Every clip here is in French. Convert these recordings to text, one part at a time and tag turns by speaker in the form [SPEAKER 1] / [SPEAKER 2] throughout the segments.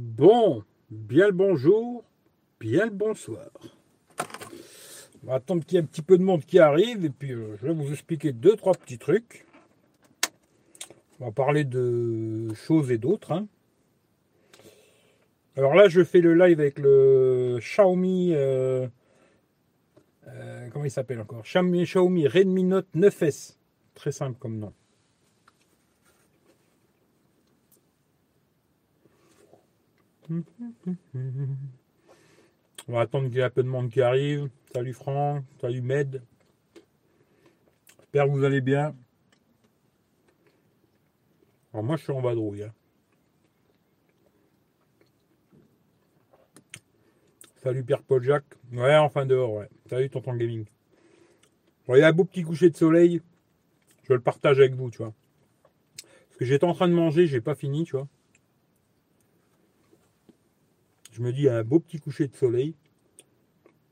[SPEAKER 1] Bon, bien le bonjour, bien le bonsoir. On va attendre qu'il y ait un petit peu de monde qui arrive et puis euh, je vais vous expliquer deux, trois petits trucs. On va parler de choses et d'autres. hein. Alors là, je fais le live avec le Xiaomi. euh, euh, comment il s'appelle encore? Xiaomi, Xiaomi Redmi Note 9S. Très simple comme nom. On va attendre qu'il y ait un peu de monde qui arrive. Salut Franck, salut Med. J'espère que vous allez bien. Alors moi je suis en vadrouille. hein. Salut Pierre-Paul Jacques. Ouais, enfin dehors, ouais. Salut Tonton Gaming. Bon, il y a un beau petit coucher de soleil. Je le partage avec vous, tu vois. Parce que j'étais en train de manger, j'ai pas fini, tu vois. Je me dis, un beau petit coucher de soleil.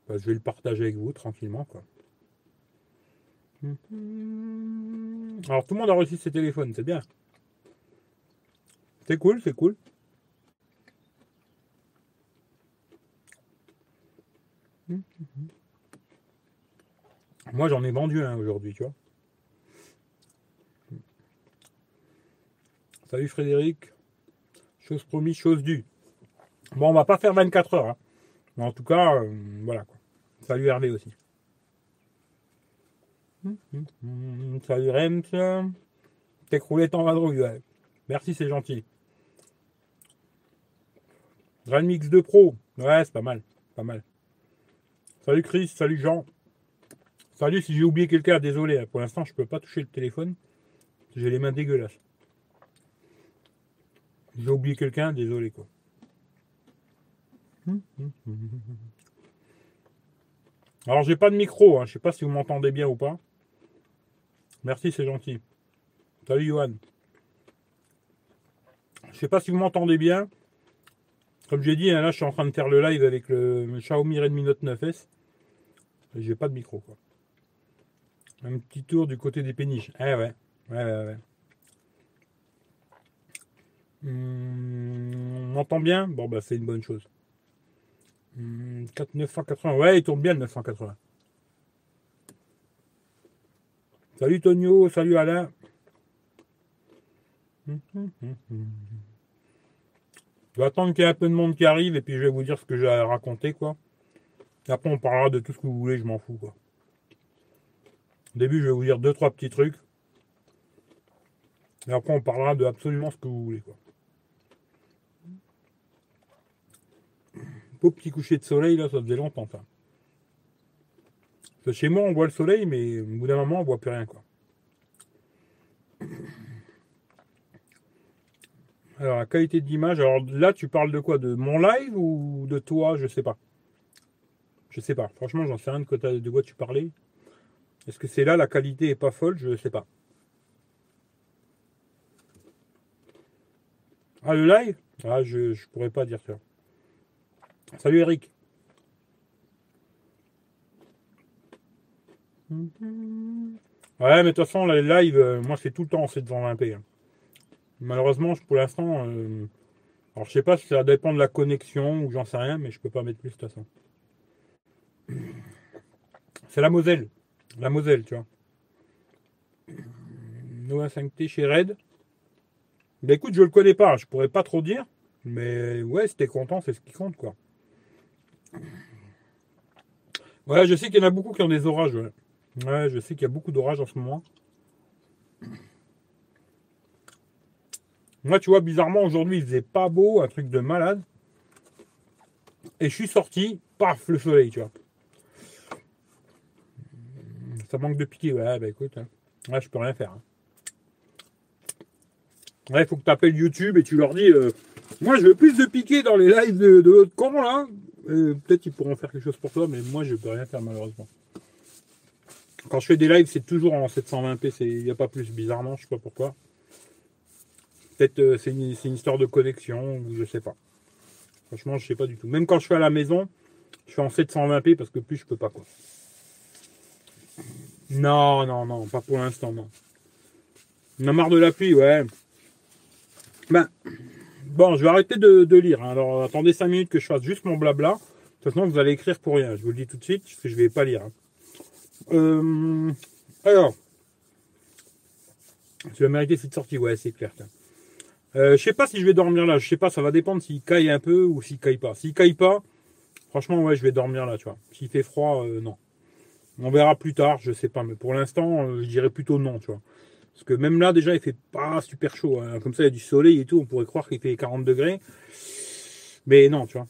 [SPEAKER 1] Bah, je vais le partager avec vous tranquillement, quoi. Alors tout le monde a reçu ses téléphones, c'est bien. C'est cool, c'est cool. Moi j'en ai vendu un aujourd'hui, tu vois. Salut Frédéric. Chose promise, chose due. Bon, on va pas faire 24 heures. hein. Mais en tout cas, euh, voilà quoi. Salut Hervé aussi. Salut Rems. T'es croulé en vadrouille, ouais. Merci, c'est gentil. Mix 2 Pro. Ouais, c'est pas mal. Pas mal. Salut Chris, salut Jean. Salut, si j'ai oublié quelqu'un, désolé. hein. Pour l'instant, je peux pas toucher le téléphone. J'ai les mains dégueulasses. J'ai oublié quelqu'un, désolé quoi. Alors j'ai pas de micro, hein. je sais pas si vous m'entendez bien ou pas. Merci, c'est gentil. Salut Johan. Je sais pas si vous m'entendez bien. Comme j'ai dit, hein, là je suis en train de faire le live avec le Xiaomi Redmi Note 9S. Et J'ai pas de micro quoi. Un petit tour du côté des péniches. Eh ouais. Ouais, ouais. Hum, on m'entend bien? Bon bah c'est une bonne chose. Hum, 4 980. Ouais, il tourne bien le 980. Salut Tonio, salut Alain. Je vais attendre qu'il y ait un peu de monde qui arrive et puis je vais vous dire ce que j'ai à raconter quoi. Après on parlera de tout ce que vous voulez, je m'en fous quoi. Au début je vais vous dire deux trois petits trucs. Et après on parlera de absolument ce que vous voulez quoi. Beau petit coucher de soleil là, ça faisait longtemps. Parce que chez moi on voit le soleil mais au bout d'un moment on voit plus rien quoi. Alors la qualité d'image, alors là tu parles de quoi? De mon live ou de toi? Je sais pas. Je sais pas. Franchement j'en sais rien de quoi, t'as- de quoi tu parlais. Est-ce que c'est là la qualité est pas folle? Je sais pas. Ah le live? Ah je, je pourrais pas dire ça. Salut Eric. Ouais, mais de toute façon, les live, euh, moi, c'est tout le temps en 720p. hein. Malheureusement, pour l'instant, euh, alors je sais pas si ça dépend de la connexion ou j'en sais rien, mais je peux pas mettre plus de toute façon. C'est la Moselle. La Moselle, tu vois. Nova 5T chez Red. Bah écoute, je le connais pas, je pourrais pas trop dire. Mais ouais, si content, c'est ce qui compte, quoi. Ouais, je sais qu'il y en a beaucoup qui ont des orages, ouais. Ouais, je sais qu'il y a beaucoup d'orages en ce moment. Moi, tu vois, bizarrement, aujourd'hui, il faisait pas beau, un truc de malade. Et je suis sorti, paf, le soleil, tu vois. Ça manque de piquer, ouais, bah écoute, hein. ouais, je peux rien faire. hein. Ouais, il faut que tu appelles YouTube et tu leur dis euh, Moi, je veux plus de piquer dans les lives de, de l'autre con, là. Euh, Peut-être qu'ils pourront faire quelque chose pour toi, mais moi, je peux rien faire, malheureusement. Quand je fais des lives, c'est toujours en 720p, il n'y a pas plus, bizarrement, je sais pas pourquoi. Peut-être euh, c'est une, histoire de connexion, ou je sais pas. Franchement, je sais pas du tout. Même quand je fais à la maison, je fais en 720p parce que plus je peux pas, quoi. Non, non, non, pas pour l'instant, non. On a marre de la pluie, ouais. Ben, Bon, je vais arrêter de, lire. Hein. Alors, attendez 5 minutes que je fasse juste mon blabla. De toute façon, vous allez écrire pour rien. Je vous le dis tout de suite, parce que je vais pas lire. Hein. Euh, alors, tu vas mériter cette sortie. Ouais, c'est clair. Euh, je sais pas si je vais dormir là. Je sais pas, ça va dépendre s'il caille un peu ou s'il caille pas. S'il caille pas, franchement, ouais, je vais dormir là, tu vois. S'il fait froid, euh, non. On verra plus tard, je sais pas. Mais pour l'instant, euh, je dirais plutôt non, tu vois. Parce que même là, déjà, il fait pas super chaud. Hein. Comme ça, il y a du soleil et tout. On pourrait croire qu'il fait 40 degrés. Mais non, tu vois.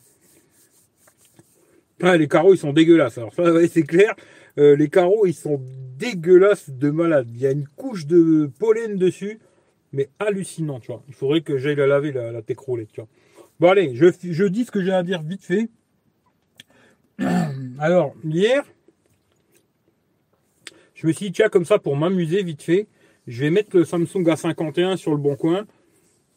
[SPEAKER 1] Les carreaux, ils sont dégueulasses. Alors ça, c'est clair. les carreaux, ils sont dégueulasses de malade. Il y a une couche de pollen dessus mais hallucinant, tu vois. Il faudrait que j'aille la laver, la, la tu vois. Bon, allez, je, je dis ce que j'ai à dire vite fait. Alors, hier, je me suis dit, tiens, comme ça, pour m'amuser vite fait, je vais mettre le Samsung A51 sur le bon coin,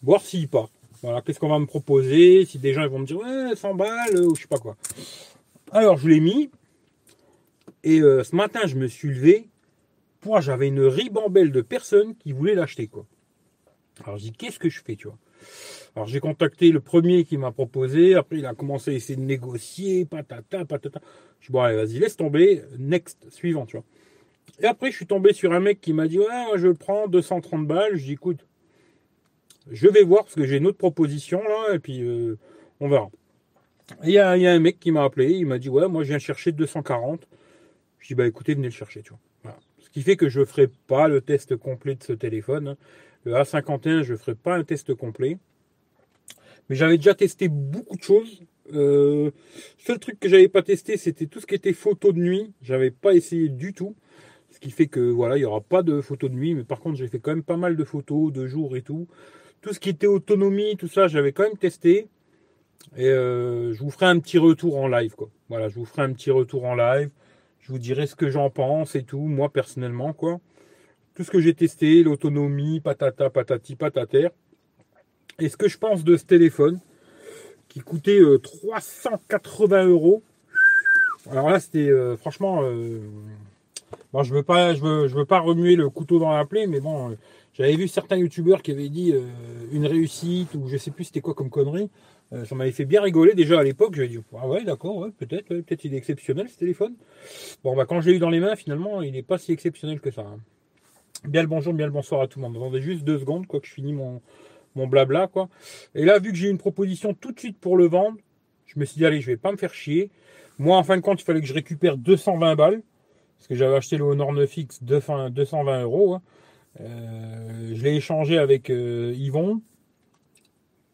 [SPEAKER 1] voir s'il part. Voilà, qu'est-ce qu'on va me proposer, si des gens ils vont me dire, ouais, 100 balles, ou je sais pas quoi. Alors, je l'ai mis, et euh, ce matin, je me suis levé, j'avais une ribambelle de personnes qui voulaient l'acheter, quoi. Alors je dis qu'est-ce que je fais, tu vois? Alors j'ai contacté le premier qui m'a proposé, après il a commencé à essayer de négocier, patata, patata. Je dis bon allez vas-y laisse tomber, next, suivant, tu vois. Et après je suis tombé sur un mec qui m'a dit ouais je prends 230 balles. Je dis écoute, je vais voir parce que j'ai une autre proposition là et puis euh, on verra. Il y, a, un mec qui m'a appelé, il m'a dit ouais moi je viens chercher 240. Je dis bah écoutez venez le chercher, tu vois. Ce qui fait que je ne ferai pas le test complet de ce téléphone. Hein. Le A51, je ne ferai pas un test complet. Mais j'avais déjà testé beaucoup de choses. Euh, seul truc que j'avais pas testé, c'était tout ce qui était photo de nuit. J'avais pas essayé du tout. Ce qui fait que voilà, il n'y aura pas de photos de nuit. Mais par contre, j'ai fait quand même pas mal de photos de jour et tout. Tout ce qui était autonomie, tout ça, j'avais quand même testé. Et euh, je vous ferai un petit retour en live. Quoi. Voilà, je vous ferai un petit retour en live. Je vous dirai ce que j'en pense et tout, moi personnellement, quoi tout ce que j'ai testé, l'autonomie, patata, patati, patater. Et ce que je pense de ce téléphone, qui coûtait 380 euh, euros. Alors là, c'était euh, franchement. Euh, bon, je veux pas, je veux, je veux pas remuer le couteau dans la plaie, mais bon, j'avais vu certains youtubeurs qui avaient dit une réussite ou je sais plus c'était quoi comme connerie. ça m'avait fait bien rigoler déjà à l'époque. J'avais dit ah ouais d'accord, peut-être, peut-être il est exceptionnel ce téléphone. Bon bah quand je l'ai eu dans les mains, finalement, il n'est pas si exceptionnel que ça. Hein. Bien le bonjour, bien le bonsoir à tout le monde. Attendez juste deux secondes, quoi, que je finis mon, mon blabla, quoi. Et là, vu que j'ai une proposition tout de suite pour le vendre, je me suis dit, allez, je vais pas me faire chier. Moi, en fin de compte, il fallait que je récupère 220 balles. Parce que j'avais acheté le Honor 9X 220 euros. Hein. Euh, je l'ai échangé avec euh, Yvon.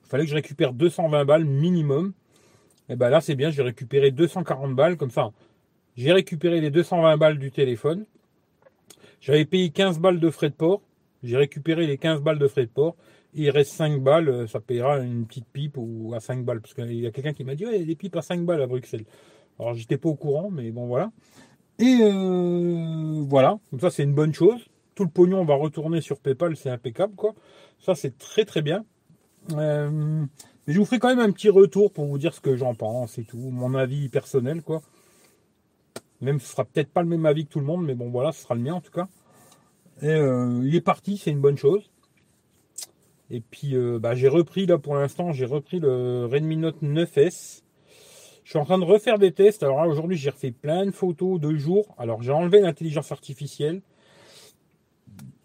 [SPEAKER 1] Il fallait que je récupère 220 balles minimum. Et ben là, c'est bien, j'ai récupéré 240 balles. Comme ça, j'ai récupéré les 220 balles du téléphone. J'avais payé 15 balles de frais de port. J'ai récupéré les 15 balles de frais de port. il reste 5 balles, euh, ça payera une petite pipe ou à 5 balles. Parce qu'il y a quelqu'un qui m'a dit, ouais, il y a des pipes à 5 balles à Bruxelles. Alors j'étais pas au courant, mais bon voilà. Et euh, voilà, ça c'est une bonne chose. Tout le pognon va retourner sur PayPal, c'est impeccable quoi. Ça c'est très très bien. Euh, mais je vous ferai quand même un petit retour pour vous dire ce que j'en pense et tout, mon avis personnel quoi. Même ce sera peut-être pas le même avis que tout le monde, mais bon voilà, ce sera le mien en tout cas. Et euh, il est parti, c'est une bonne chose. Et puis euh, bah, j'ai repris là pour l'instant, j'ai repris le Redmi Note 9S. Je suis en train de refaire des tests. Alors là aujourd'hui j'ai refait plein de photos de jour. Alors j'ai enlevé l'intelligence artificielle.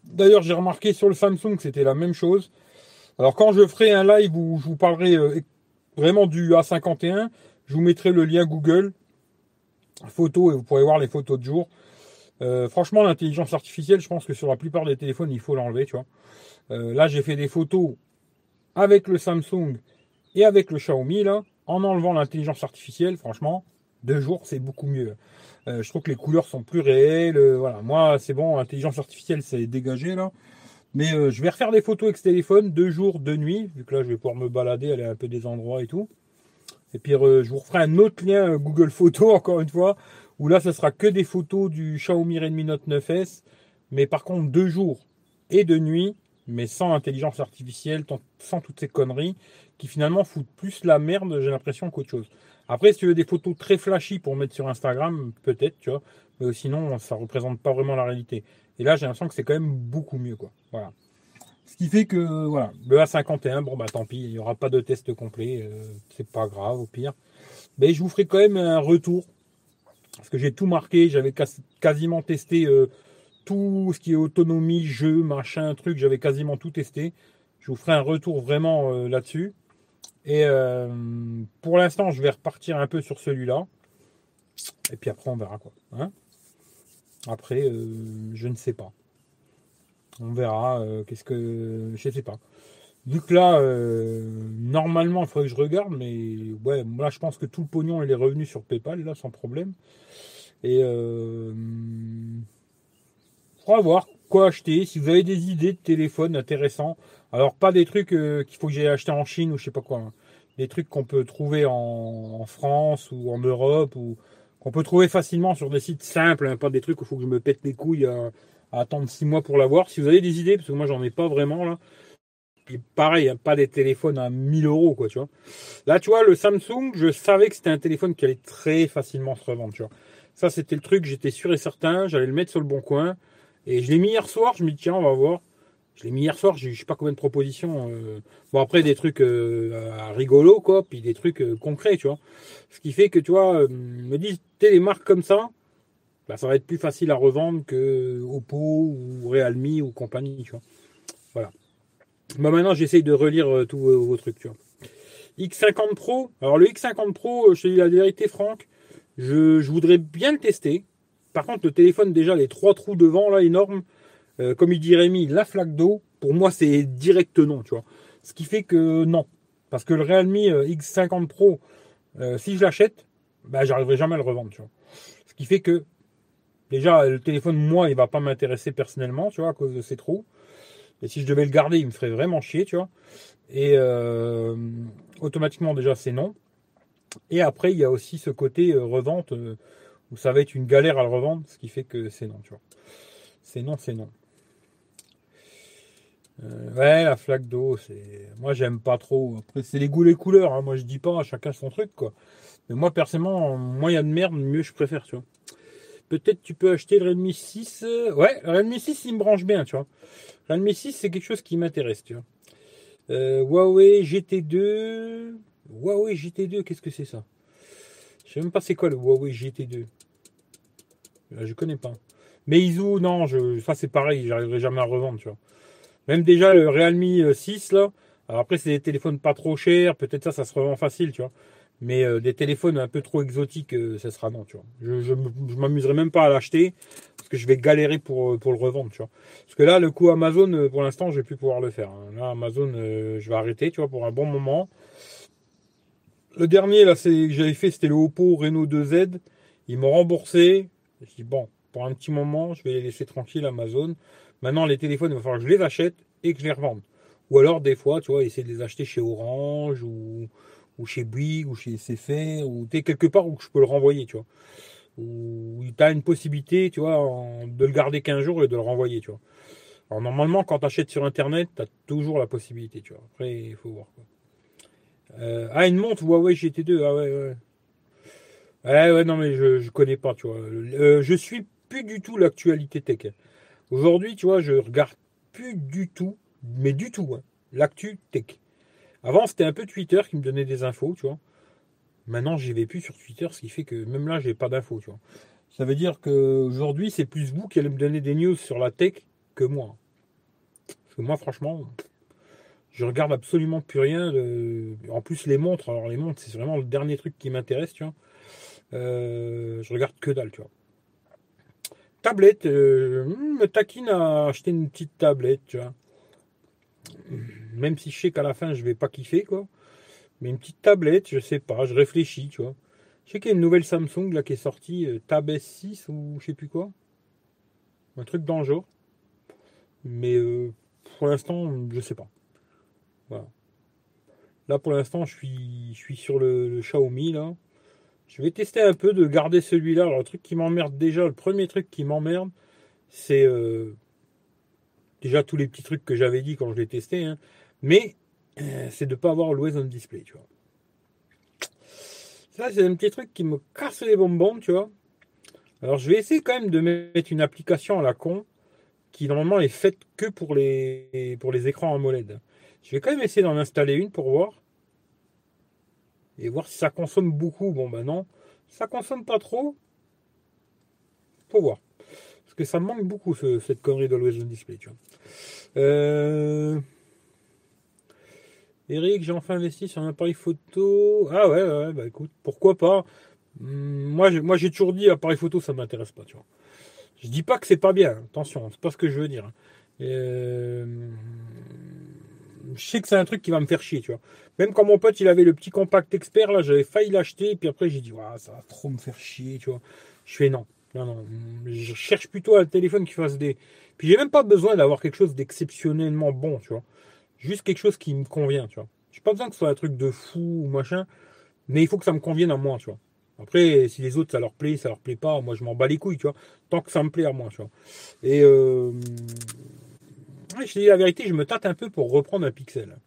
[SPEAKER 1] D'ailleurs j'ai remarqué sur le Samsung c'était la même chose. Alors quand je ferai un live où je vous parlerai euh, vraiment du A51, je vous mettrai le lien Google photos et vous pourrez voir les photos de jour. Euh, franchement, l'intelligence artificielle, je pense que sur la plupart des téléphones, il faut l'enlever, tu vois. Euh, là, j'ai fait des photos avec le Samsung et avec le Xiaomi, là, en enlevant l'intelligence artificielle, franchement, deux jours, c'est beaucoup mieux. Euh, je trouve que les couleurs sont plus réelles. voilà, moi, c'est bon, l'intelligence artificielle, c'est dégagé, là. Mais je vais refaire des photos avec ce téléphone, deux jours, deux nuits, vu que là, je vais pouvoir me balader, aller un peu des endroits et tout. Et puis je vous referai un autre lien Google Photos, encore une fois, où là, ce sera que des photos du Xiaomi Redmi Note 9S, mais par contre deux jours et de nuit, mais sans intelligence artificielle, sans toutes ces conneries, qui finalement foutent plus la merde, j'ai l'impression, qu'autre chose. Après, si tu veux des photos très flashy pour mettre sur Instagram, peut-être, tu vois, mais sinon, ça représente pas vraiment la réalité. Et là, j'ai l'impression que c'est quand même beaucoup mieux, quoi. Voilà. Ce qui fait que voilà, le A51, bon bah tant pis, il n'y aura pas de test complet, euh, c'est pas grave au pire. Mais je vous ferai quand même un retour. Parce que j'ai tout marqué, j'avais quasiment testé euh, tout ce qui est autonomie, jeu, machin, truc, j'avais quasiment tout testé. Je vous ferai un retour vraiment euh, là-dessus. Et pour l'instant, je vais repartir un peu sur celui-là. Et puis après, on verra quoi. Hein après, je ne sais pas. On verra. Euh, qu'est-ce que. Je sais pas. Que là, euh, normalement, il faudrait que je regarde, mais ouais, là, je pense que tout le pognon, il est revenu sur PayPal, là, sans problème. Et euh, faudra voir quoi acheter. Si vous avez des idées de téléphone intéressants, alors pas des trucs euh, qu'il faut que j'aille acheter en Chine ou je sais pas quoi. Hein. Des trucs qu'on peut trouver en, France ou en Europe ou qu'on peut trouver facilement sur des sites simples, hein, pas des trucs où il faut que je me pète les couilles attendre six mois pour l'avoir. Si vous avez des idées, parce que moi j'en ai pas vraiment là. Puis pareil, a pas des téléphones à 1000 euros quoi, tu vois. Là, tu vois, le Samsung, je savais que c'était un téléphone qui allait très facilement se revendre, tu vois. Ça, c'était le truc, j'étais sûr et certain, j'allais le mettre sur le bon coin. Et je l'ai mis hier soir, je me dis tiens, on va voir. Je l'ai mis hier soir, je sais pas combien de propositions. Euh. Bon, après, des trucs euh, rigolos, quoi, puis des trucs euh, concrets, tu vois. Ce qui fait que, tu vois, me disent, les marques comme ça, bah, ça va être plus facile à revendre que Oppo ou Realme ou compagnie, tu vois. Voilà. Bah, maintenant, j'essaye de relire euh, tous vos, trucs, tu vois. X50 Pro. Alors, le X50 Pro, euh, je te dis la vérité, Franck, je, voudrais bien le tester. Par contre, le téléphone, déjà, les trois trous devant, là, énormes, euh, comme il dit Rémi, la flaque d'eau, pour moi, c'est direct non, tu vois. Ce qui fait que non. Parce que le Realme X50 Pro, si je l'achète, bah, j'arriverai jamais à le revendre, tu vois. Ce qui fait que Déjà, le téléphone, moi, il va pas m'intéresser personnellement, tu vois, à cause de ces trous. Et si je devais le garder, il me ferait vraiment chier, tu vois. Et euh, automatiquement, déjà, c'est non. Et après, il y a aussi ce côté euh, revente euh, où ça va être une galère à le revendre, ce qui fait que c'est non, tu vois. C'est non, c'est non. ouais, la flaque d'eau, c'est. Moi, j'aime pas trop. Après, c'est les goûts, les couleurs. Hein. Moi, je dis pas, chacun son truc, quoi. Mais moi, personnellement, moins y a de merde, mieux je préfère, tu vois. Peut-être tu peux acheter le Redmi 6. Euh, ouais, le Redmi 6, il me branche bien, tu vois. Le Redmi 6, c'est quelque chose qui m'intéresse, tu vois. Euh, Huawei GT2. Huawei GT2, qu'est-ce que c'est ça? Je sais même pas c'est quoi le Huawei GT2. Là, je connais pas. Mais Izu, non, je, ça c'est pareil, j'arriverai jamais à revendre, tu vois. Même déjà le Realme 6 là. Alors après, c'est des téléphones pas trop chers, peut-être ça, ça se revend facile, tu vois. Mais euh, des téléphones un peu trop exotiques, euh, ça sera non, tu vois. Je, je, m'amuserai même pas à l'acheter parce que je vais galérer pour, euh, pour le revendre, tu vois. Parce que là, le coup Amazon, pour l'instant, je vais plus pouvoir le faire. Hein. Là, Amazon, je vais arrêter, tu vois, pour un bon moment. Le dernier, là, c'est que j'avais fait, c'était le Oppo Reno 2Z. Ils m'ont remboursé. Je dis, bon, pour un petit moment, je vais les laisser tranquilles, Amazon. Maintenant, les téléphones, il va falloir que je les achète et que je les revende. Ou alors, des fois, tu vois, essayer de les acheter chez Orange ou ou chez Bouygues, ou chez SFR, ou es quelque part où je peux le renvoyer, tu vois. Ou tu as une possibilité, tu vois, de le garder 15 jours et de le renvoyer, tu vois. Alors normalement, quand tu achètes sur Internet, tu as toujours la possibilité, tu vois. Après, il faut voir. Quoi. Euh, ah, une montre Huawei GT2, ah ouais, ouais. Ouais, ouais, non, mais je, connais pas, tu vois. Euh, je suis plus du tout l'actualité tech. Aujourd'hui, tu vois, je regarde plus du tout, mais du tout, hein, l'actu tech. Avant, c'était un peu Twitter qui me donnait des infos, tu vois. Maintenant, j'y vais plus sur Twitter, ce qui fait que même là, j'ai pas d'infos, tu vois. Ça veut dire qu'aujourd'hui, c'est plus vous qui allez me donner des news sur la tech que moi. Parce que moi, franchement, je regarde absolument plus rien. En plus, les montres, alors les montres, c'est vraiment le dernier truc qui m'intéresse, tu vois. Euh, je regarde que dalle, tu vois. Tablette, euh, me taquine à acheter une petite tablette, tu vois même si je sais qu'à la fin je vais pas kiffer quoi. Mais une petite tablette, je sais pas, je réfléchis, tu vois. Je sais qu'il y a une nouvelle Samsung là qui est sortie, euh, Tab S6 ou je sais plus quoi. Un truc dans Mais euh, pour l'instant, je sais pas. Voilà. Là pour l'instant, je suis, je suis sur le, Xiaomi là. Je vais tester un peu de garder celui-là. Alors le truc qui m'emmerde déjà, le premier truc qui m'emmerde, c'est euh, déjà tous les petits trucs que j'avais dit quand je l'ai testé. Hein. Mais euh, c'est de ne pas avoir Always on Display, tu vois. Ça, c'est un petit truc qui me casse les bonbons, tu vois. Alors, je vais essayer quand même de mettre une application à la con qui normalement est faite que pour les, pour les écrans AMOLED. Je vais quand même essayer d'en installer une pour voir. Et voir si ça consomme beaucoup. Bon, ben non. Ça consomme pas trop. Faut voir. Parce que ça me manque beaucoup, cette connerie d'Always on Display, tu vois. Euh... Eric, j'ai enfin investi sur un appareil photo. Ah ouais, ouais, bah écoute, pourquoi pas. Hum, moi, j'ai, moi, j'ai toujours dit appareil photo, ça m'intéresse pas, tu vois. Je dis pas que c'est pas bien, attention, c'est pas ce que je veux dire. Euh, je sais que c'est un truc qui va me faire chier, tu vois. Même quand mon pote il avait le petit compact expert, là, j'avais failli l'acheter, et puis après j'ai dit, ça va trop me faire chier, tu vois. Je fais non, non, non. Je cherche plutôt un téléphone qui fasse des. Puis j'ai même pas besoin d'avoir quelque chose d'exceptionnellement bon, tu vois. Juste quelque chose qui me convient, tu vois. J'ai pas besoin que ce soit un truc de fou ou machin, mais il faut que ça me convienne à moi, tu vois. Après, si les autres ça leur plaît, ça leur plaît pas, moi je m'en bats les couilles, tu vois. Tant que ça me plaît à moi, tu vois. Et euh... je te dis la vérité, je me tâte un peu pour reprendre un Pixel.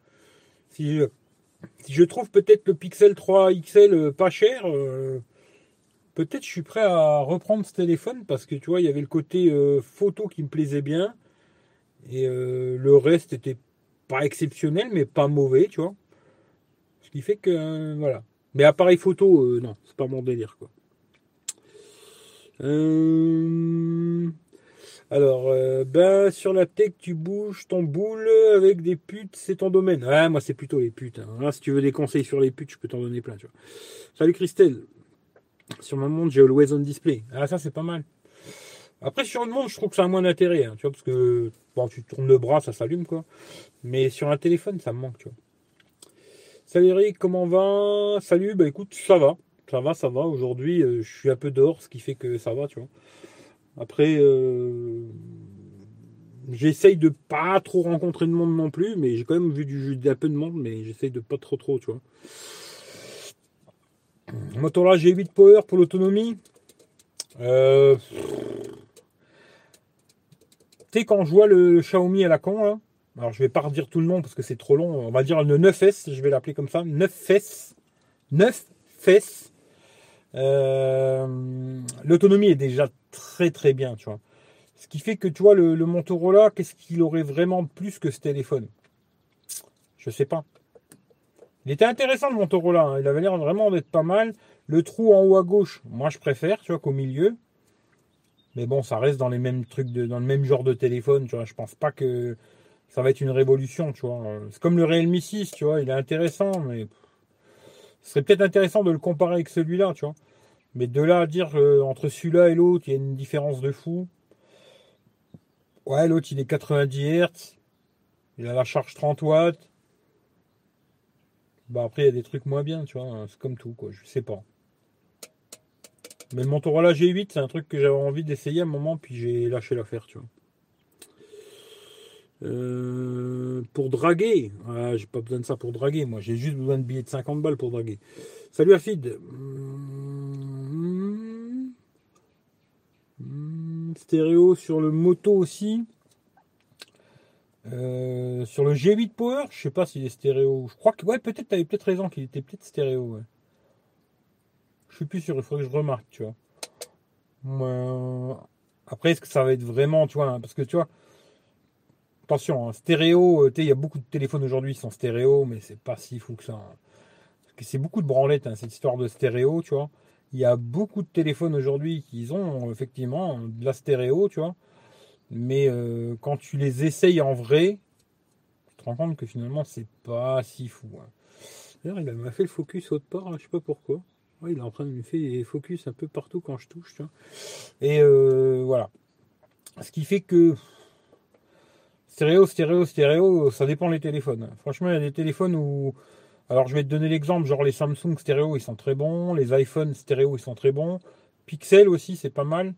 [SPEAKER 1] Si je, trouve peut-être le Pixel 3 XL euh, pas cher, euh, peut-être je suis prêt à reprendre ce téléphone parce que tu vois, il y avait le côté euh, photo qui me plaisait bien et le reste était pas exceptionnel, mais pas mauvais, tu vois. Ce qui fait que, voilà. Mais appareil photo, non, c'est pas mon délire, quoi. Alors, ben, sur la tech, tu bouges ton boule avec des putes, c'est ton domaine. Ouais, moi, c'est plutôt les putes. Hein. si tu veux des conseils sur les putes, je peux t'en donner plein. Salut Christelle. Sur ma montre, j'ai Always on Display. Ah, ça, c'est pas mal. Après, sur une montre, je trouve que ça a moins d'intérêt, hein, tu vois, parce que bon, tu tournes le bras, ça s'allume, quoi. Mais sur un téléphone, ça me manque, tu vois. Salut Eric, comment va? Salut, bah écoute, ça va. Ça va, ça va. Aujourd'hui, euh, je suis un peu dehors, ce qui fait que ça va, tu vois. Après, euh, j'essaye de pas trop rencontrer de monde non plus, mais j'ai quand même vu du, un peu de monde, mais j'essaye de pas trop trop, tu vois. Motorola G8 Power pour l'autonomie. Euh, tu sais, quand je vois le Xiaomi à la con, là, alors je vais pas redire tout le nom parce que c'est trop long, on va dire le 9S, je vais l'appeler comme ça, 9S, 9S. Euh, l'autonomie est déjà très très bien, tu vois. Ce qui fait que tu vois, le, Motorola, qu'est-ce qu'il aurait vraiment plus que ce téléphone? Je sais pas. Il était intéressant le Motorola, hein. il avait l'air vraiment d'être pas mal. Le trou en haut à gauche, moi je préfère, tu vois, qu'au milieu. Mais bon, ça reste dans les mêmes trucs, de, dans le même genre de téléphone, tu vois. Je pense pas que ça va être une révolution, tu vois. C'est comme le Realme 6, tu vois. Il est intéressant, mais ce serait peut-être intéressant de le comparer avec celui-là, tu vois. Mais de là à dire euh, entre celui-là et l'autre, il y a une différence de fou. Ouais, l'autre, il est 90 Hz. Il a la charge 30 watts. Bah après, il y a des trucs moins bien, tu vois. C'est comme tout, quoi. Je sais pas. Mais le Motorola G8, c'est un truc que j'avais envie d'essayer à un moment, puis j'ai lâché l'affaire, tu vois. Euh, pour draguer, ah, j'ai pas besoin de ça pour draguer, moi j'ai juste besoin de billets de 50 balles pour draguer. Salut Afid. Mmh. Stéréo sur le moto aussi. Euh, sur le G8 Power, je sais pas s'il est stéréo. Je crois que ouais, peut-être tu avais peut-être raison qu'il était peut-être stéréo. Je suis plus sûr, il faudrait que je remarque, tu vois. après, est-ce que ça va être vraiment, tu vois, hein, parce que tu vois, attention, hein, stéréo, euh, il y a beaucoup de téléphones aujourd'hui qui sont stéréo, mais c'est pas si fou que ça. Hein. C'est beaucoup de branlettes, cette histoire de stéréo, tu vois. Il y a beaucoup de téléphones aujourd'hui qui ont effectivement de la stéréo, tu vois. Mais euh, quand tu les essayes en vrai, tu te rends compte que finalement, c'est pas si fou. D'ailleurs, il m'a fait le focus autre part, je sais pas pourquoi il est en train de me faire des focus un peu partout quand je touche. Et euh, voilà. Ce qui fait que stéréo, stéréo, stéréo, ça dépend des téléphones. Franchement, il y a des téléphones où. Alors, je vais te donner l'exemple, genre les Samsung stéréo, ils sont très bons. Les iPhone stéréo, ils sont très bons. Pixel aussi, c'est pas mal.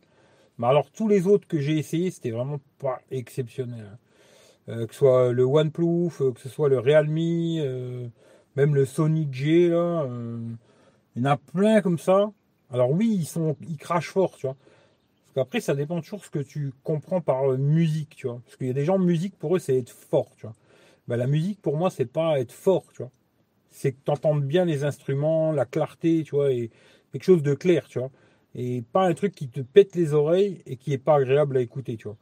[SPEAKER 1] Mais alors, tous les autres que j'ai essayé, c'était vraiment pas exceptionnel. Euh, que ce soit le OnePlus, euh, que ce soit le Realme, même le Sony G. Il y en a plein comme ça. Alors oui, ils sont, ils crachent fort, tu vois. Parce qu'après, ça dépend toujours ce que tu comprends par euh, musique, tu vois. Parce qu'il y a des gens, musique, pour eux, c'est être fort, tu vois. Ben, la musique, pour moi, c'est pas être fort, tu vois. C'est que tu entends bien les instruments, la clarté, tu vois, et quelque chose de clair, tu vois. Et pas un truc qui te pète les oreilles et qui est pas agréable à écouter, tu vois.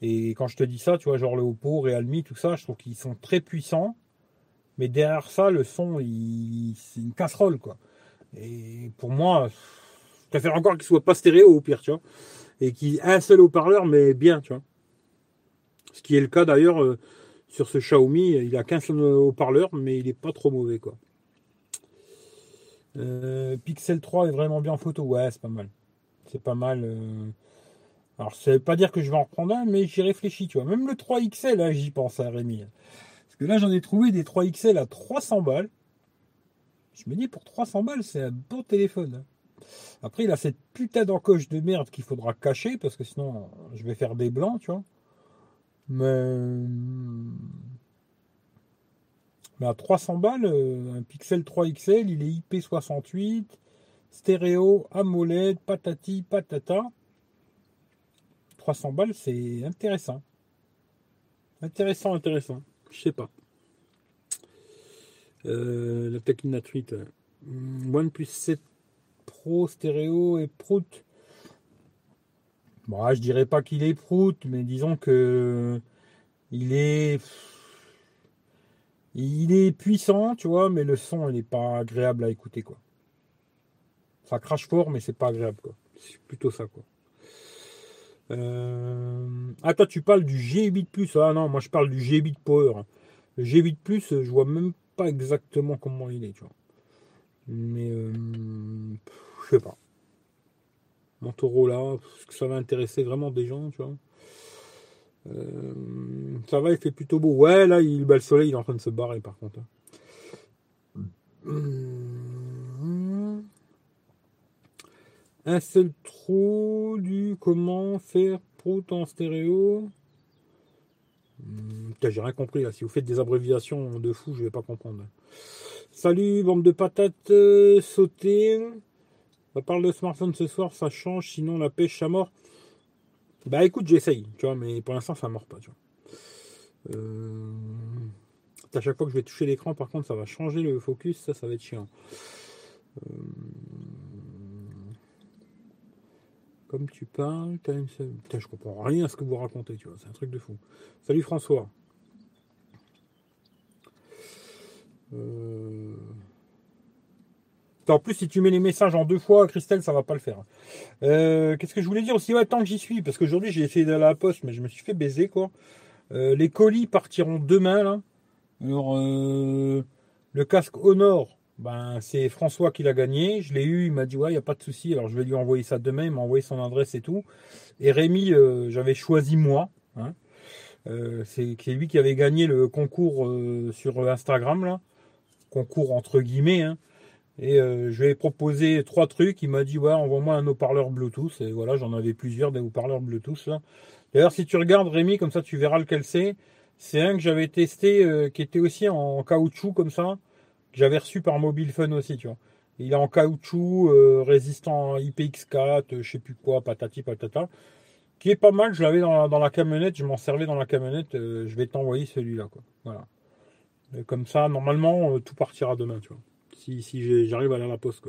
[SPEAKER 1] Et quand je te dis ça, tu vois, genre le Oppo, Realme, tout ça, je trouve qu'ils sont très puissants. Mais derrière ça, le son, c'est une casserole, quoi. Et pour moi, je préfère encore qu'il soit pas stéréo au pire, tu vois. Et qu'il ait un seul haut-parleur, mais bien, tu vois. Ce qui est le cas d'ailleurs euh, sur ce Xiaomi, il a qu'un seul haut-parleur, mais il est pas trop mauvais, quoi. Euh, Pixel 3 est vraiment bien en photo. Ouais, c'est pas mal. C'est pas mal. Euh. Alors, ça veut pas dire que je vais en reprendre un, mais j'y réfléchis, tu vois. Même le 3XL, là, j'y pense à Rémi. Parce que là, j'en ai trouvé des 3XL à 300 balles. Je me dis, pour 300 balles, c'est un bon téléphone. Hein. Après, il a cette putain d'encoche de merde qu'il faudra cacher, parce que sinon, je vais faire des blancs, tu vois. Mais à 300 balles, euh, un Pixel 3 XL, il est IP68, stéréo, AMOLED, patati, patata. 300 balles, c'est intéressant. Intéressant, intéressant. Je sais pas. Euh, la Techinatrite. Hmm, OnePlus 7 Pro stéréo et prout. Bon, je dirais pas qu'il est prout, mais disons que il est il est puissant, tu vois, mais le son, il n'est pas agréable à écouter, quoi. Ça crache fort, mais c'est pas agréable, quoi. C'est plutôt ça, quoi. Euh, ah, toi, tu parles du G8 Plus. Ah non, moi, je parle du G8 Power. Le G8 Plus, je vois même pas exactement comment il est, tu vois. Mais, euh, je sais pas. Motorola, est-ce que ça va intéresser vraiment des gens, tu vois euh, ça va, il fait plutôt beau. Ouais, là, il, bah, le soleil il est en train de se barrer par contre. Hum. Un seul trou du comment faire prout en stéréo. Hum, j'ai rien compris là. Si vous faites des abréviations de fou, je vais pas comprendre. Salut, bande de patates euh. On parle de smartphone ce soir, ça change, sinon la pêche à mort. Bah écoute, j'essaye, tu vois, mais pour l'instant ça mord pas, tu vois. Euh, à chaque fois que je vais toucher l'écran, par contre, ça va changer le focus, ça, ça va être chiant. Euh, comme tu parles, Putain, je comprends rien à ce que vous racontez, tu vois, c'est un truc de fou. Salut François. Euh... En plus, si tu mets les messages en deux fois, Christelle, ça va pas le faire. Euh, qu'est-ce que je voulais dire aussi? Ouais, tant que j'y suis, parce qu'aujourd'hui j'ai essayé d'aller à la poste, mais je me suis fait baiser quoi. Euh, les colis partiront demain là. Alors euh, le casque Honor, ben c'est François qui l'a gagné. Je l'ai eu, il m'a dit ouais, il y a pas de souci. Alors je vais lui envoyer ça demain. Il m'a envoyé son adresse et tout. Et Rémi, j'avais choisi moi. Hein. c'est lui qui avait gagné le concours sur Instagram là. Concours entre guillemets. Hein. Et euh, je lui ai proposé trois trucs. Il m'a dit ouais, envoie-moi un haut-parleur Bluetooth. Et voilà, j'en avais plusieurs des haut-parleurs Bluetooth D'ailleurs, si tu regardes Rémi, comme ça tu verras lequel c'est. C'est un que j'avais testé euh, qui était aussi en caoutchouc comme ça, que j'avais reçu par Mobile Fun aussi, tu vois. Il est en caoutchouc, euh, résistant à IPX4, je sais plus quoi, patati patata. Qui est pas mal, je l'avais dans, la camionnette, je m'en servais dans la camionnette, je vais t'envoyer celui-là, quoi. Voilà. comme ça, normalement, tout partira demain, tu vois si, j'arrive à aller à la poste.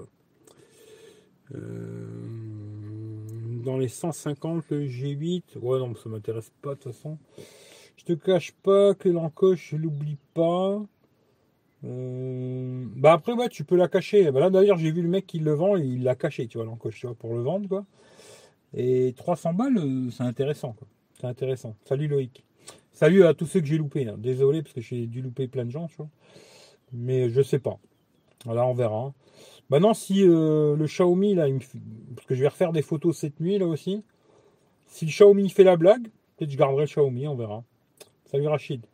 [SPEAKER 1] Euh, dans les 150, le G8, ouais, non, ça m'intéresse pas de toute façon. Je te cache pas que l'encoche, je l'oublie pas. Euh, bah après, ouais, tu peux la cacher. Bah là, d'ailleurs, j'ai vu le mec qui le vend, il l'a caché, tu vois, l'encoche, tu vois, pour le vendre, quoi. Et 300 balles, euh, c'est intéressant, quoi. C'est intéressant. Salut Loïc. Salut à tous ceux que j'ai loupés. Hein. Désolé, parce que j'ai dû louper plein de gens, tu vois. Mais je sais pas. Voilà, on verra. Maintenant, si euh, le Xiaomi, là, parce que je vais refaire des photos cette nuit, là aussi. Si le Xiaomi fait la blague, peut-être je garderai le Xiaomi, on verra. Salut Rachid.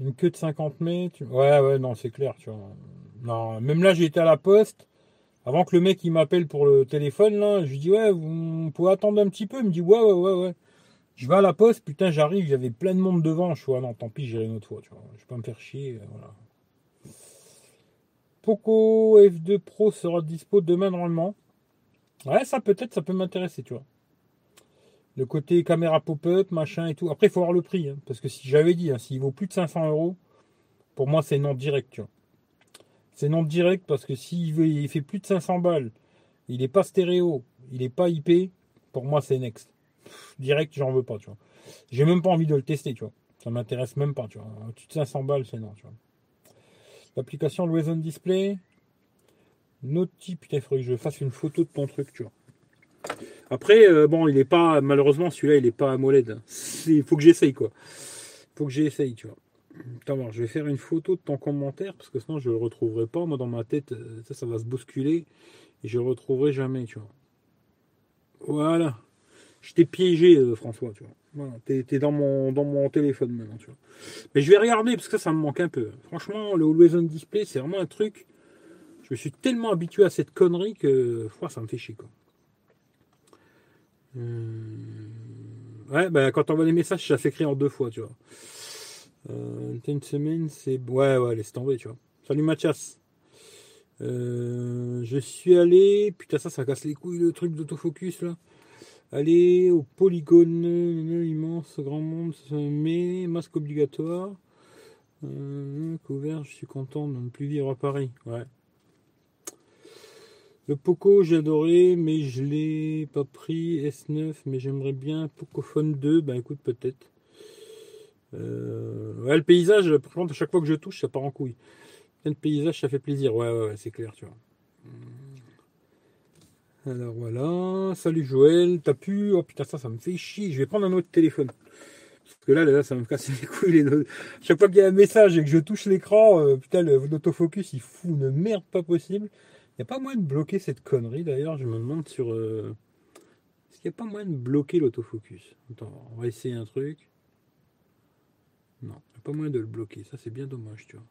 [SPEAKER 1] Une queue de 50 mètres. Ouais, ouais, non, c'est clair. Non, même là, été à la poste. Avant que le mec il m'appelle pour le téléphone, là, je lui dis ouais, vous pouvez attendre un petit peu. Il me dit ouais, ouais, ouais, ouais. Je vais à la poste, putain, j'arrive, il y avait plein de monde devant. Je suis ah non, tant pis, j'irai une autre fois, tu vois. Je vais pas me faire chier. Poco F2 Pro sera dispo demain normalement. Ouais, ça peut-être, ça peut m'intéresser, tu vois. Le côté caméra pop-up, machin et tout. Après, il faut voir le prix. Hein, parce que si j'avais dit, hein, s'il vaut plus de 500 euros, pour moi, c'est non direct, tu vois. C'est non direct parce que s'il il fait plus de 500 balles, il n'est pas stéréo, il n'est pas IP, pour moi, c'est next. direct, j'en veux pas, tu vois. J'ai même pas envie de le tester, tu vois. Ça m'intéresse même pas, tu vois. Tu de 500 balles, c'est non, tu vois. L'application Always On Display. Noti, putain, il faudrait que je fasse une photo de ton truc, tu vois. Après, euh, bon, il est pas, malheureusement, celui-là, il est pas AMOLED. Il faut que j'essaye, quoi. Il faut que j'essaye, tu vois. Attends, je vais faire une photo de ton commentaire, parce que sinon, je le retrouverai pas. Moi, dans ma tête, euh, ça, ça va se bousculer, et je le retrouverai jamais, tu vois. Voilà. Je t'ai piégé, euh, François, tu vois. Voilà, t'es, dans mon, dans mon téléphone maintenant, tu vois. Mais je vais regarder, parce que ça, me manque un peu. Franchement, le Always On Display, c'est vraiment un truc. Je me suis tellement habitué à cette connerie que, ça me fait chier, quoi. Euh, ouais, bah, quand on voit les messages, ça s'écrit en deux fois, tu vois. Euh, une semaine, c'est. Ouais, ouais, laisse tomber, tu vois. Salut Mathias. Euh, je suis allé. Putain, ça, ça casse les couilles le truc d'autofocus là. Allez au polygone immense, grand monde, mais masque obligatoire. Euh, couvert, je suis content de ne plus vivre à Paris. Ouais. Le Poco, j'ai adoré, mais je l'ai pas pris. S9, mais j'aimerais bien Pocophone 2. Ben écoute, peut-être. Euh, ouais, le paysage, par contre, à chaque fois que je touche, ça part en couille. Le paysage, ça fait plaisir. Ouais, ouais, c'est clair, tu vois. Alors voilà. Salut Joël, t'as pu? Oh putain, ça, ça me fait chier. Je vais prendre un autre téléphone. Parce que là, là, ça me casse les couilles. Les... Chaque fois qu'il y a un message et que je touche l'écran, euh, putain, l'autofocus, il fout une merde pas possible. Il n'y a pas moyen de bloquer cette connerie d'ailleurs. Je me demande sur. Euh, est-ce qu'il n'y a pas moyen de bloquer l'autofocus? Attends, on va essayer un truc. Non, il n'y a pas moyen de le bloquer. Ça, c'est bien dommage, tu vois.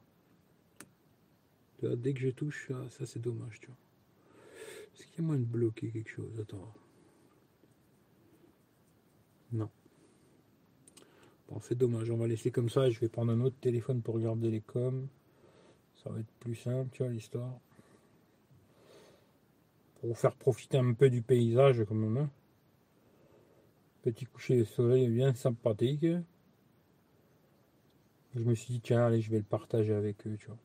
[SPEAKER 1] Dès que je touche, ça c'est dommage, tu vois. Est-ce qu'il y a moyen de bloquer quelque chose Attends. Non. Bon, c'est dommage. On va laisser comme ça. Je vais prendre un autre téléphone pour regarder les coms. Ça va être plus simple, tu vois, l'histoire. Pour vous faire profiter un peu du paysage, quand même. Petit coucher de soleil bien sympathique. Je me suis dit, tiens, allez, je vais le partager avec eux, tu vois.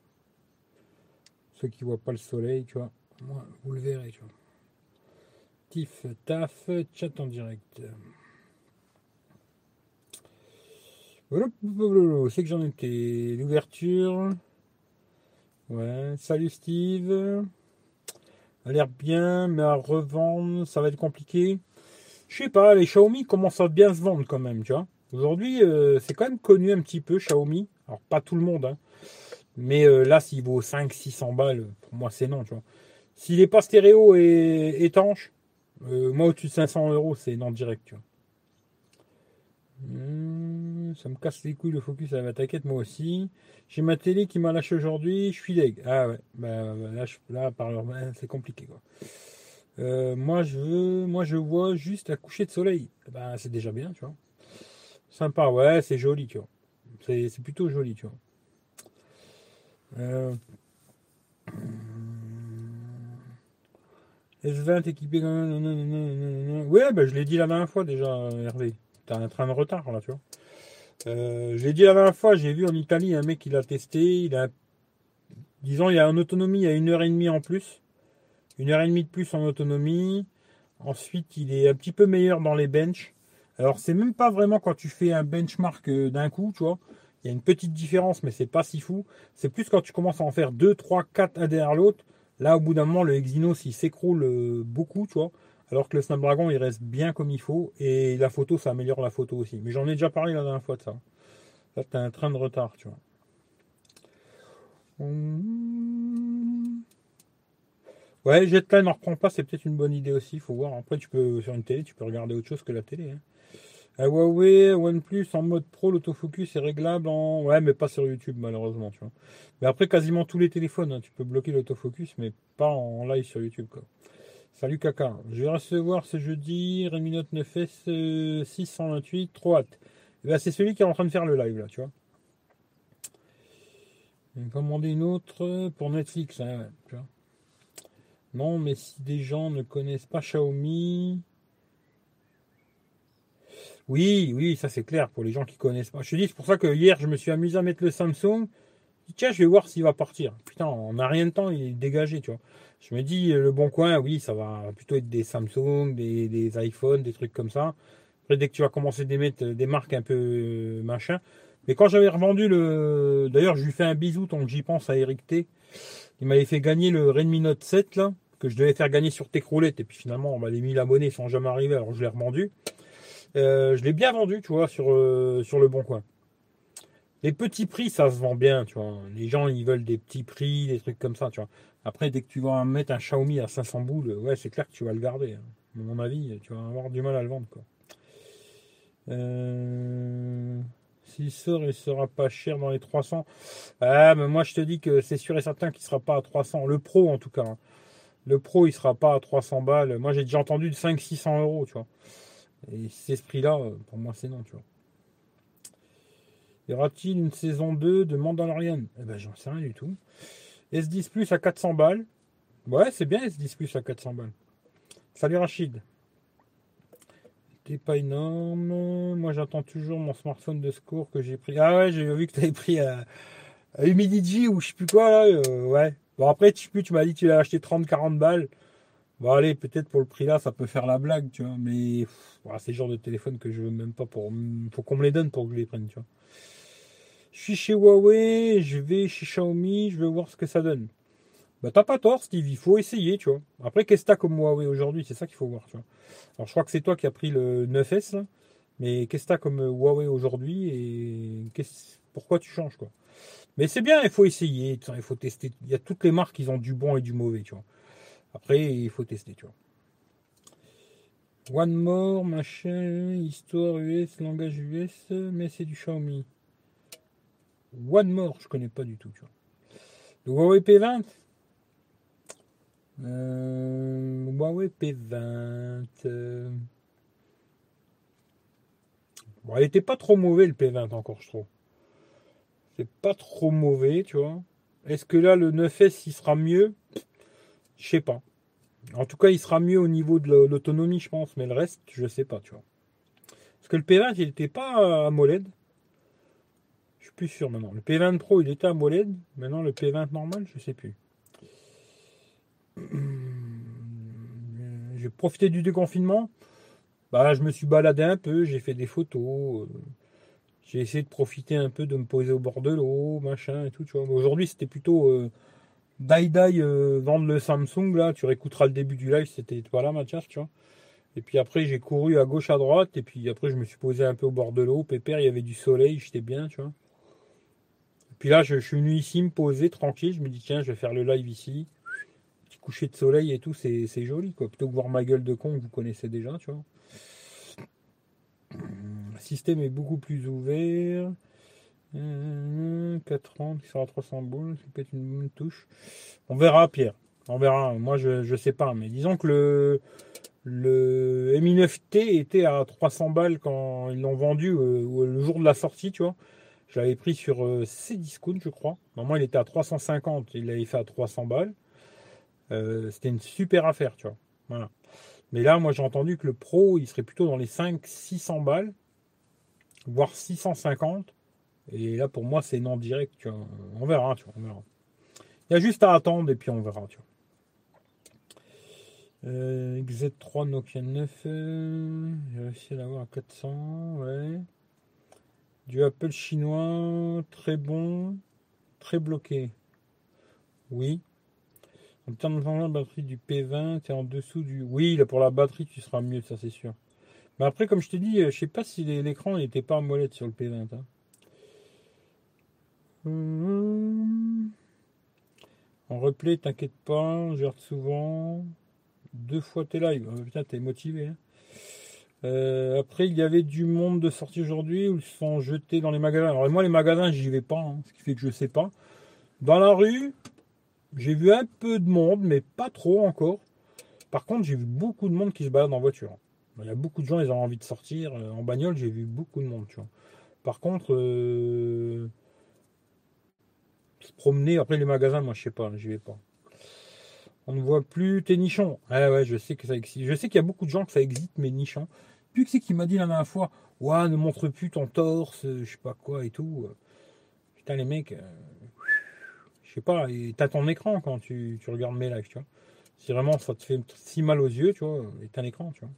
[SPEAKER 1] Ceux qui voient pas le soleil, tu vois. Moi, vous le verrez. Tif, taf, chat en direct. C'est que j'en étais. L'ouverture. Ouais, salut Steve. A l'air bien, mais à revendre, ça va être compliqué. Je sais pas, les Xiaomi commencent à bien se vendre quand même, tu vois. Aujourd'hui, euh, c'est quand même connu un petit peu Xiaomi. Alors, pas tout le monde, hein. Mais euh, là, s'il vaut 500-600 balles, pour moi, c'est non, tu vois. S'il n'est pas stéréo et étanche, euh, moi au-dessus de 500 euros, c'est non direct, tu vois. Hmm, ça me casse les couilles le focus, ça va t'inquiète, moi aussi. J'ai ma télé qui m'a lâché aujourd'hui, je suis deg. Ah ouais, bah, là, là par c'est compliqué quoi. Euh, moi je veux, moi je vois juste la coucher de soleil. Bah, c'est déjà bien, tu vois. Sympa, ouais, c'est joli, tu vois. C'est plutôt joli, tu vois. Euh, S20 équipé. Ouais, bah, je l'ai dit la dernière fois déjà, Hervé. T'as un train de retard là, tu vois. Euh, je l'ai dit la dernière fois, j'ai vu en Italie un mec qui l'a testé. Il a, disons, il a en autonomie à une heure et demie en plus. Une heure et demie de plus en autonomie. Ensuite, il est un petit peu meilleur dans les benches. Alors, c'est même pas vraiment quand tu fais un benchmark euh, d'un coup, tu vois. Il y a une petite différence, mais c'est pas si fou. C'est plus quand tu commences à en faire 2, 3, 4 un derrière l'autre. Là, au bout d'un moment, le Exynos, il s'écroule euh, beaucoup, tu vois. Alors que le Snapdragon, il reste bien comme il faut. Et la photo, ça améliore la photo aussi. Mais j'en ai déjà parlé la dernière fois de ça. Là, tu as un train de retard, tu vois. Ouais, Jetline ne reprend pas, c'est peut-être une bonne idée aussi. Faut voir. Après, tu peux sur une télé, tu peux regarder autre chose que la télé. Hein. Huawei, OnePlus en mode pro, l'autofocus est réglable en. Ouais, mais pas sur YouTube, malheureusement, tu vois. Mais après, quasiment tous les téléphones, hein, tu peux bloquer l'autofocus, mais pas en live sur YouTube, quoi. Salut Caca. Je vais recevoir ce jeudi Redmi Note 9S 628, trop hâte. Eh ben, c'est celui qui est en train de faire le live, là, tu vois. Je vais commander une autre pour Netflix, hein. Non, mais si des gens ne connaissent pas Xiaomi, oui, oui, ça c'est clair pour les gens qui connaissent pas. Je te dis, c'est pour ça que hier je me suis amusé à mettre le Samsung. Tiens, je vais voir s'il va partir. Putain, on n'a rien de temps, il est dégagé, tu vois. Je me dis, le bon coin, oui, ça va plutôt être des Samsung, des, iPhones, des trucs comme ça. Après, dès que tu vas commencer d'émettre des marques un peu machin. Mais quand j'avais revendu le. D'ailleurs, je lui fais un bisou tant que j'y pense à Eric T. Il m'avait fait gagner le Redmi Note 7 là, que je devais faire gagner sur Techroulette. Et puis finalement, on m'avait mis l'abonné sans jamais arriver, alors je l'ai revendu. Euh, je l'ai bien vendu, tu vois, sur, euh, sur le bon coin. Les petits prix, ça se vend bien, tu vois. Les gens, ils veulent des petits prix, des trucs comme ça, tu vois. Après, dès que tu vas mettre un Xiaomi à 500 boules, ouais, c'est clair que tu vas le garder. Hein. À mon avis, tu vas avoir du mal à le vendre, quoi. Euh... S'il sort, il sera pas cher dans les 300. Ah, mais moi, je te dis que c'est sûr et certain qu'il sera pas à 300. Le Pro, en tout cas. Hein. Le Pro, il sera pas à 300 balles. Moi, j'ai déjà entendu de 500-600 euros, tu vois. Et c'est ce prix-là, pour moi, c'est non, tu vois. Y aura-t-il une saison 2 de Mandalorian? Eh ben, j'en sais rien du tout. S10 Plus à 400 balles. Ouais, c'est bien S10 Plus à 400 balles. Salut Rachid. T'es pas énorme. Moi, j'attends toujours mon smartphone de secours que j'ai pris. Ah ouais, j'ai vu que tu avais pris à, Humidity ou je sais plus quoi là. Euh, ouais. Bon, après, tu, tu m'as dit que tu l'as acheté 30-40 balles. Bon, allez, peut-être pour le prix là, ça peut faire la blague, tu vois. Mais c'est le genre de téléphone que je veux même pas pour. Faut qu'on me les donne pour que je les prenne, tu vois. Je suis chez Huawei, je vais chez Xiaomi, je vais voir ce que ça donne. Bah, t'as pas tort, Steve, il faut essayer, tu vois. Après, qu'est-ce que t'as comme Huawei aujourd'hui? C'est ça qu'il faut voir, tu vois. Alors, je crois que c'est toi qui as pris le 9S, mais qu'est-ce que t'as comme Huawei aujourd'hui et pourquoi tu changes, quoi? Mais c'est bien, il faut essayer, il faut tester. Il y a toutes les marques qui ont du bon et du mauvais, tu vois. Après, il faut tester, tu vois. One more, machin, histoire US, langage US, mais c'est du Xiaomi. One more, je connais pas du tout, tu vois. Le Huawei P20 euh, Huawei P20. Euh. Bon, il était pas trop mauvais le P20 encore, je trouve. C'est pas trop mauvais, tu vois. Est-ce que là, le 9S, il sera mieux? Je sais pas. En tout cas, il sera mieux au niveau de l'autonomie, je pense. Mais le reste, je sais pas, tu vois. Parce que le P20, il n'était pas à AMOLED. Je suis plus sûr maintenant. Le P20 Pro, il était à AMOLED. Maintenant, le P20 normal, je sais plus. J'ai profité du déconfinement. Bah, je me suis baladé un peu, j'ai fait des photos. Euh, j'ai essayé de profiter un peu de me poser au bord de l'eau, machin et tout. Aujourd'hui, c'était plutôt euh, die die euh, vendre le Samsung. Là, tu réécouteras le début du live, c'était pas là, Mathias, tu vois. Et puis après, j'ai couru à gauche, à droite. Et puis après, je me suis posé un peu au bord de l'eau. Pépère, il y avait du soleil, j'étais bien, tu vois. Et puis là, je, suis venu ici me poser tranquille. Je me dis, tiens, je vais faire le live ici coucher de soleil et tout, c'est joli, quoi. Plutôt que voir ma gueule de con vous connaissez déjà, tu vois. Le système est beaucoup plus ouvert. 4 qui sera 300 boules, ça peut être une bonne touche. On verra, Pierre. On verra. Moi, je, je sais pas, mais disons que le, le Mi9T était à 300 balles quand ils l'ont vendu euh, le jour de la sortie, tu vois. Je l'avais pris sur euh, Cdiscount, je crois. Normalement, il était à 350, il l'avait fait à 300 balles. Euh, c'était une super affaire, tu vois. Voilà. Mais là, moi, j'ai entendu que le Pro, il serait plutôt dans les 500-600 balles, voire 650. Et là, pour moi, c'est non direct, tu vois. On verra, tu vois, on verra. Il y a juste à attendre et puis on verra, tu vois. Euh, XZ3 Nokia 9, euh, j'ai réussi à l'avoir à 400, ouais. Du Apple chinois, très bon, très bloqué. Oui, en termes de la batterie du P20, tu es en dessous du. Oui, là, pour la batterie, tu seras mieux, ça c'est sûr. Mais après, comme je te dis, je sais pas si l'écran n'était pas en molette sur le P20. Hein. Hum. En replay, t'inquiète pas, je souvent. Deux fois tes lives. Oh, putain, t'es motivé. Hein. Euh, après, il y avait du monde de sortie aujourd'hui où ils sont jetés dans les magasins. Alors, moi, les magasins, j'y vais pas, hein, ce qui fait que je sais pas. Dans la rue, j'ai vu un peu de monde, mais pas trop encore. Par contre, j'ai vu beaucoup de monde qui se balade en voiture. Il y a beaucoup de gens, ils ont envie de sortir. Euh, en bagnole, j'ai vu beaucoup de monde, tu vois. Par contre, euh, promener, après les magasins, moi je sais pas, j'y vais pas. On ne voit plus tes nichons. Ah ouais, je sais que ça existe. Je sais qu'il y a beaucoup de gens que ça existe, mes nichons. Puis que c'est qui m'a dit la dernière fois, ouais, ne montre plus ton torse, je sais pas quoi et tout. Putain les mecs, euh, je sais pas, t'as ton écran quand tu, regardes mes lives, tu vois. Si vraiment ça te fait si mal aux yeux, tu vois, t'as un écran, tu vois.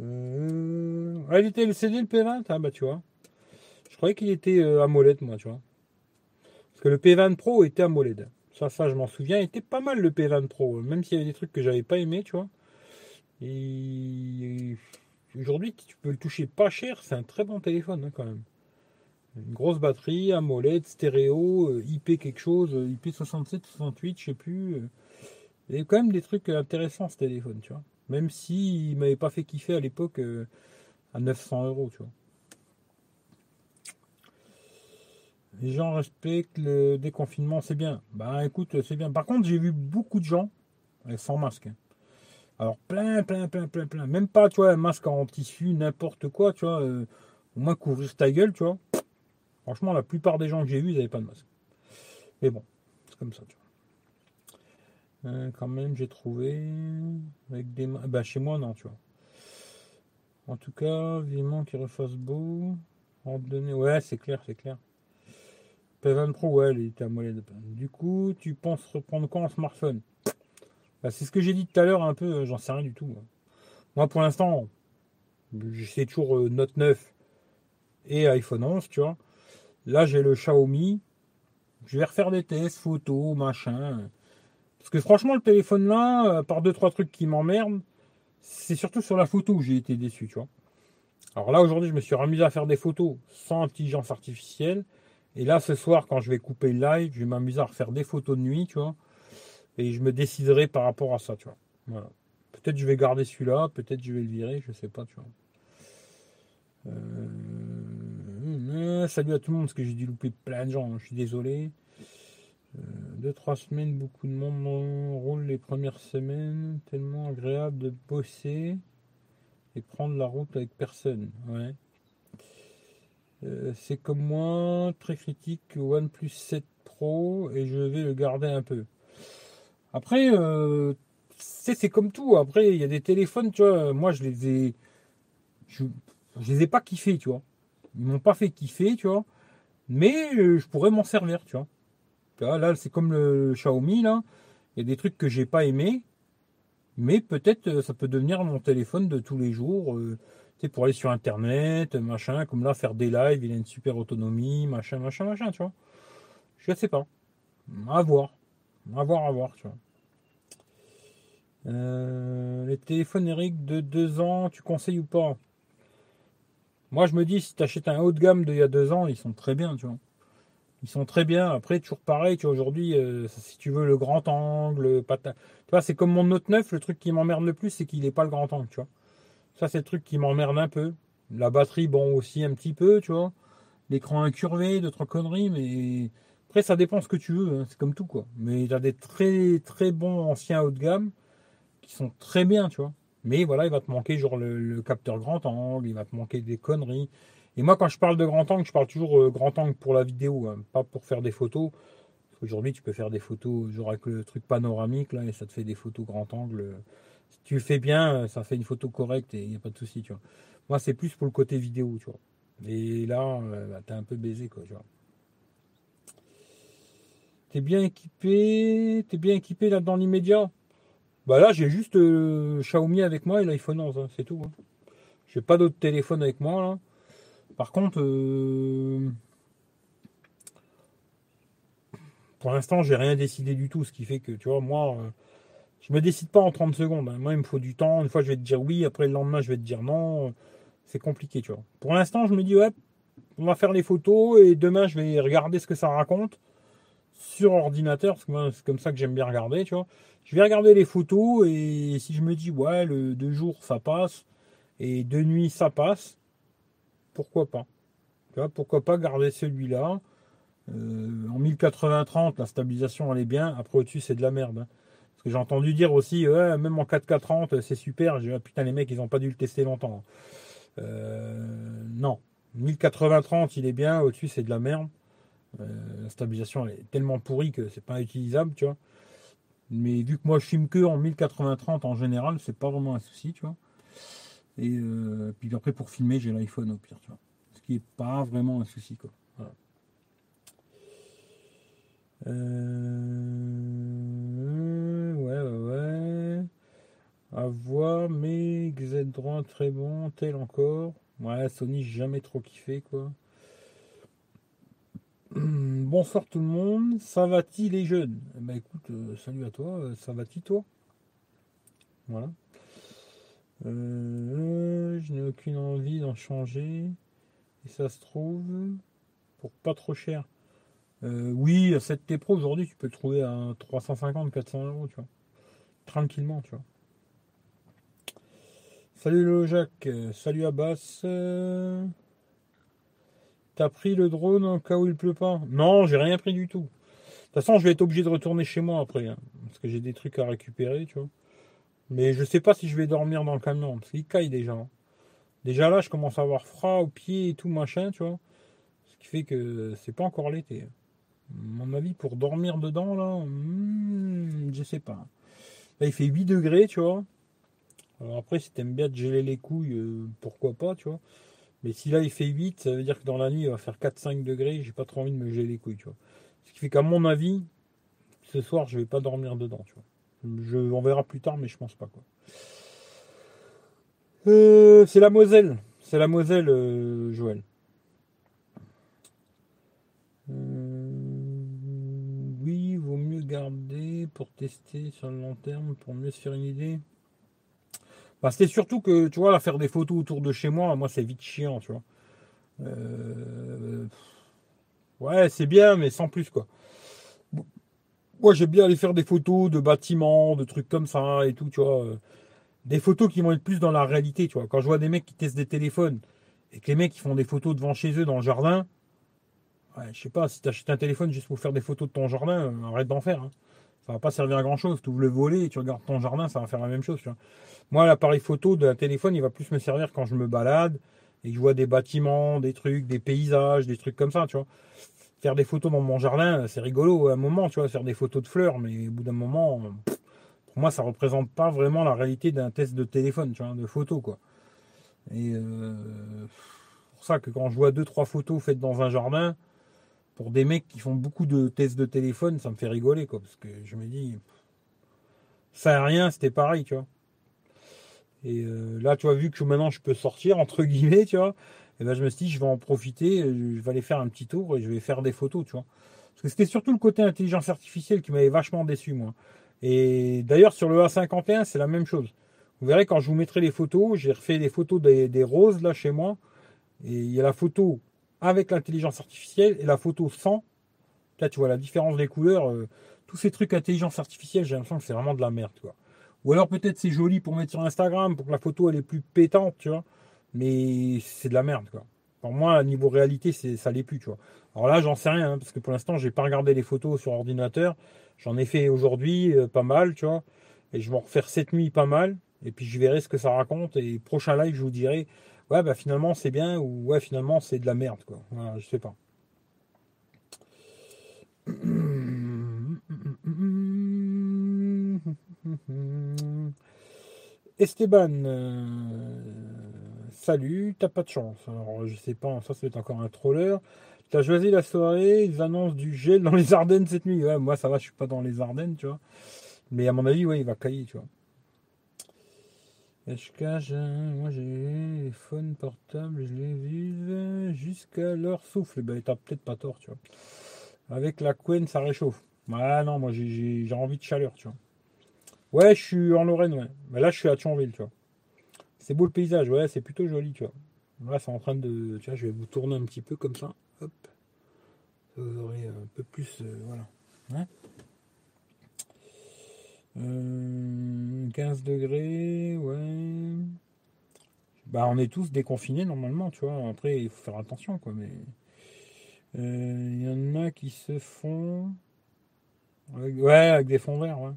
[SPEAKER 1] Euh... Ah, il était LCD le P20 Ah bah tu vois. Je croyais qu'il était euh, AMOLED moi, tu vois. Parce que le P20 Pro était AMOLED. Ça, ça, je m'en souviens, il était pas mal le P20 Pro, même s'il y avait des trucs que j'avais pas aimé, tu vois. Et aujourd'hui, tu peux le toucher pas cher, c'est un très bon téléphone hein, quand même. Une grosse batterie, AMOLED, stéréo, euh, IP quelque chose, euh, IP 67, 68, je sais plus. Il y a quand même des trucs intéressants ce téléphone, tu vois. Même s'il m'avait pas fait kiffer à l'époque à 900 euros, tu vois. Les gens respectent le déconfinement, c'est bien. Bah écoute, c'est bien. Par contre, j'ai vu beaucoup de gens sans masque. Hein. Alors plein, plein, plein, plein, plein. Même pas, tu vois, un masque en tissu, n'importe quoi, tu vois. au moins couvrir ta gueule, tu vois. Franchement, la plupart des gens que j'ai vus, ils n'avaient pas de masque. Mais bon, c'est comme ça, tu vois. Euh, quand même, j'ai trouvé avec des bah, chez moi, non, tu vois. En tout cas, vivement qu'il refasse beau. donner... Ouais, c'est clair, c'est clair. P20 Pro, ouais, il était à moyen de Du coup, tu penses reprendre quand un smartphone? Bah, C'est ce que j'ai dit tout à l'heure, un peu, euh, j'en sais rien du tout. Moi, pour l'instant, c'est toujours euh, Note 9 et iPhone 11, tu vois. Là, j'ai le Xiaomi. Je vais refaire des tests, photos, machin. Parce que franchement, le téléphone là, euh, par deux, trois trucs qui m'emmerdent, c'est surtout sur la photo où j'ai été déçu, tu vois. Alors là, aujourd'hui, je me suis remis à faire des photos sans intelligence artificielle. Et là, ce soir, quand je vais couper le live, je vais m'amuser à refaire des photos de nuit, tu vois. Et je me déciderai par rapport à ça, tu vois. Voilà. Peut-être je vais garder celui-là, peut-être je vais le virer, je sais pas, tu vois. Euh, euh, salut à tout le monde, parce que j'ai dû louper plein de gens, hein, je suis désolé. Euh, deux, trois semaines, beaucoup de monde roule les premières semaines, tellement agréable de bosser et prendre la route avec personne. Euh, c'est comme moi, très critique OnePlus 7 Pro et je vais le garder un peu. Après, c'est comme tout. Après, il y a des téléphones, tu vois, moi je les ai. Je, je les ai pas kiffés, tu vois. Ils m'ont pas fait kiffer, tu vois. Mais euh, je pourrais m'en servir, tu vois. Là, c'est comme le Xiaomi, là. Il y a des trucs que j'ai pas aimé. Mais peut-être euh, ça peut devenir mon téléphone de tous les jours. Euh, pour aller sur Internet, machin. Comme là, faire des lives, il a une super autonomie, machin, machin, machin, tu vois. Je sais pas. À voir. À voir, à voir, tu vois. les téléphones Eric de 2 ans, tu conseilles ou pas? Moi, je me dis, si tu achètes un haut de gamme d'il y a deux ans, ils sont très bien, tu vois. Ils sont très bien. Après, toujours pareil, tu vois, aujourd'hui, euh, si tu veux le grand angle, pas tu vois, c'est comme mon Note 9, le truc qui m'emmerde le plus, c'est qu'il n'est pas le grand angle, tu vois. Ça, c'est le truc qui m'emmerde un peu. La batterie, bon, aussi un petit peu, tu vois. L'écran incurvé, d'autres conneries, mais après, ça dépend ce que tu veux, hein. c'est comme tout, quoi. Mais il y a des très, très bons anciens haut de gamme qui sont très bien, tu vois. Mais voilà, il va te manquer genre le, capteur grand angle, il va te manquer des conneries. Et moi, quand je parle de grand angle, je parle toujours euh, grand angle pour la vidéo, hein, pas pour faire des photos. Aujourd'hui, tu peux faire des photos genre avec le truc panoramique là, et ça te fait des photos grand angle. Si tu le fais bien, euh, ça fait une photo correcte et il n'y a pas de souci, tu vois. Moi, c'est plus pour le côté vidéo, tu vois. Et là, euh, bah, t'es un peu baisé, quoi, tu vois. T'es bien équipé, t'es bien équipé là dans l'immédiat? Bah là, j'ai juste Xiaomi avec moi et l'iPhone 11, hein, c'est tout. Hein. J'ai pas d'autre téléphone avec moi là. Par contre, euh, pour l'instant, j'ai rien décidé du tout, ce qui fait que, tu vois, moi, euh, je me décide pas en 30 secondes. Hein. Moi, il me faut du temps. Une fois, je vais te dire oui, après le lendemain, je vais te dire non. C'est compliqué, tu vois. Pour l'instant, je me dis, ouais, on va faire les photos et demain, je vais regarder ce que ça raconte sur ordinateur, parce que c'est comme ça que j'aime bien regarder, tu vois. Je vais regarder les photos et si je me dis, ouais, le deux jours ça passe et de nuit ça passe, pourquoi pas tu vois, Pourquoi pas garder celui-là euh, En 1080-30, la stabilisation elle est bien, après au-dessus c'est de la merde. Hein. Parce que j'ai entendu dire aussi, même en 4K30 c'est super, j'ai putain les mecs ils n'ont pas dû le tester longtemps. Euh, non, 1080-30 il est bien, au-dessus c'est de la merde. Euh, la stabilisation elle est tellement pourrie que c'est pas utilisable, tu vois. Mais vu que moi je filme que en 1080-30 en général, c'est pas vraiment un souci, tu vois. Et euh, puis après pour filmer, j'ai l'iPhone au pire, tu vois. Ce qui est pas vraiment un souci, quoi. Euh, À voir, mais Z3 très bon, tel encore. Ouais, Sony, jamais trop kiffé, quoi. Bonsoir tout le monde, ça va-t-il les jeunes ben écoute, euh, salut à toi, ça va-t-il toi Voilà. Euh, je n'ai aucune envie d'en changer. Et ça se trouve pour pas trop cher. oui, à 7T Pro aujourd'hui, tu peux trouver à 350, 400 euros, tu vois. Tranquillement, tu vois. Salut le Jacques, salut Abbas. T'as pris le drone au cas où il pleut pas? Non, j'ai rien pris du tout. De toute façon, je vais être obligé de retourner chez moi après, hein, parce que j'ai des trucs à récupérer, tu vois. Mais je sais pas si je vais dormir dans le camion, parce qu'il caille déjà. Hein. Déjà là, je commence à avoir froid aux pieds et tout machin, tu vois. Ce qui fait que c'est pas encore l'été. Mon avis, pour dormir dedans, là, hmm, je sais pas. Là, il fait 8 degrés, tu vois. Alors après, si t'aimes bien te geler les couilles, euh, pourquoi pas, tu vois. Mais si là il fait 8, ça veut dire que dans la nuit il va faire 4-5 degrés, j'ai pas trop envie de me geler les couilles, tu vois. Ce qui fait qu'à mon avis, ce soir je vais pas dormir dedans, tu vois. Je, on verra plus tard, mais je pense pas quoi. Euh, c'est la Moselle. C'est la Moselle, euh, Joël. Euh, oui, vaut mieux garder pour tester sur le long terme, pour mieux se faire une idée. Bah, c'était surtout que, tu vois, faire des photos autour de chez moi, moi, c'est vite chiant, tu vois. Ouais, c'est bien, mais sans plus, quoi. Moi, j'aime bien aller faire des photos de bâtiments, de trucs comme ça et tout, tu vois. Des photos qui vont être plus dans la réalité, tu vois. Quand je vois des mecs qui testent des téléphones et que les mecs qui font des photos devant chez eux dans le jardin, ouais, je sais pas, si tu achètes un téléphone juste pour faire des photos de ton jardin, arrête d'en faire. Hein. Ça va pas servir à grand chose. Tu ouvres le volet et tu regardes ton jardin, ça va faire la même chose, tu vois. Moi, l'appareil photo d'un téléphone, il va plus me servir quand je me balade et que je vois des bâtiments, des trucs, des paysages, des trucs comme ça, tu vois. Faire des photos dans mon jardin, c'est rigolo à un moment, tu vois, faire des photos de fleurs, mais au bout d'un moment, pour moi, ça représente pas vraiment la réalité d'un test de téléphone, tu vois, de photo, quoi. Et euh, pour ça que quand je vois deux, trois photos faites dans un jardin, pour des mecs qui font beaucoup de tests de téléphone, ça me fait rigoler, quoi, parce que je me dis, ça n'a rien, c'était pareil, tu vois. Et euh, là, tu vois, vu que maintenant je peux sortir, entre guillemets, tu vois, et ben je me suis dit, je vais en profiter, euh, je vais aller faire un petit tour et je vais faire des photos, tu vois. Parce que c'était surtout le côté intelligence artificielle qui m'avait vachement déçu, moi. Et d'ailleurs, sur le A51, c'est la même chose. Vous verrez, quand je vous mettrai les photos, j'ai refait des photos des, roses là chez moi. Et il y a la photo avec l'intelligence artificielle et la photo sans. Là, tu vois la différence des couleurs. Euh, tous ces trucs intelligence artificielle, j'ai l'impression que c'est vraiment de la merde, quoi. Ou alors peut-être c'est joli pour mettre sur Instagram, pour que la photo elle est plus pétante, tu vois. Mais c'est de la merde, quoi. Pour moi, niveau réalité, c'est, ça l'est plus, tu vois. Alors là, j'en sais rien, hein, parce que pour l'instant, j'ai pas regardé les photos sur ordinateur. J'en ai fait aujourd'hui euh, pas mal, tu vois. Et je vais en refaire cette nuit pas mal. Et puis je verrai ce que ça raconte. Et prochain live, je vous dirai, ouais, bah finalement c'est bien, ou ouais, finalement c'est de la merde, quoi. Voilà, je sais pas. Esteban, euh, salut, t'as pas de chance. Alors, je sais pas, ça, c'est encore un troller. T'as choisi la soirée, ils annoncent du gel dans les Ardennes cette nuit. Ouais, moi, ça va, je suis pas dans les Ardennes, tu vois. Mais à mon avis, ouais, il va cailler, tu vois. HK, moi j'ai les phones portables, je les vive jusqu'à leur souffle. Ben, t'as peut-être pas tort, tu vois. Avec la couenne, ça réchauffe. Ah non, moi j'ai envie de chaleur, tu vois. Ouais, je suis en Lorraine, ouais. Mais là, je suis à Thionville, tu vois. C'est beau le paysage, ouais, c'est plutôt joli, tu vois. Là, c'est en train de. Tu je vais vous tourner un petit peu comme ça. Hop. Vous aurez un peu plus. Euh, voilà. 15 hein. euh, degrés, ouais. Bah, on est tous déconfinés normalement, tu vois. Après, il faut faire attention, quoi. Mais. Euh, il y en a qui se font. ouais, avec des fonds verts, ouais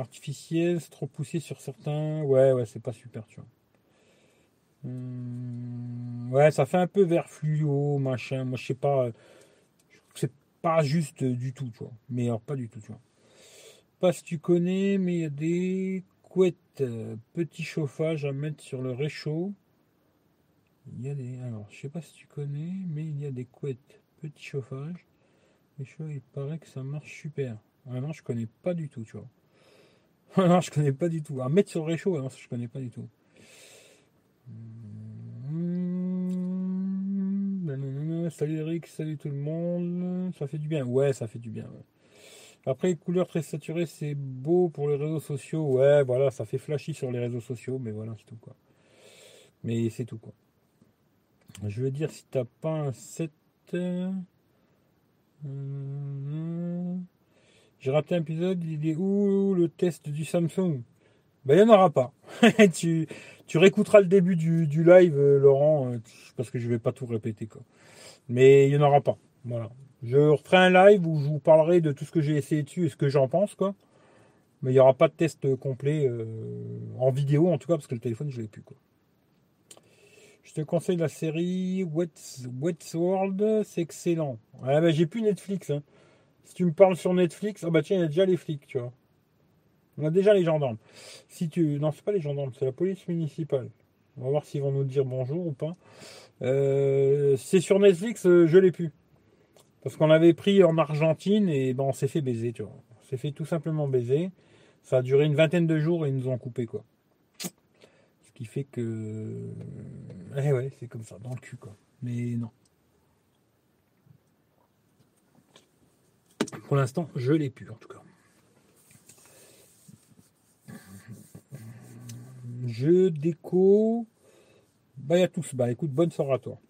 [SPEAKER 1] artificiel, c'est trop poussé sur certains. Ouais, ouais, c'est pas super, tu vois. Hum, ouais, ça fait un peu vert fluo, machin. Moi, je sais pas. C'est pas juste du tout, tu vois. Mais alors, pas du tout, tu vois. Pas si tu connais, mais il y a des couettes, euh, petit chauffage à mettre sur le réchaud. Il y a des. Alors, je sais pas si tu connais, mais il y a des couettes, petit chauffage. Il paraît que ça marche super. Ah je connais pas du tout, tu vois. non, je connais pas du tout. Un mètre sur le réchaud, non, je connais pas du tout. Salut Eric, salut tout le monde. Ça fait du bien. Ouais, ça fait du bien. Après, couleurs très saturées, c'est beau pour les réseaux sociaux. Ouais, voilà, ça fait flashy sur les réseaux sociaux, mais voilà, c'est tout quoi. Mais c'est tout quoi. Je veux dire, si t'as pas un 7. Euh, j'ai raté un épisode, il est où le test du Samsung? Ben, il n'y en aura pas. tu, tu réécouteras le début du, live, euh, Laurent, euh, parce que je vais pas tout répéter. Quoi. Mais il n'y en aura pas. Voilà. Je referai un live où je vous parlerai de tout ce que j'ai essayé dessus et ce que j'en pense. Quoi. Mais il n'y aura pas de test complet en vidéo, en tout cas, parce que le téléphone, je l'ai plus. Quoi. Je te conseille la série What's, World, c'est excellent. Ah bah, j'ai plus Netflix. Hein. Si tu me parles sur Netflix, ah bah tiens, il y a déjà les flics, tu vois. On a déjà les gendarmes. Si tu. Non, c'est pas les gendarmes, c'est la police municipale. On va voir s'ils vont nous dire bonjour ou pas. Euh, c'est sur Netflix, euh, je l'ai plus. Parce qu'on l'avait pris en Argentine et ben on s'est fait baiser, tu vois. On s'est fait tout simplement baiser. Ça a duré une vingtaine de jours et ils nous ont coupé quoi qui fait que. Eh ouais, c'est comme ça, dans le cul, quoi. Mais non. Pour l'instant, je l'ai pu, en tout cas. Je déco. Bah, à tous. Bah, écoute, bonne soirée à toi.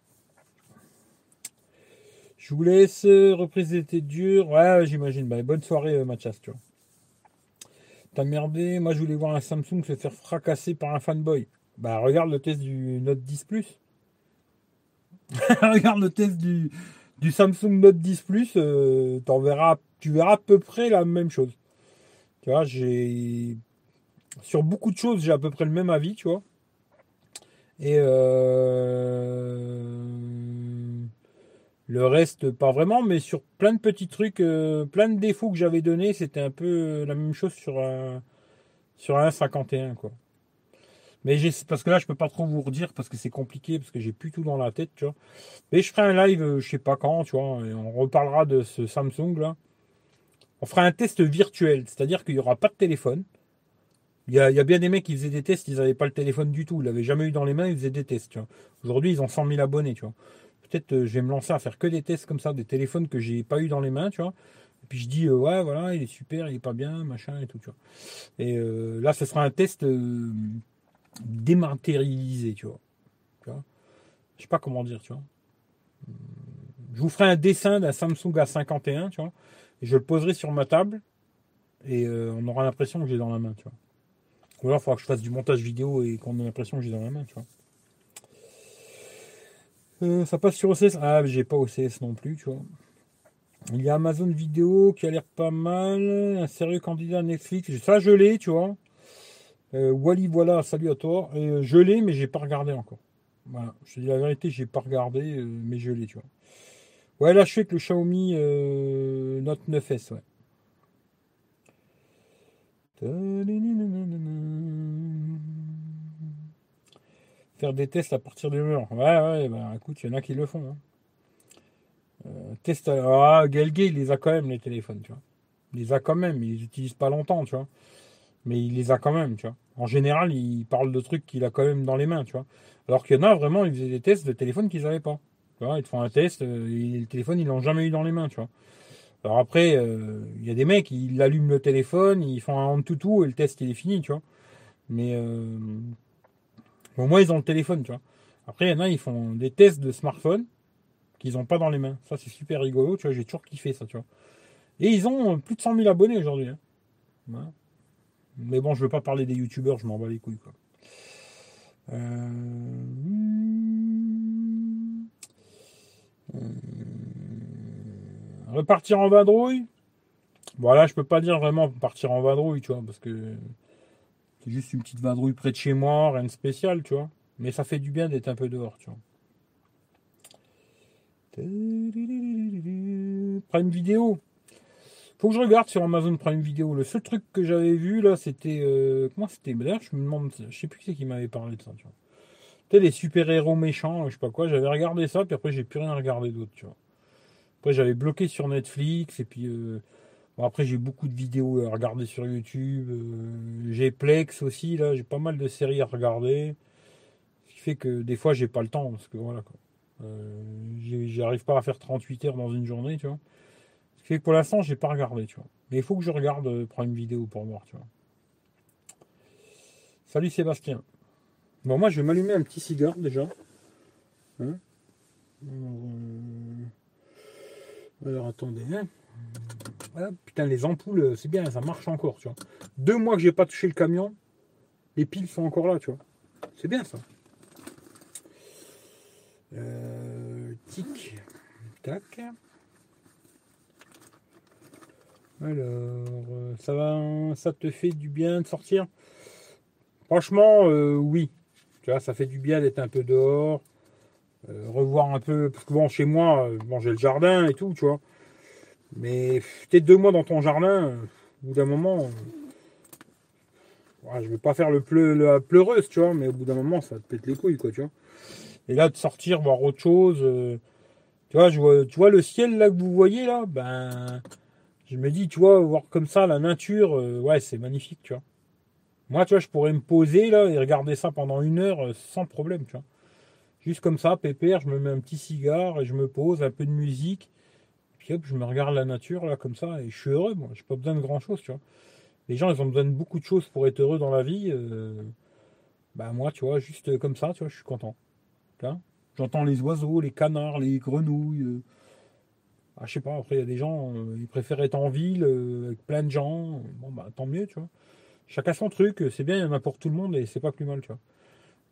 [SPEAKER 1] Je vous laisse. Reprise d'été dur. Ouais, j'imagine. Bah, bonne soirée, euh, Mathias, tu vois. T'as merdé. Moi, je voulais voir un Samsung se faire fracasser par un fanboy. Bah, regarde le test du Note 10 Plus. regarde le test du, du Samsung Note 10 Plus. Euh, verras, tu verras à peu près la même chose. Tu vois, j'ai. Sur beaucoup de choses, j'ai à peu près le même avis, tu vois. Et euh, le reste, pas vraiment, mais sur plein de petits trucs, euh, plein de défauts que j'avais donnés, c'était un peu la même chose sur un, sur un 51, quoi. Mais parce que là, je peux pas trop vous redire parce que c'est compliqué, parce que j'ai plus tout dans la tête, tu vois. Mais je ferai un live, euh, je sais pas quand, tu vois, et on reparlera de ce Samsung là. On fera un test virtuel, c'est-à-dire qu'il y aura pas de téléphone. Il y, a, bien des mecs qui faisaient des tests, ils n'avaient pas le téléphone du tout, ils l'avaient jamais eu dans les mains, ils faisaient des tests. Aujourd'hui, ils ont 100 000 abonnés, tu vois. Peut-être euh, je vais me lancer à faire que des tests comme ça, des téléphones que j'ai pas eu dans les mains, tu vois. Et puis je dis euh, ouais voilà, il est super, il est pas bien, machin et tout, tu. Et là, ce sera un test dématérialisé, tu vois. tu vois? Je sais pas comment dire, tu vois. Je vous ferai un dessin d'un Samsung A51, tu vois, je le poserai sur ma table, et euh, on aura l'impression que j'ai dans la main, tu vois. Ou alors, il faudra que je fasse du montage vidéo et qu'on ait l'impression que j'ai dans la main, tu vois. Euh, ça passe sur OCS. Ah, j'ai pas OCS non plus, tu vois. Il y a Amazon Vidéo qui a l'air pas mal. Un sérieux candidat Netflix. Ça, je l'ai, tu vois. Euh, Wally, voilà, salut à toi. Euh, je l'ai, mais j'ai pas regardé encore. Voilà, je te dis la vérité, j'ai pas regardé, mais je l'ai, tu vois. Ouais, là, je fais que le Xiaomi Note 9S, ouais. Faire des tests à partir des murs. Ouais, ouais, bah écoute, il y en a qui le font. Hein. test. Ah, Galgay, il les a quand même, les téléphones, tu vois. Il les a quand même, il les utilise pas longtemps, tu vois mais il les a quand même, tu vois. En général, il parle de trucs qu'il a quand même dans les mains, tu vois. Alors qu'il y en a vraiment, ils faisaient des tests de téléphone qu'ils n'avaient pas. Tu vois, ils te font un test, euh, et le téléphone, ils l'ont jamais eu dans les mains, tu vois. Alors après, euh, il y a des mecs, ils allument le téléphone, ils font un tout tout et le test, il est fini, tu vois. Mais euh, au moins, ils ont le téléphone, tu vois. Après, il y en a, ils font des tests de smartphone qu'ils n'ont pas dans les mains. Ça, c'est super rigolo, tu vois. J'ai toujours kiffé ça, tu vois. Et ils ont plus de 100 000 abonnés aujourd'hui. Hein. Mais bon, je veux pas parler des youtubeurs, je m'en bats les couilles. Quoi. Euh, euh, repartir en vadrouille? Voilà, je peux pas dire vraiment partir en vadrouille, tu vois, parce que c'est juste une petite vadrouille près de chez moi, rien de spécial, tu vois. Mais ça fait du bien d'être un peu dehors, tu vois. Prime vidéo. Faut que je regarde sur Amazon Prime Video. Le seul truc que j'avais vu là, c'était. Euh, comment c'était D'ailleurs, je me demande. Je sais plus qui c'est qui m'avait parlé de ça, tu vois. C'était les super-héros méchants, je sais pas quoi. J'avais regardé ça, puis après, j'ai plus rien regardé d'autre, tu vois. Après, j'avais bloqué sur Netflix, et puis. Euh, Bon, après, j'ai beaucoup de vidéos à regarder sur YouTube. euh, j'ai Plex aussi, là. J'ai pas mal de séries à regarder. Ce qui fait que des fois, j'ai pas le temps. Parce que voilà, quoi. Euh, J'arrive pas à faire 38 heures dans une journée, tu vois. Ce qui fait que pour l'instant, j'ai pas regardé, tu vois. Mais il faut que je regarde, euh, une vidéo pour voir, tu vois. Salut Sébastien. Bon, moi, je vais m'allumer un petit cigare déjà. Hein Euh, Alors, attendez. hein. Voilà, putain, les ampoules, c'est bien, ça marche encore, tu vois. Deux mois que j'ai pas touché le camion, les piles sont encore là, tu vois. C'est bien ça. Euh, tic, tac. Alors, euh, ça va, ça te fait du bien de sortir? Franchement, euh, oui. Tu vois, ça fait du bien d'être un peu dehors, euh, revoir un peu. Parce que bon, chez moi, euh, bon, j'ai le jardin et tout, tu vois. Mais t'es deux mois dans ton jardin, euh, au bout d'un moment, euh, ouais, je vais pas faire le pleu, la pleureuse, tu vois, mais au bout d'un moment, ça te pète les couilles, quoi, tu vois. Et là, de sortir, voir autre chose, euh, tu vois, je vois, tu vois le ciel là que vous voyez là, ben, je me dis, tu vois, voir comme ça la nature, euh, ouais, c'est magnifique, tu vois. Moi, tu vois, je pourrais me poser là et regarder ça pendant une heure euh, sans problème, tu vois. Juste comme ça, pépère, je me mets un petit cigare et je me pose, un peu de musique. Puis hop, je me regarde la nature là comme ça et je suis heureux, moi. J'ai pas besoin de grand chose, tu vois. Les gens, ils ont besoin de beaucoup de choses pour être heureux dans la vie. euh, bah moi, tu vois, juste comme ça, tu vois, je suis content. J'entends les oiseaux, les canards, les grenouilles. euh. Ah, je sais pas, après, il y a des gens, euh, ils préfèrent être en ville euh, avec plein de gens. Bon, bah tant mieux, tu vois. Chacun son truc, c'est bien, il y en a pour tout le monde et c'est pas plus mal, tu vois.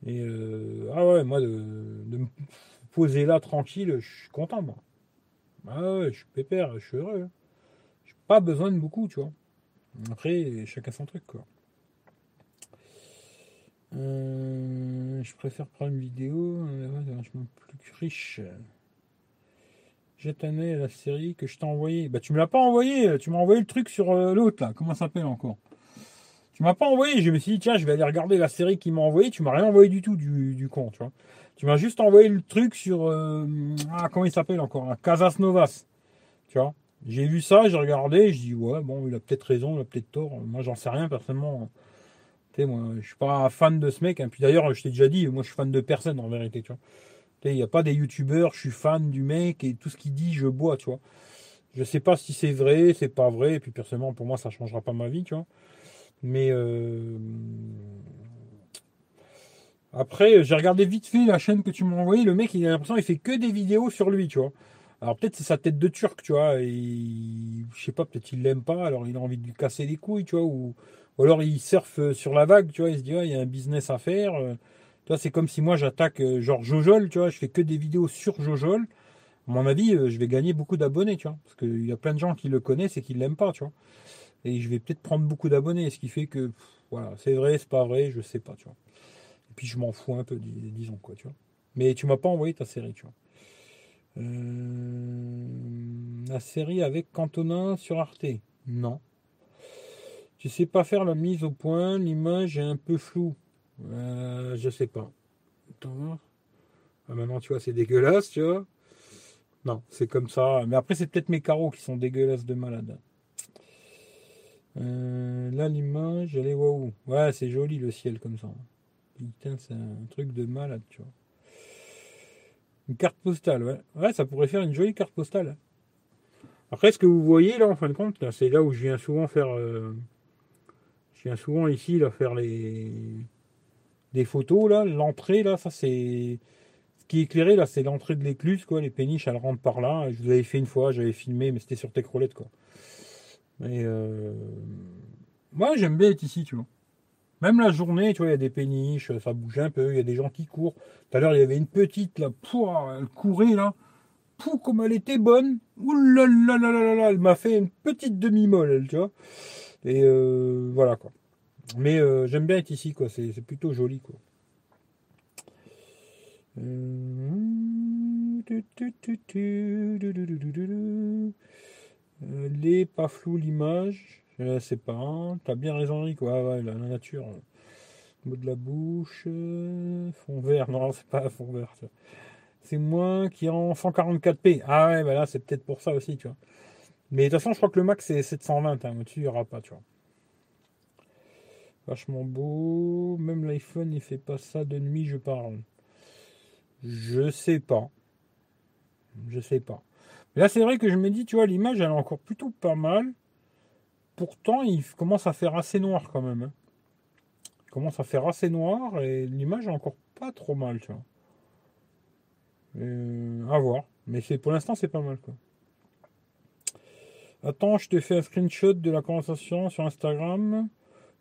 [SPEAKER 1] Et euh, ah ouais, moi, de, me poser là tranquille, je suis content, moi. Ah ouais, je suis pépère, je suis heureux. hein. J'ai pas besoin de beaucoup, tu vois. Après, chacun son truc, quoi. Euh, je préfère prendre une vidéo, euh, ouais, vachement plus riche. Jette à la série que je t'ai envoyé. Bah, tu me l'as pas envoyé, tu m'as envoyé le truc sur euh, l'autre, là. Comment ça s'appelle encore? Tu m'as pas envoyé. Je me suis dit, tiens, je vais aller regarder la série qu'il m'a envoyé. Tu m'as rien envoyé du tout, du, du con, tu vois. Tu m'as juste envoyé le truc sur. euh, ah, comment il s'appelle encore là Casas Novas. Tu vois J'ai vu ça, j'ai regardé, je dis, ouais, bon, il a peut-être raison, il a peut-être tort. Moi, j'en sais rien, personnellement. Tu sais, moi, je suis pas fan de ce mec. hein. Puis d'ailleurs, je t'ai déjà dit, moi, je suis fan de personne, en vérité, tu vois. Il n'y a pas des youtubeurs, je suis fan du mec et tout ce qu'il dit, je bois, tu vois. Je sais pas si c'est vrai, c'est pas vrai. Et puis, personnellement, pour moi, ça changera pas ma vie, tu vois. Mais euh, après, j'ai regardé vite fait la chaîne que tu m'as envoyée. Le mec, il a l'impression qu'il fait que des vidéos sur lui, tu vois. Alors peut-être c'est sa tête de turc, tu vois. Et je sais pas, peut-être il l'aime pas, alors il a envie de lui casser les couilles, tu vois. Ou, alors il surfe sur la vague, tu vois. Il se dit, ah, il y a un business à faire. Euh, Tu vois, c'est comme si moi j'attaque euh, genre Jojol, tu vois. Je fais que des vidéos sur Jojol. À mon avis, euh, je vais gagner beaucoup d'abonnés, tu vois. Parce qu'il y a plein de gens qui le connaissent et qui l'aiment pas, tu vois. Et je vais peut-être prendre beaucoup d'abonnés, ce qui fait que, voilà, c'est vrai, c'est pas vrai, je sais pas, tu vois. Et puis je m'en fous un peu, dis- disons, quoi, tu vois. Mais tu m'as pas envoyé ta série, tu vois. Euh, la série avec Cantona sur Arte Non. Tu sais pas faire la mise au point, l'image est un peu floue. Euh, je sais pas. Attends. Ah, maintenant, tu vois, c'est dégueulasse, tu vois. Non, c'est comme ça. Mais après, c'est peut-être mes carreaux qui sont dégueulasses de malade. Euh, là, l'image, elle est waouh. Ouais, c'est joli le ciel comme ça. Putain, c'est un truc de malade, tu vois. Une carte postale, ouais. Ouais, ça pourrait faire une jolie carte postale. Après, ce que vous voyez là, en fin de compte, là, c'est là où je viens souvent faire. euh, je viens souvent ici là faire les des photos là. L'entrée là, ça c'est ce qui est éclairé là, c'est l'entrée de l'écluse quoi. Les péniches elles rentrent par là. Je vous avais fait une fois, j'avais filmé, mais c'était sur Techrolette quoi. Mais euh... moi j'aime bien être ici, tu vois. Même la journée, tu vois, il y a des péniches, ça bouge un peu, il y a des gens qui courent. Tout à l'heure, il y avait une petite, là, pouah, elle courait, là. Pouh, comme elle était bonne. Ouh là là là là là elle m'a fait une petite demi-molle, elle, tu vois. Et euh, voilà, quoi. Mais euh, j'aime bien être ici, quoi. C'est plutôt joli, quoi. Euh, Les pas flou l'image, sais pas. T'as bien raison, Rick. Ouais, la, nature. euh, Mot de la bouche, euh, fond vert. Non, c'est pas fond vert. C'est moi qui en 144p. Ah ouais, bah là, c'est peut-être pour ça aussi, tu vois. Mais de toute façon, je crois que le max c'est 720. Hein. Au-dessus, il n'y aura pas, tu vois. Vachement beau. Même l'iPhone, il fait pas ça de nuit, je parle. Je sais pas. Je sais pas. Là, c'est vrai que je me dis, tu vois, l'image, elle est encore plutôt pas mal. Pourtant, il commence à faire assez noir quand même. Hein. Il commence à faire assez noir et l'image est encore pas trop mal, tu vois. Euh, à voir. Mais c'est pour l'instant, c'est pas mal, quoi. Attends, je te fais un screenshot de la conversation sur Instagram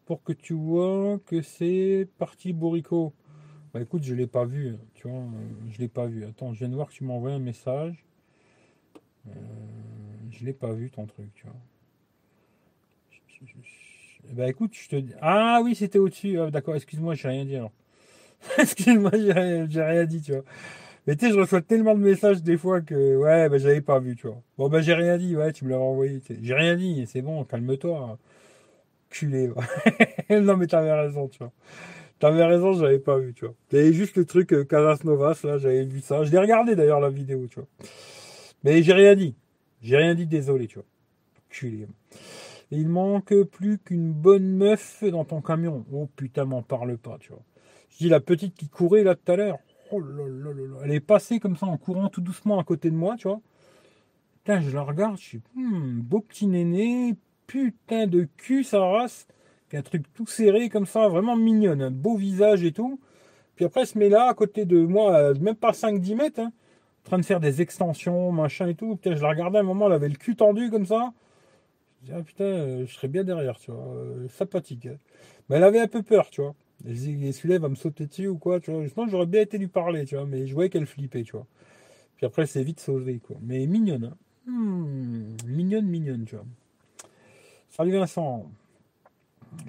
[SPEAKER 1] pour que tu vois que c'est parti bourrico. Bah écoute, je l'ai pas vu, tu vois, je l'ai pas vu. Attends, je viens de voir que tu m'as envoyé un message. Euh, je l'ai pas vu ton truc, tu vois. Bah écoute, je te dis. Ah oui, c'était au-dessus. Ah, d'accord, excuse-moi, j'ai rien dit alors. excuse-moi, j'ai rien, dit, tu vois. Mais tu sais, je reçois tellement de messages des fois que ouais, bah j'avais pas vu, tu vois. Bon bah j'ai rien dit, ouais, tu me l'as envoyé. J'ai rien dit, c'est bon, calme-toi. Culé. non mais t'avais raison, tu vois. T'avais raison, j'avais pas vu, tu vois. T'avais juste le truc euh, Casas Novas, là, j'avais vu ça. Je l'ai regardé d'ailleurs la vidéo, tu vois. Mais j'ai rien dit. J'ai rien dit, désolé, tu vois. Culé. Il manque plus qu'une bonne meuf dans ton camion. Oh putain, m'en parle pas, tu vois. Je dis la petite qui courait là tout à l'heure. Oh là là là. Elle est passée comme ça en courant tout doucement à côté de moi, tu vois. Putain, je la regarde, je suis, hmm, beau petit néné, putain de cul, sa race. Un truc tout serré comme ça, vraiment mignonne, un beau visage et tout. Puis après, elle se met là, à côté de moi, même pas 5-10 mètres, hein, train de faire des extensions, machin et tout. Putain, je la regardais un moment, elle avait le cul tendu comme ça. Je dis, ah putain, euh, je serais bien derrière, tu vois. Euh, sympathique. Hein. Mais elle avait un peu peur, tu vois. Elle disait, celui-là va me sauter dessus ou quoi, tu vois. J'aurais bien été lui parler, tu vois, mais je voyais qu'elle flippait, tu vois. Puis après, c'est vite sauvé, quoi. Mais mignonne, hein. Hmm, mignonne, mignonne, tu vois. Salut Vincent.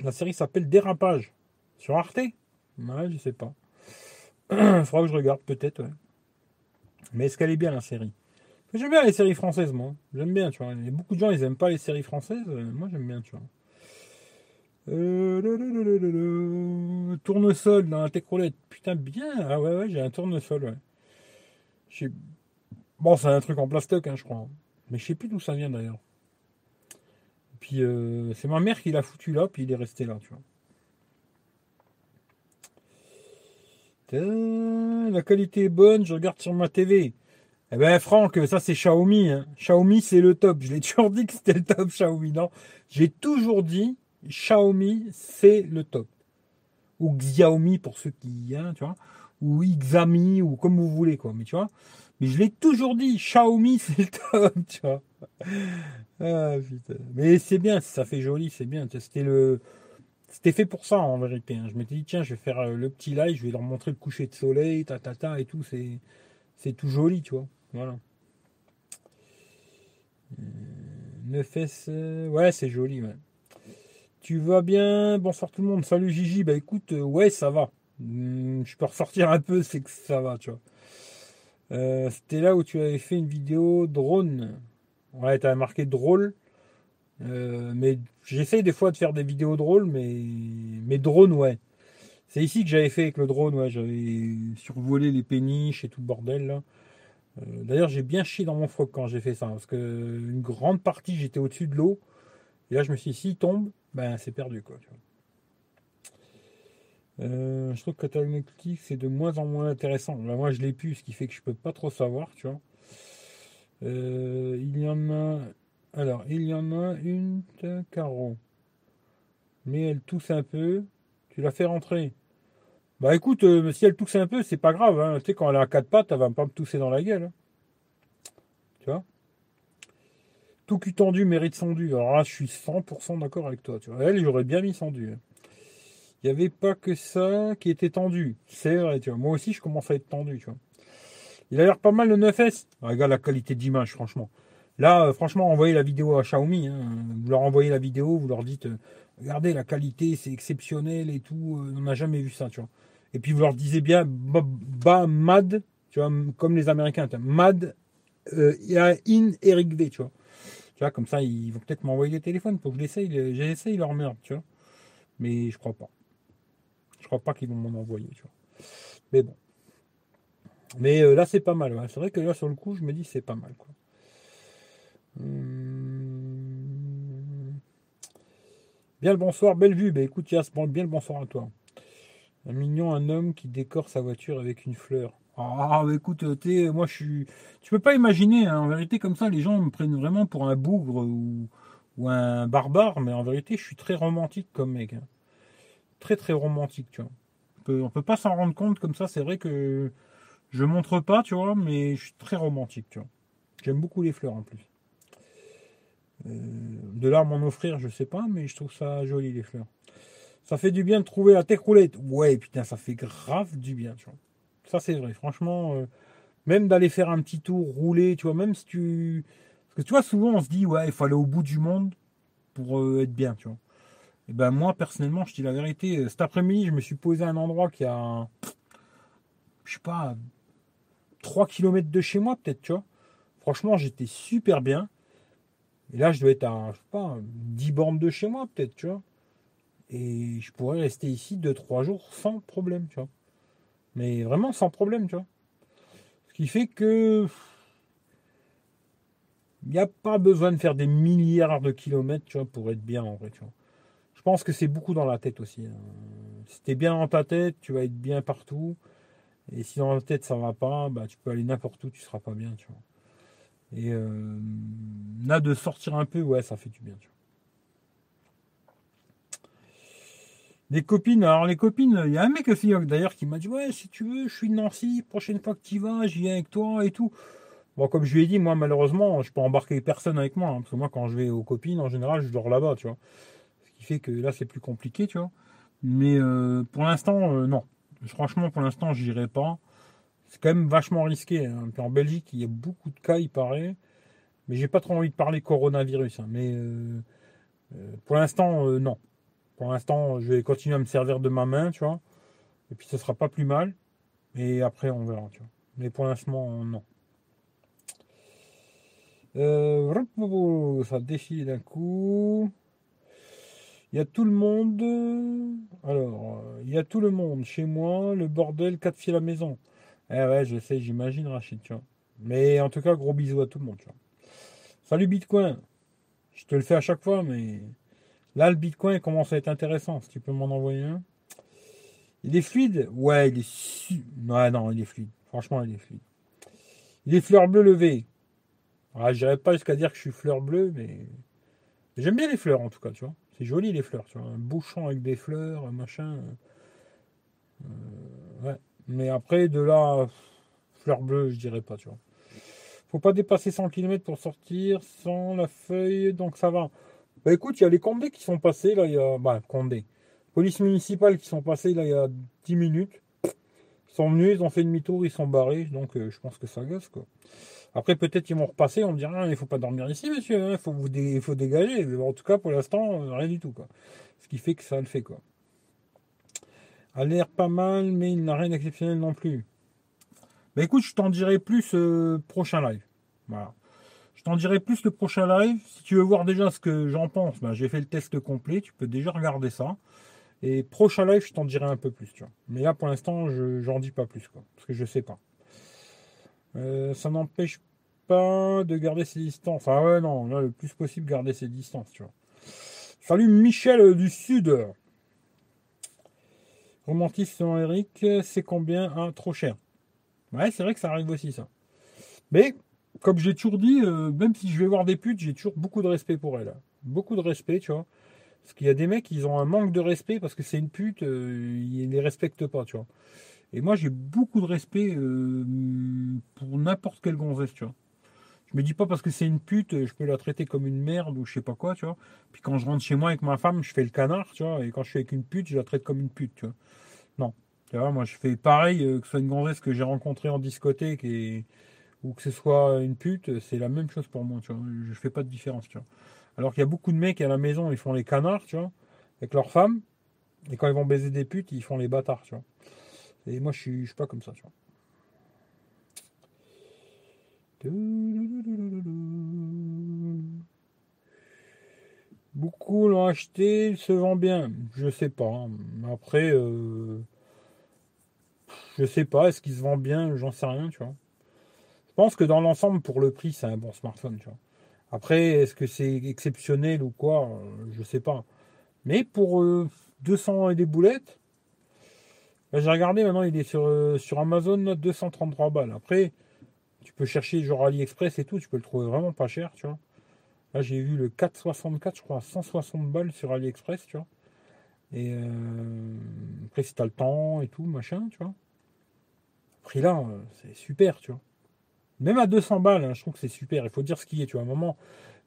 [SPEAKER 1] La série s'appelle Dérapage. Sur Arte? Ouais, je sais pas. Faudra que je regarde, peut-être. Mais est-ce qu'elle est bien, la série? J'aime bien les séries françaises, moi. J'aime bien, tu vois. Il y a beaucoup de gens, ils aiment pas les séries françaises. Moi, j'aime bien, tu vois. Euh, tournesol dans la techrolette. Putain, bien. Ah ouais, ouais, j'ai un tournesol, ouais. Bon, c'est un truc en plastoc, hein, je crois. Mais je sais plus d'où ça vient d'ailleurs. Puis euh, c'est ma mère qui l'a foutu là, puis il est resté là, tu vois. La qualité est bonne, je regarde sur ma TV. Eh ben Franck, ça c'est Xiaomi. Hein. Xiaomi c'est le top. Je l'ai toujours dit que c'était le top Xiaomi. Non, j'ai toujours dit Xiaomi, c'est le top. Ou Xiaomi pour ceux qui, hein, tu vois, ou Xami, ou comme vous voulez, quoi. Mais tu vois, mais je l'ai toujours dit, Xiaomi, c'est le top, tu vois. Ah. Mais c'est bien, ça fait joli, c'est bien. C'était le, c'était fait pour ça, en vérité. Hein. Je m'étais dit, tiens, je vais faire euh, le petit live, je vais leur montrer le coucher de soleil, ta, ta, ta, et tout. C'est, tout joli, tu vois. Voilà. 9S, euh, ouais, c'est joli. Tu vas bien? Bonsoir tout le monde. Salut Gigi. Bah écoute, euh, ouais, ça va. Hmm, je peux ressortir un peu, c'est que ça va, tu vois. Euh, c'était là où tu avais fait une vidéo drone. Ouais, tu avais marqué drôle. Euh, mais j'essaye des fois de faire des vidéos drôles, mais, mais drone, ouais. C'est ici que j'avais fait avec le drone, ouais. J'avais survolé les péniches et tout le bordel, là. D'ailleurs, j'ai bien chié dans mon froc quand j'ai fait ça, parce que une grande partie, j'étais au-dessus de l'eau. Et là, je me suis dit, s'il tombe, ben c'est perdu quoi. Euh, je trouve que catalogue c'est de moins en moins intéressant. Là, moi, je l'ai plus, ce qui fait que je peux pas trop savoir, tu vois. Euh, il y en a. Alors, il y en a une carreau. Mais elle tousse un peu. Tu la fais rentrer. Bah écoute, euh, si elle tousse un peu, c'est pas grave. Hein. Tu sais, quand elle a quatre pattes, elle va pas me tousser dans la gueule. Hein. Tu vois? Tout cul tendu mérite sondu. Alors là, je suis 100% d'accord avec toi. Tu vois. Elle, j'aurais bien mis sondu. Hein. Il n'y avait pas que ça qui était tendu. C'est vrai, tu vois. Moi aussi, je commence à être tendu, tu vois. Il a l'air pas mal le 9S. Ah, regarde la qualité d'image, franchement. Là, euh, franchement, envoyez la vidéo à Xiaomi. Hein. Vous leur envoyez la vidéo, vous leur dites euh, Regardez, la qualité, c'est exceptionnel et tout. Euh, on n'a jamais vu ça, tu vois. Et puis vous leur disiez bien Bas Mad, tu vois, comme les Américains. Mad, a In Eric V, tu vois. Tu vois, comme ça, ils vont peut-être m'envoyer des téléphones pour que j'essaye, j'essaye leur merde, tu vois. Mais je crois pas. Je crois pas qu'ils vont m'en envoyer, tu vois. Mais bon. Mais euh, là, c'est pas mal. C'est vrai que là, sur le coup, je me dis c'est pas mal. Hum... Bien le bonsoir, belle vue. Bah écoute, Yas, bien le bonsoir à toi. Un mignon, un homme qui décore sa voiture avec une fleur. Ah, bah écoute, moi je suis. Tu peux pas imaginer, hein, en vérité, comme ça, les gens me prennent vraiment pour un bougre ou, un barbare, mais en vérité, je suis très romantique comme mec. Hein. Très très romantique, tu vois. On peut, peut pas s'en rendre compte comme ça, c'est vrai que je montre pas, tu vois, mais je suis très romantique, tu vois. J'aime beaucoup les fleurs en plus. Euh, de là m'en offrir, je sais pas, mais je trouve ça joli les fleurs. Ça fait du bien de trouver la tech roulette. Ouais, putain, ça fait grave du bien, tu vois. Ça c'est vrai, franchement, euh, même d'aller faire un petit tour, rouler, tu vois, même si tu. Parce que tu vois, souvent on se dit, ouais, il faut aller au bout du monde pour euh, être bien, tu vois. Et ben moi, personnellement, je dis la vérité, cet après-midi, je me suis posé à un endroit qui a. Je sais pas, 3 km de chez moi, peut-être, tu vois. Franchement, j'étais super bien. Et là, je dois être à, je sais pas, 10 bornes de chez moi, peut-être, tu vois. Et je pourrais rester ici 2-3 jours sans problème, tu vois. Mais vraiment sans problème, tu vois. Ce qui fait que. Il n'y a pas besoin de faire des milliards de kilomètres, tu vois, pour être bien en vrai, tu vois. Je pense que c'est beaucoup dans la tête aussi. Hein. Si tu es bien dans ta tête, tu vas être bien partout. Et si dans la tête ça va pas, bah, tu peux aller n'importe où, tu seras pas bien, tu vois. Et euh, là, de sortir un peu, ouais, ça fait du bien, tu vois. Des copines, alors les copines, il y a un mec aussi d'ailleurs qui m'a dit Ouais, si tu veux, je suis de Nancy, prochaine fois que tu vas, j'y viens avec toi et tout. Bon, comme je lui ai dit, moi malheureusement, je peux embarquer personne avec moi, hein, parce que moi quand je vais aux copines, en général, je dors là-bas, tu vois. Ce qui fait que là, c'est plus compliqué, tu vois. Mais euh, pour l'instant, euh, non. Franchement, pour l'instant, j'irai pas. C'est quand même vachement risqué. Hein. en Belgique, il y a beaucoup de cas, il paraît. Mais j'ai pas trop envie de parler coronavirus. Hein. Mais euh, euh, pour l'instant, euh, non. Pour l'instant, je vais continuer à me servir de ma main, tu vois. Et puis, ce sera pas plus mal. Et après, on verra. Mais pour l'instant, non. ça défile d'un coup. Il y a tout le monde. Alors, il y a tout le monde chez moi. Le bordel, quatre filles à la maison. Eh ouais, je sais, j'imagine, Rachid, tu vois. Mais en tout cas, gros bisous à tout le monde, tu vois. Salut Bitcoin. Je te le fais à chaque fois, mais là, le Bitcoin commence à être intéressant. Si tu peux m'en envoyer un. Il est fluide? Ouais, il est su... Ouais, non, il est fluide. Franchement, il est fluide. Il est fleur bleue levée. Ah, je pas jusqu'à dire que je suis fleur bleue, mais j'aime bien les fleurs en tout cas, tu vois. C'est joli les fleurs, tu vois. Un bouchon avec des fleurs, un machin. Euh, ouais. Mais après, de là, fleur bleue, je dirais pas, tu vois. Faut pas dépasser 100 km pour sortir sans la feuille, donc ça va. Bah écoute, il y a les Condés qui sont passés, là, il y a. Bah, Condé. Police municipale qui sont passés, là, il y a 10 minutes. Ils sont venus, ils ont fait demi-tour, ils sont barrés, donc euh, je pense que ça gosse, quoi. Après, peut-être qu'ils vont repasser, on me dira, il ne faut pas dormir ici, monsieur, il hein, faut, faut dégager. En tout cas, pour l'instant, euh, rien du tout. Quoi. Ce qui fait que ça le fait. Quoi. A l'air pas mal, mais il n'a rien d'exceptionnel non plus. Bah écoute, je t'en dirai plus euh, prochain live. Voilà. Je t'en dirai plus le prochain live. Si tu veux voir déjà ce que j'en pense, bah, j'ai fait le test complet. Tu peux déjà regarder ça. Et prochain live, je t'en dirai un peu plus. Tu vois. Mais là, pour l'instant, je j'en dis pas plus. Quoi, parce que je sais pas. Euh, ça n'empêche pas de garder ses distances. Ah ouais, non, là, le plus possible, garder ses distances, tu vois. Salut Michel du Sud. Romantisme Eric, c'est combien un trop cher? Ouais, c'est vrai que ça arrive aussi, ça. Mais, comme j'ai toujours dit, euh, même si je vais voir des putes, j'ai toujours beaucoup de respect pour elles. Beaucoup de respect, tu vois. Parce qu'il y a des mecs, ils ont un manque de respect parce que c'est une pute, euh, ils les respectent pas, tu vois. Et moi, j'ai beaucoup de respect euh, pour n'importe quelle gonzesse, tu vois. Je me dis pas parce que c'est une pute, je peux la traiter comme une merde ou je sais pas quoi, tu vois. Puis quand je rentre chez moi avec ma femme, je fais le canard, tu vois. Et quand je suis avec une pute, je la traite comme une pute, tu vois. Non. Tu vois, moi, je fais pareil, euh, que ce soit une gonzesse que j'ai rencontrée en discothèque ou que ce soit une pute, c'est la même chose pour moi, tu vois. Je fais pas de différence, tu vois. Alors qu'il y a beaucoup de mecs à la maison, ils font les canards, tu vois, avec leurs femmes. Et quand ils vont baiser des putes, ils font les bâtards, tu vois. Et moi, je suis, suis pas comme ça, tu vois. Beaucoup l'ont acheté, il se vend bien. Je sais pas. Hein. Après, euh, je sais pas. Est-ce qu'il se vend bien? J'en sais rien, tu vois. Je pense que dans l'ensemble, pour le prix, c'est un bon smartphone, tu vois. Après, est-ce que c'est exceptionnel ou quoi? Je sais pas. Mais pour 200 et des boulettes, j'ai regardé maintenant, il est sur, sur Amazon 233 balles. Après, tu peux chercher genre AliExpress et tout, tu peux le trouver vraiment pas cher, tu vois. Là, j'ai vu le 464, je crois, à 160 balles sur AliExpress, tu vois. Et euh, après, si t'as le temps et tout, machin, tu vois. Prix là, euh, c'est super, tu vois. Même à 200 balles, hein, je trouve que c'est super. Il faut dire ce qui est, tu vois. À un moment,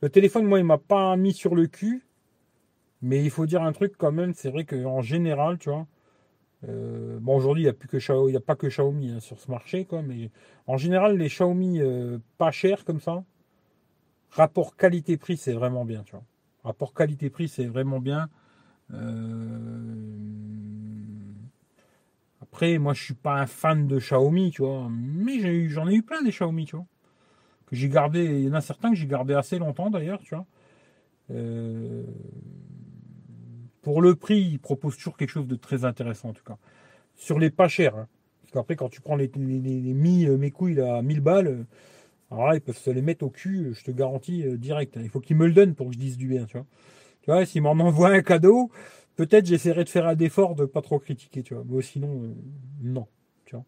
[SPEAKER 1] le téléphone, moi, il m'a pas mis sur le cul. Mais il faut dire un truc quand même, c'est vrai qu'en général, tu vois. Euh, bon, aujourd'hui, il n'y a, plus que a pas que Xiaomi hein, sur ce marché, quoi. Mais en général, les Xiaomi pas chers comme ça, rapport qualité-prix, c'est vraiment bien, tu vois. Rapport qualité-prix, c'est vraiment bien. Euh, après, moi, je suis pas un fan de Xiaomi, tu vois, mais j'en ai, eu plein des Xiaomi, tu vois, que j'ai gardé. Il y en a certains que j'ai gardé assez longtemps d'ailleurs, tu vois. Euh, pour le prix, ils proposent toujours quelque chose de très intéressant en tout cas. Sur les pas chers, hein. parce qu'après, quand tu prends les, euh, mes couilles à 1000 balles, alors là, ils peuvent se les mettre au cul, je te garantis direct. Hein. Il faut qu'ils me le donnent pour que je dise du bien, tu vois. Tu vois, s'il m'en envoie un cadeau, peut-être j'essaierai de faire un effort de pas trop critiquer, tu. Mais sinon, euh, non, tu vois.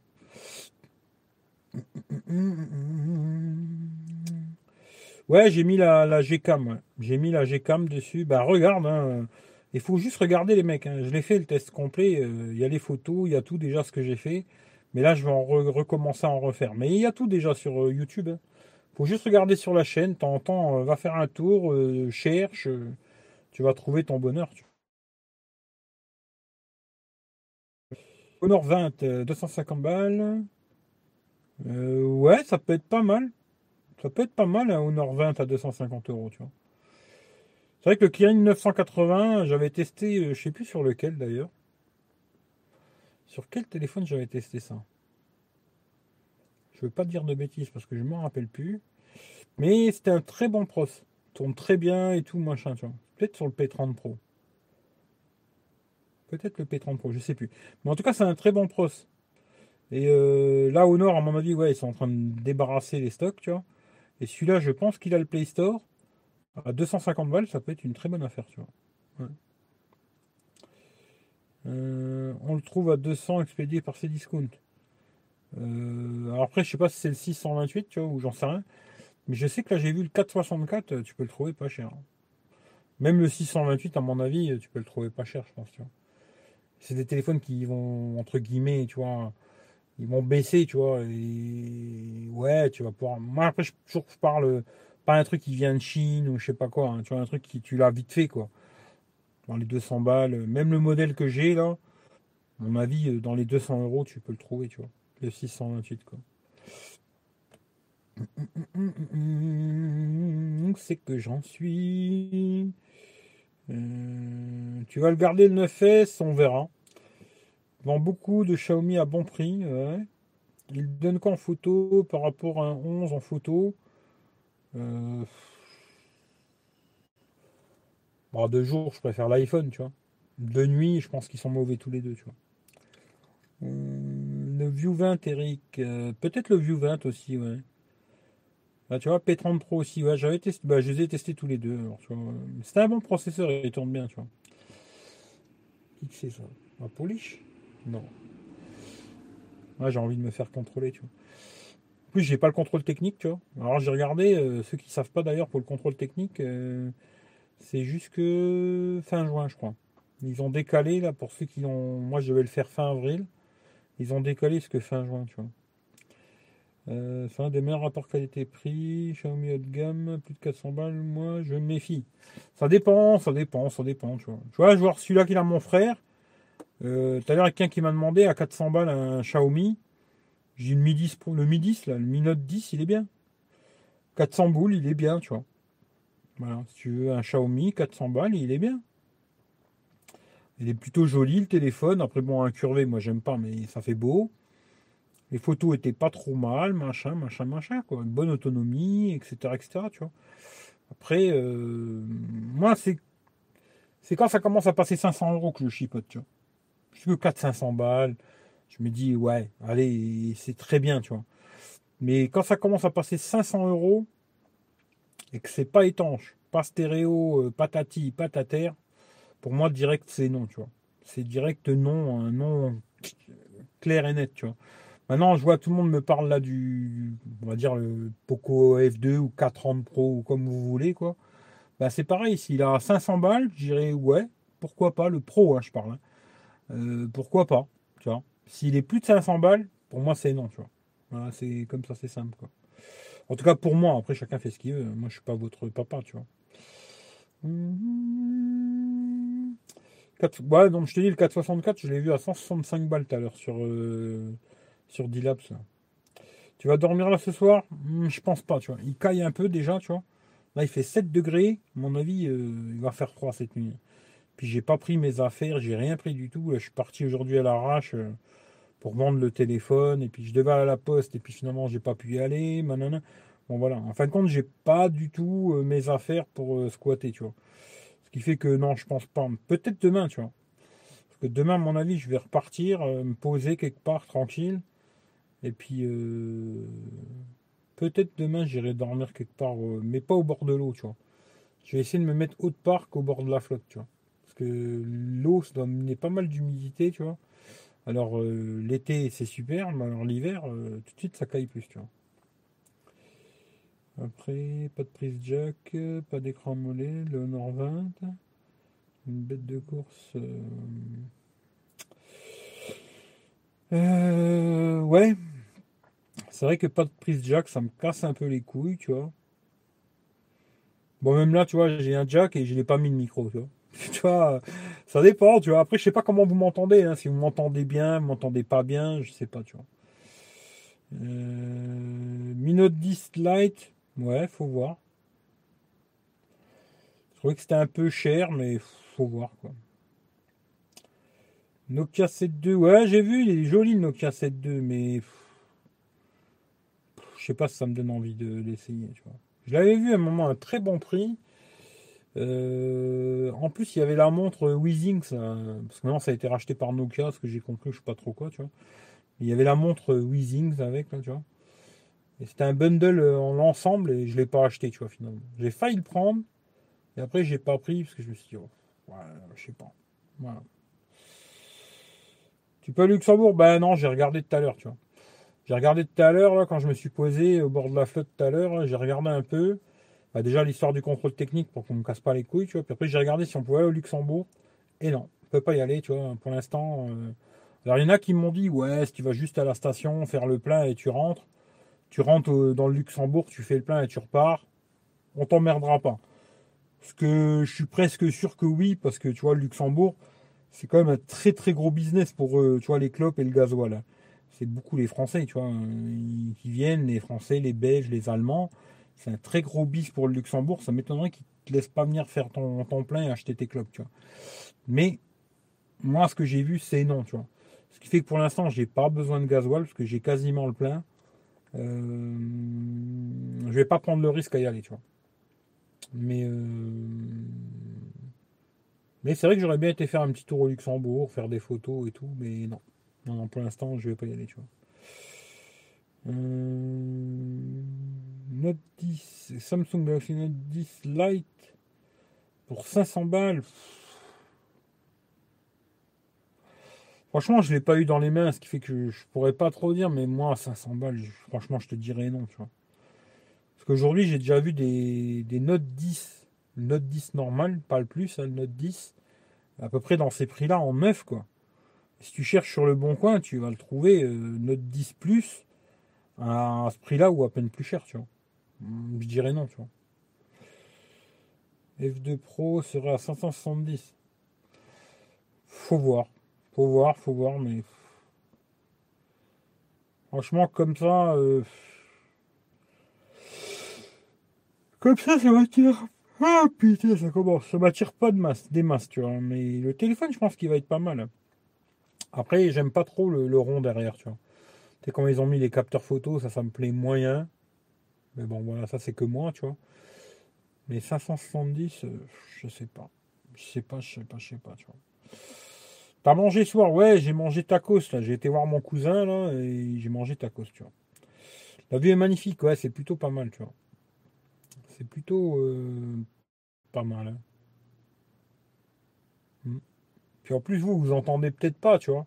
[SPEAKER 1] Ouais, j'ai mis la, la Gcam. J'ai mis la Gcam dessus. Bah regarde, hein. Il faut juste regarder les mecs. Hein. Je l'ai fait le test complet. Euh, il y a les photos, il y a tout déjà ce que j'ai fait. Mais là, je vais en recommencer à en refaire. Mais il y a tout déjà sur euh, YouTube. Hein. Faut juste regarder sur la chaîne. Tant temps, va faire un tour, cherche tu vas trouver ton bonheur. Honor 20, 250 balles. Euh, ouais, ça peut être pas mal. Ça peut être pas mal, un Honor 20 à 250 euros, tu vois. C'est vrai que le Kirin 980, j'avais testé, euh, je sais plus sur lequel d'ailleurs. Sur quel téléphone j'avais testé ça? Je veux pas dire de bêtises parce que je m'en rappelle plus. Mais c'était un très bon pros. Tourne très bien et tout, machin. Peut-être sur le P30 Pro. Peut-être le P30 Pro, je sais plus. Mais en tout cas, c'est un très bon pros. Et euh, là, au nord, à mon avis, ouais, ils sont en train de débarrasser les stocks, tu vois. Et celui-là, je pense qu'il a le Play Store. À 250 balles, ça peut être une très bonne affaire, tu vois. Euh, on le trouve à 200 expédié par Cdiscount. Euh, alors après, je sais pas si c'est le 628, tu vois, ou j'en sais rien. Mais je sais que là, j'ai vu le 464, tu peux le trouver pas cher. Même le 628, à mon avis, tu peux le trouver pas cher, je pense. C'est des téléphones qui vont, entre guillemets, tu vois, ils vont baisser, tu vois. Et ouais, tu vas pouvoir. Moi, après, je, je parle pas un truc qui vient de Chine ou je sais pas quoi, hein, tu vois, un truc qui tu l'as vite fait, quoi. Dans les 200 balles, même le modèle que j'ai là, mon avis, dans les 200 euros, tu peux le trouver, tu vois. Le 628, quoi. C'est que j'en suis. Euh, tu vas le garder le 9S, on verra. Vend beaucoup de Xiaomi à bon prix. Il donne quoi en photo par rapport à un 11 en photo? Euh... De jour, je préfère l'iPhone, tu vois. De nuit, je pense qu'ils sont mauvais tous les deux, tu vois. Euh, le View 20, Eric. Euh, peut-être le View 20 aussi, ouais. Bah, tu vois, P30 Pro aussi, ouais, j'avais testé, bah, je les ai testés tous les deux. C'était un bon processeur, il tourne bien, tu vois. Qui c'est ça? Un Polish? Non. Ouais, j'ai envie de me faire contrôler, tu vois. Plus, j'ai pas le contrôle technique, tu vois. Alors, j'ai regardé, euh, ceux qui savent pas d'ailleurs pour le contrôle technique, euh, c'est jusque fin juin, je crois. Ils ont décalé, là, pour ceux qui ont. Moi, je vais le faire fin avril. Ils ont décalé jusque fin juin, tu vois. Euh, c'est un des meilleurs rapports qualité-prix. Xiaomi haut de gamme, plus de 400 balles. Moi, je me méfie. Ça dépend, ça dépend, ça dépend. Tu vois, tu vois je vois celui-là qu'il a mon frère. Euh, Tout à l'heure, quelqu'un qui m'a demandé à 400 balles un Xiaomi. J'ai une Mi 10 pour le Mi 10, là, le Mi Note 10, il est bien. 400 boules, il est bien, tu vois. Voilà, si tu veux un Xiaomi, 400 balles, il est bien. Il est plutôt joli le téléphone. Après, bon, incurvé, moi j'aime pas, mais ça fait beau. Les photos étaient pas trop mal, machin, machin, machin, quoi. Une bonne autonomie, etc., etc., tu vois. Après, euh, moi, c'est, c'est quand ça commence à passer 500 euros que je chipote, tu vois. Je suis que 400-500 balles. Je me dis, ouais, allez, c'est très bien, tu vois. Mais quand ça commence à passer 500 euros et que c'est pas étanche, pas stéréo, euh, patati, patater, pour moi, direct, c'est non, tu vois. C'est direct non, un non clair et net, tu vois. Maintenant, je vois tout le monde me parle là du, on va dire, le Poco F2 ou 430 Pro ou comme vous voulez, quoi. Bah, c'est pareil, s'il a 500 balles, je dirais ouais, pourquoi pas, le Pro, hein, je parle. Hein. Euh, pourquoi pas, tu vois. S'il est plus de 500 balles, pour moi, c'est non, tu vois. Voilà, c'est comme ça, c'est simple, quoi. En tout cas, pour moi, après, chacun fait ce qu'il veut. Moi, je suis pas votre papa, tu vois. Donc je te dis, le 464, je l'ai vu à 165 balles tout à l'heure sur, euh, sur D-Labs. Tu vas dormir là ce soir? Hmm, Je pense pas, tu vois. Il caille un peu déjà, tu vois. Là, il fait 7 degrés. À mon avis, euh, il va faire froid cette nuit. Puis j'ai pas pris mes affaires, j'ai rien pris du tout. je suis parti aujourd'hui à l'arrache euh, pour vendre le téléphone. Et puis je devais aller à la poste. Et puis finalement, j'ai pas pu y aller. Bon voilà. En fin de compte, j'ai pas du tout mes affaires pour squatter, tu vois qui fait que non, je pense pas. Peut-être demain, tu vois. Parce que demain, à mon avis, je vais repartir, euh, me poser quelque part tranquille. Et puis, euh, peut-être demain, j'irai dormir quelque part, euh, mais pas au bord de l'eau, tu vois. Je vais essayer de me mettre autre part qu'au bord de la flotte, tu vois. Que l'eau, ça doit mener pas mal d'humidité, tu vois. Alors, l'été, c'est super, mais alors l'hiver, tout de suite, ça caille plus, tu vois. Après, pas de prise jack, pas d'écran mollet, le Nord 20, une bête de course. Euh, euh, ouais, c'est vrai que pas de prise jack, ça me casse un peu les couilles, tu vois. Bon, même là, tu vois, j'ai un jack et je n'ai pas mis de micro, tu vois. tu vois, ça dépend, tu vois. Après, je sais pas comment vous m'entendez, hein. si vous m'entendez bien, vous m'entendez pas bien, je sais pas, tu vois. Euh, Minute 10 Lite, Ouais, faut voir. Je trouvais que c'était un peu cher, mais faut voir quoi. Nokia 7.2, ouais, j'ai vu, il est joli le Nokia 7.2, mais je sais pas si ça me donne envie de l'essayer. Je l'avais vu à un moment à un très bon prix. Euh, en plus, il y avait la montre Weezing, parce que maintenant ça a été racheté par Nokia, ce que j'ai compris, je sais pas trop quoi, tu vois. Il y avait la montre Weezing avec, là, tu vois c'était un bundle euh, en ensemble et je l'ai pas acheté, tu vois, finalement. J'ai failli le prendre et après, j'ai pas pris parce que je me suis dit, oh, ouais, je sais pas. Voilà. Tu peux à Luxembourg? Ben non, j'ai regardé tout à l'heure, tu vois. J'ai regardé tout à l'heure, là, quand je me suis posé au bord de la flotte tout à l'heure, j'ai regardé un peu. Bah, déjà, l'histoire du contrôle technique pour qu'on me casse pas les couilles, tu vois. Puis après, j'ai regardé si on pouvait aller au Luxembourg. Et non, on peut pas y aller, tu vois, pour l'instant. Euh. Alors, il y en a qui m'ont dit, ouais, si tu vas juste à la station, faire le plein et tu rentres tu rentres dans le Luxembourg, tu fais le plein et tu repars, on t'emmerdera pas. Parce que je suis presque sûr que oui, parce que tu vois, le Luxembourg, c'est quand même un très très gros business pour eux, tu vois, les clopes et le gasoil. C'est beaucoup les Français, tu vois, qui viennent, les Français, les Belges, les Allemands. C'est un très gros bis pour le Luxembourg. Ça m'étonnerait qu'ils ne te laissent pas venir faire ton, plein et acheter tes clopes, tu vois. Mais moi, ce que j'ai vu, c'est non, tu vois. Ce qui fait que pour l'instant, j'ai pas besoin de gasoil parce que j'ai quasiment le plein. Euh, je vais pas prendre le risque à y aller, tu vois. Mais, euh, mais c'est vrai que j'aurais bien été faire un petit tour au Luxembourg, faire des photos et tout, mais non. Non, pour l'instant, je vais pas y aller, tu vois. Euh, Note 10, Samsung Galaxy Note 10 Lite pour 500 balles. Franchement, je ne l'ai pas eu dans les mains, ce qui fait que je pourrais pas trop dire, mais moi, 500 balles, franchement, je te dirais non, tu vois. Parce qu'aujourd'hui, j'ai déjà vu des, Note 10, Note 10 normal, pas le plus, hein, Note 10, à peu près dans ces prix-là, en neuf, quoi. Si tu cherches sur le bon coin, tu vas le trouver, euh, Note 10 Plus, à, ce prix-là ou à peine plus cher, tu vois. Je dirais non, tu vois. F2 Pro serait à 570. Faut voir. Faut voir, faut voir, mais. Franchement, comme ça. Euh, comme ça, ça m'attire. Ah putain, ça commence. Ça m'attire pas de masse, des masses, tu vois. Mais le téléphone, je pense qu'il va être pas mal. Après, j'aime pas trop le, rond derrière, tu vois. C'est quand ils ont mis les capteurs photo, ça, ça me plaît moyen. Mais bon, voilà, ça, c'est que moi, tu vois. Mais 570, euh, je sais pas. Je sais pas, je sais pas, je sais pas, tu vois. T'as mangé ce soir? Ouais, j'ai mangé tacos là. J'ai été voir mon cousin là et j'ai mangé tacos, tu vois. La vue est magnifique, ouais, c'est plutôt pas mal, tu vois. C'est plutôt euh, pas mal. Hein. Mm. Puis en plus, vous, vous entendez peut-être pas, tu vois.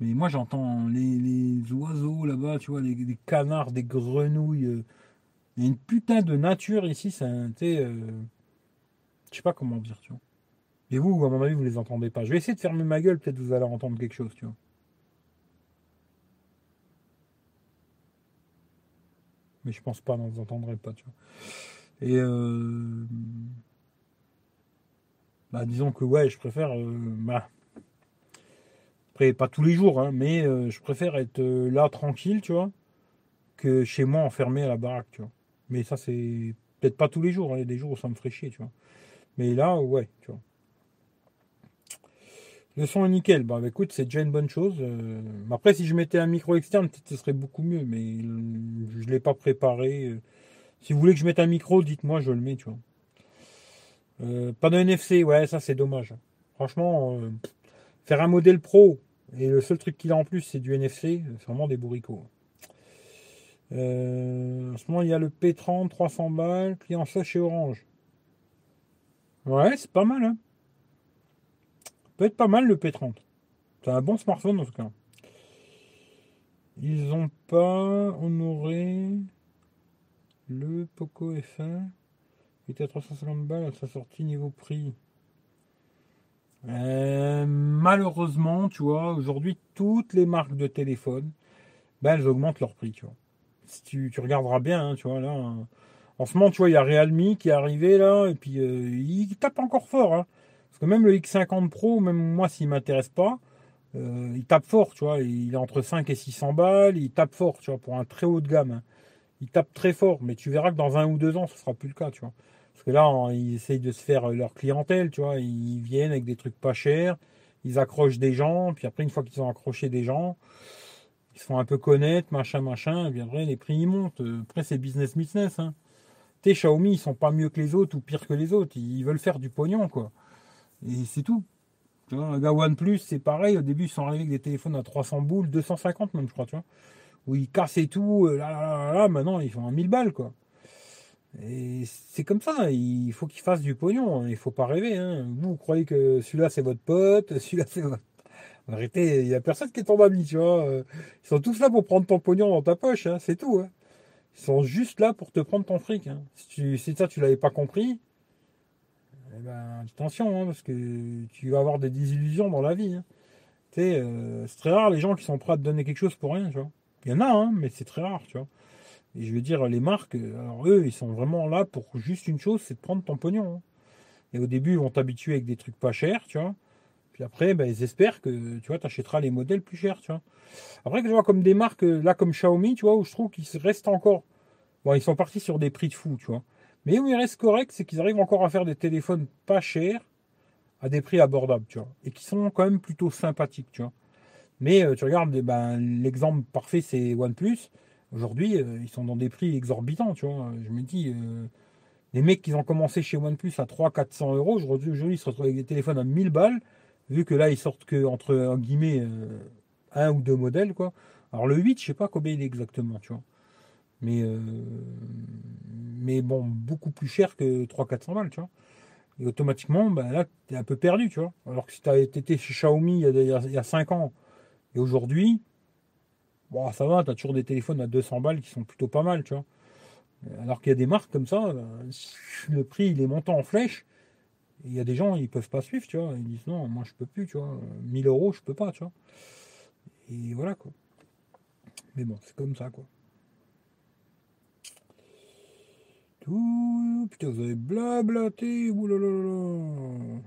[SPEAKER 1] Mais moi, j'entends les, oiseaux là-bas, tu vois, les, canards, des grenouilles. Euh. Il y a une putain de nature ici, c'est un. Euh, je sais pas comment dire, tu vois. Et vous, à mon avis, vous les entendez pas. Je vais essayer de fermer ma gueule, peut-être vous allez entendre quelque chose, tu vois. Mais je pense pas, non, vous entendrez pas, tu vois. Et euh, bah, disons que ouais, je préfère. Euh, bah, après, pas tous les jours, hein, mais euh, je préfère être là tranquille, tu vois, que chez moi enfermé à la baraque, tu vois. Mais ça, c'est peut-être pas tous les jours. Hein, il y a des jours où ça me ferait chier, tu vois. Mais là, ouais, tu vois. Le son est nickel. Bah, bah écoute, c'est déjà une bonne chose. après, si je mettais un micro externe, peut-être ce serait beaucoup mieux, mais je ne l'ai pas préparé. Si vous voulez que je mette un micro, dites-moi, je le mets, tu vois. Euh, pas de NFC, ouais, ça c'est dommage. Franchement, euh, faire un modèle pro et le seul truc qu'il a en plus c'est du NFC, c'est vraiment des bourricots. Euh, en ce moment, il y a le P30, 300 balles, client ça chez Orange. Ouais, c'est pas mal. Hein. Peut être pas mal le P30. C'est un bon smartphone en tout cas. Ils ont pas honoré le Poco F1 était à 350 balles à sa sortie niveau prix. Euh, malheureusement, tu vois, aujourd'hui, toutes les marques de téléphone, ben, elles augmentent leur prix, tu vois. Tu, regarderas bien, hein, tu vois, là, en ce moment, tu vois, il y a Realme qui est arrivé, là, et puis euh, il tape encore fort, hein. Parce que même le X50 Pro, même moi, s'il m'intéresse pas, euh, il tape fort, tu vois, il est entre 5 et 600 balles, il tape fort, tu vois, pour un très haut de gamme. Hein ils tapent très fort, mais tu verras que dans un ou deux ans, ce sera plus le cas, tu vois. Parce que là, ils essayent de se faire leur clientèle, tu vois. Ils viennent avec des trucs pas chers, ils accrochent des gens, puis après, une fois qu'ils ont accroché des gens, font un peu connaître, machin, machin, et les prix ils montent. Après, c'est business business, hein. Tes Xiaomi, ils sont pas mieux que les autres ou pire que les autres. Ils veulent faire du pognon, quoi. Et c'est tout. Tu vois, gars OnePlus, c'est pareil. Au début, ils sont arrivés avec des téléphones à 300 boules, 250 même, je crois, tu vois où ils cassent tout, euh, là, là, là, maintenant ils font un 1000 balles, quoi. Et c'est comme ça, il faut qu'ils fassent du pognon, il faut pas rêver. Hein. Vous, croyez que celui-là c'est votre pote, celui-là c'est votre. Arrêtez, il n'y a personne qui est ton ami, tu vois. Ils sont tous là pour prendre ton pognon dans ta poche, hein, c'est tout. Ils sont juste là pour te prendre ton fric. Si, tu, si ça tu l'avais pas compris, eh ben, attention, parce que tu vas avoir des désillusions dans la vie. Euh, c'est très rare les gens qui sont prêts à te donner quelque chose pour rien, tu vois. Il y en a, hein, mais c'est très rare, tu vois. Et je veux dire, les marques, alors eux, ils sont vraiment là pour juste une chose, c'est de prendre ton pognon. Hein. Et au début, ils vont t'habituer avec des trucs pas chers, tu vois. Puis après, ben, ils espèrent que tu vois, achèteras les modèles plus chers, tu vois. Après, tu vois, comme des marques, là, comme Xiaomi, tu vois, où je trouve qu'ils restent encore. Bon, ils sont partis sur des prix de fou, tu vois. Mais où ils restent corrects, c'est qu'ils arrivent encore à faire des téléphones pas chers à des prix abordables, tu vois. Et qui sont quand même plutôt sympathiques, tu vois. Mais euh, tu regardes, ben, l'exemple parfait, c'est OnePlus. Aujourd'hui, euh, ils sont dans des prix exorbitants, tu vois. Je me dis, euh, les mecs qui ont commencé chez OnePlus à 300-400 euros, aujourd'hui, ils se retrouvent avec des téléphones à 1000 balles, vu que là, ils sortent que entre guillemets un ou deux modèles, quoi. Alors le 8, je sais pas combien il est exactement, tu vois. Mais, mais bon, beaucoup plus cher que 300-400 balles, tu vois. Et automatiquement, ben là, tu es un peu perdu, tu vois. Alors que si tu été chez Xiaomi il y a, il y a 5 ans, et aujourd'hui, bon, ça va, tu as toujours des téléphones à 200 balles qui sont plutôt pas mal, tu vois. Alors qu'il y a des marques comme ça, euh, le prix il est montant en flèche. Il y a des gens, ils peuvent pas suivre, tu vois. Ils disent non, moi je peux plus, tu vois. 1000 euros, je peux pas, tu vois. Et voilà, quoi. Mais bon, c'est comme ça, quoi. Tout, putain, vous avez blablaté, oulala.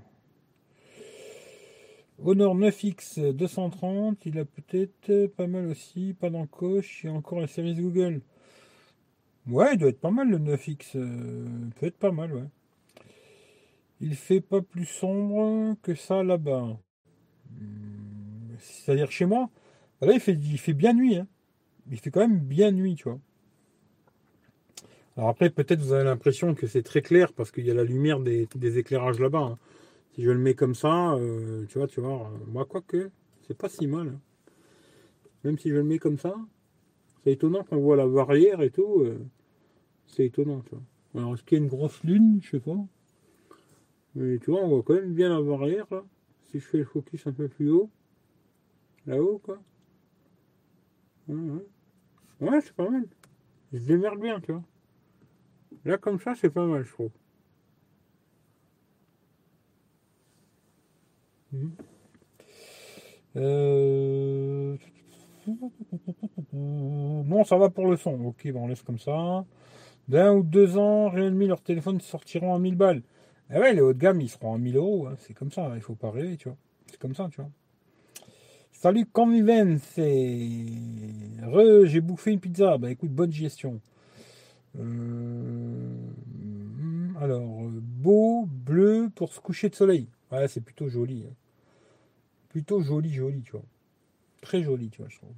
[SPEAKER 1] Honor 9X 230, il a peut-être pas mal aussi, pas d'encoche, et encore la série Google. Ouais, il doit être pas mal le 9X, euh, peut être pas mal, ouais. Il fait pas plus sombre que ça là-bas. Hmm, c'est-à-dire chez moi, là il fait, il fait bien nuit, hein. il fait quand même bien nuit, tu vois. Alors après, peut-être vous avez l'impression que c'est très clair parce qu'il y a la lumière des, éclairages là-bas. Hein. Si je le mets comme ça, euh, tu vois, tu vois, euh, moi, quoique, c'est pas si mal. Hein. Même si je le mets comme ça, c'est étonnant qu'on voit la barrière et tout. Euh, c'est étonnant, tu vois. Alors, est-ce qu'il y a une grosse lune Je sais pas. Mais tu vois, on voit quand même bien la barrière, là. Si je fais le focus un peu plus haut, là-haut, quoi. Ouais, c'est pas mal. Je démerde bien, tu vois. Là, comme ça, c'est pas mal, je trouve. Mhm. Euh... Non, ça va pour le son. Ok, bon, on laisse comme ça. D'un ou deux ans, Realme, leurs téléphones sortiront à 1000 balles. Eh ouais, les hauts de gamme, ils seront à 1000 euros. Hein. C'est comme ça, il faut pas rêver, tu vois. C'est comme ça, tu vois. Salut Convivence. Re, j'ai bouffé une pizza. Bah écoute, bonne gestion. Euh, alors, beau, bleu pour se coucher de soleil. Ouais, c'est plutôt joli. Hein. Plutôt joli, joli, tu vois. Très joli, tu vois, je trouve.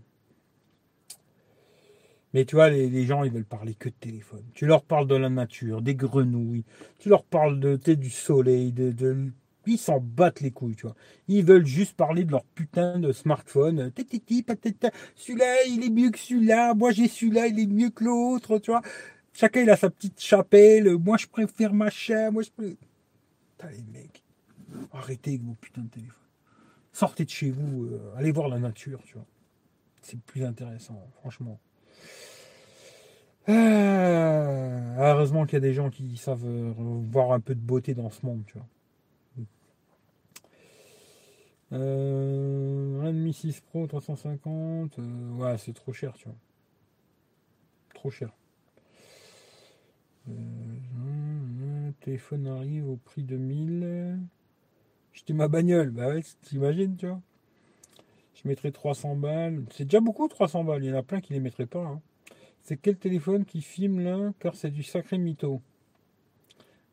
[SPEAKER 1] Mais tu vois, les, gens, ils veulent parler que de téléphone. Tu leur parles de la nature, des grenouilles, tu leur parles de, du soleil, de, de ils s'en battent les couilles, tu vois. Ils veulent juste parler de leur putain de smartphone. Celui-là, il est mieux que celui-là. Moi, j'ai celui-là, il est mieux que l'autre, tu vois. Chacun, il a sa petite chapelle. Moi, je préfère machin. Moi, je préfère... Putain, les mecs. Arrêtez vos putains de téléphone. Sortez de chez vous. Euh, allez voir la nature, tu vois. C'est plus intéressant, franchement. Ah, heureusement qu'il y a des gens qui savent euh, voir un peu de beauté dans ce monde, tu vois. Euh, Redmi 6 Pro 350, euh, ouais, c'est trop cher, tu vois. Trop cher. Euh, téléphone arrive au prix de 1000. J'étais ma bagnole, bah ouais, t'imagines, tu vois. Je mettrais 300 balles. C'est déjà beaucoup 300 balles, il y en a plein qui les mettraient pas. Hein. C'est quel téléphone qui filme là Car c'est du sacré mytho.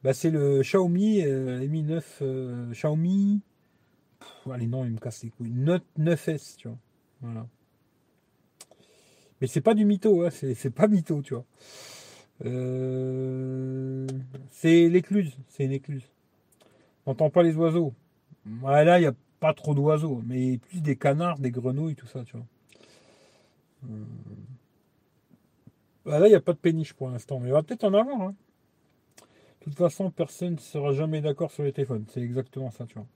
[SPEAKER 1] Bah, c'est le Xiaomi euh, Mi 9 euh, Xiaomi. allez, non, il me casse les couilles. Note 9S, tu vois. Voilà. Mais c'est pas du mytho, hein, c'est pas mytho, tu vois. Euh, c'est l'écluse, c'est une écluse. N'entend pas les oiseaux. là, il n'y a pas trop d'oiseaux, mais plus des canards, des grenouilles, tout ça, tu vois. Euh, bah, là, il n'y a pas de péniche pour l'instant, mais il va peut-être en avoir. Hein. De toute façon, personne ne sera jamais d'accord sur les téléphones. C'est exactement ça, tu vois.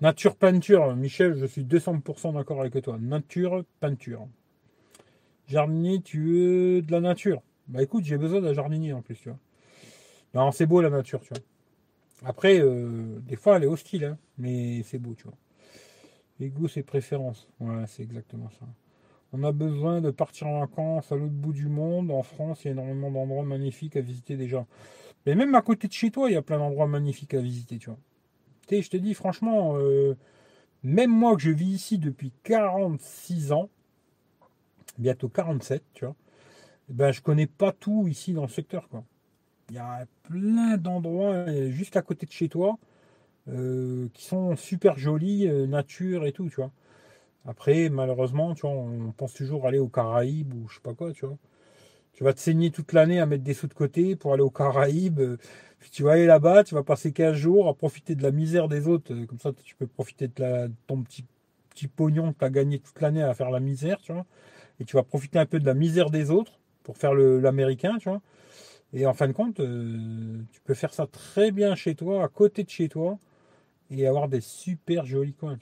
[SPEAKER 1] Nature peinture, Michel, je suis 200% d'accord avec toi. Nature peinture. Jardinier, tu veux de la nature? Bah écoute, j'ai besoin d'un jardinier en plus, tu vois. Non, c'est beau la nature, tu vois. Après, euh, des fois, elle est hostile, hein, mais c'est beau, tu vois. Les goûts, c'est préférences. Ouais, c'est exactement ça. On a besoin de partir en vacances à l'autre bout du monde. En France, il y a énormément d'endroits magnifiques à visiter déjà. Mais même à côté de chez toi, il y a plein d'endroits magnifiques à visiter, tu vois. Tu sais, je te dis, franchement, euh, même moi que je vis ici depuis 46 ans, bientôt 47, tu vois, eh ben, je connais pas tout ici dans le secteur. Il y a plein d'endroits euh, juste à côté de chez toi euh, qui sont super jolis, nature et tout, tu vois. Après, malheureusement, tu on pense toujours aller aux Caraïbes ou je sais pas quoi, tu vois. Tu vas te saigner toute l'année à mettre des sous de côté pour aller aux Caraïbes. Puis tu vas aller là-bas, tu vas passer 15 jours à profiter de la misère des autres. Comme ça, tu peux profiter de, ton petit, petit pognon que tu as gagné toute l'année à faire la misère, tu vois. Et tu vas profiter un peu de la misère des autres pour faire l'américain, tu vois. Et en fin de compte, euh, tu peux faire ça très bien chez toi, à côté de chez toi, et avoir des super jolis coins.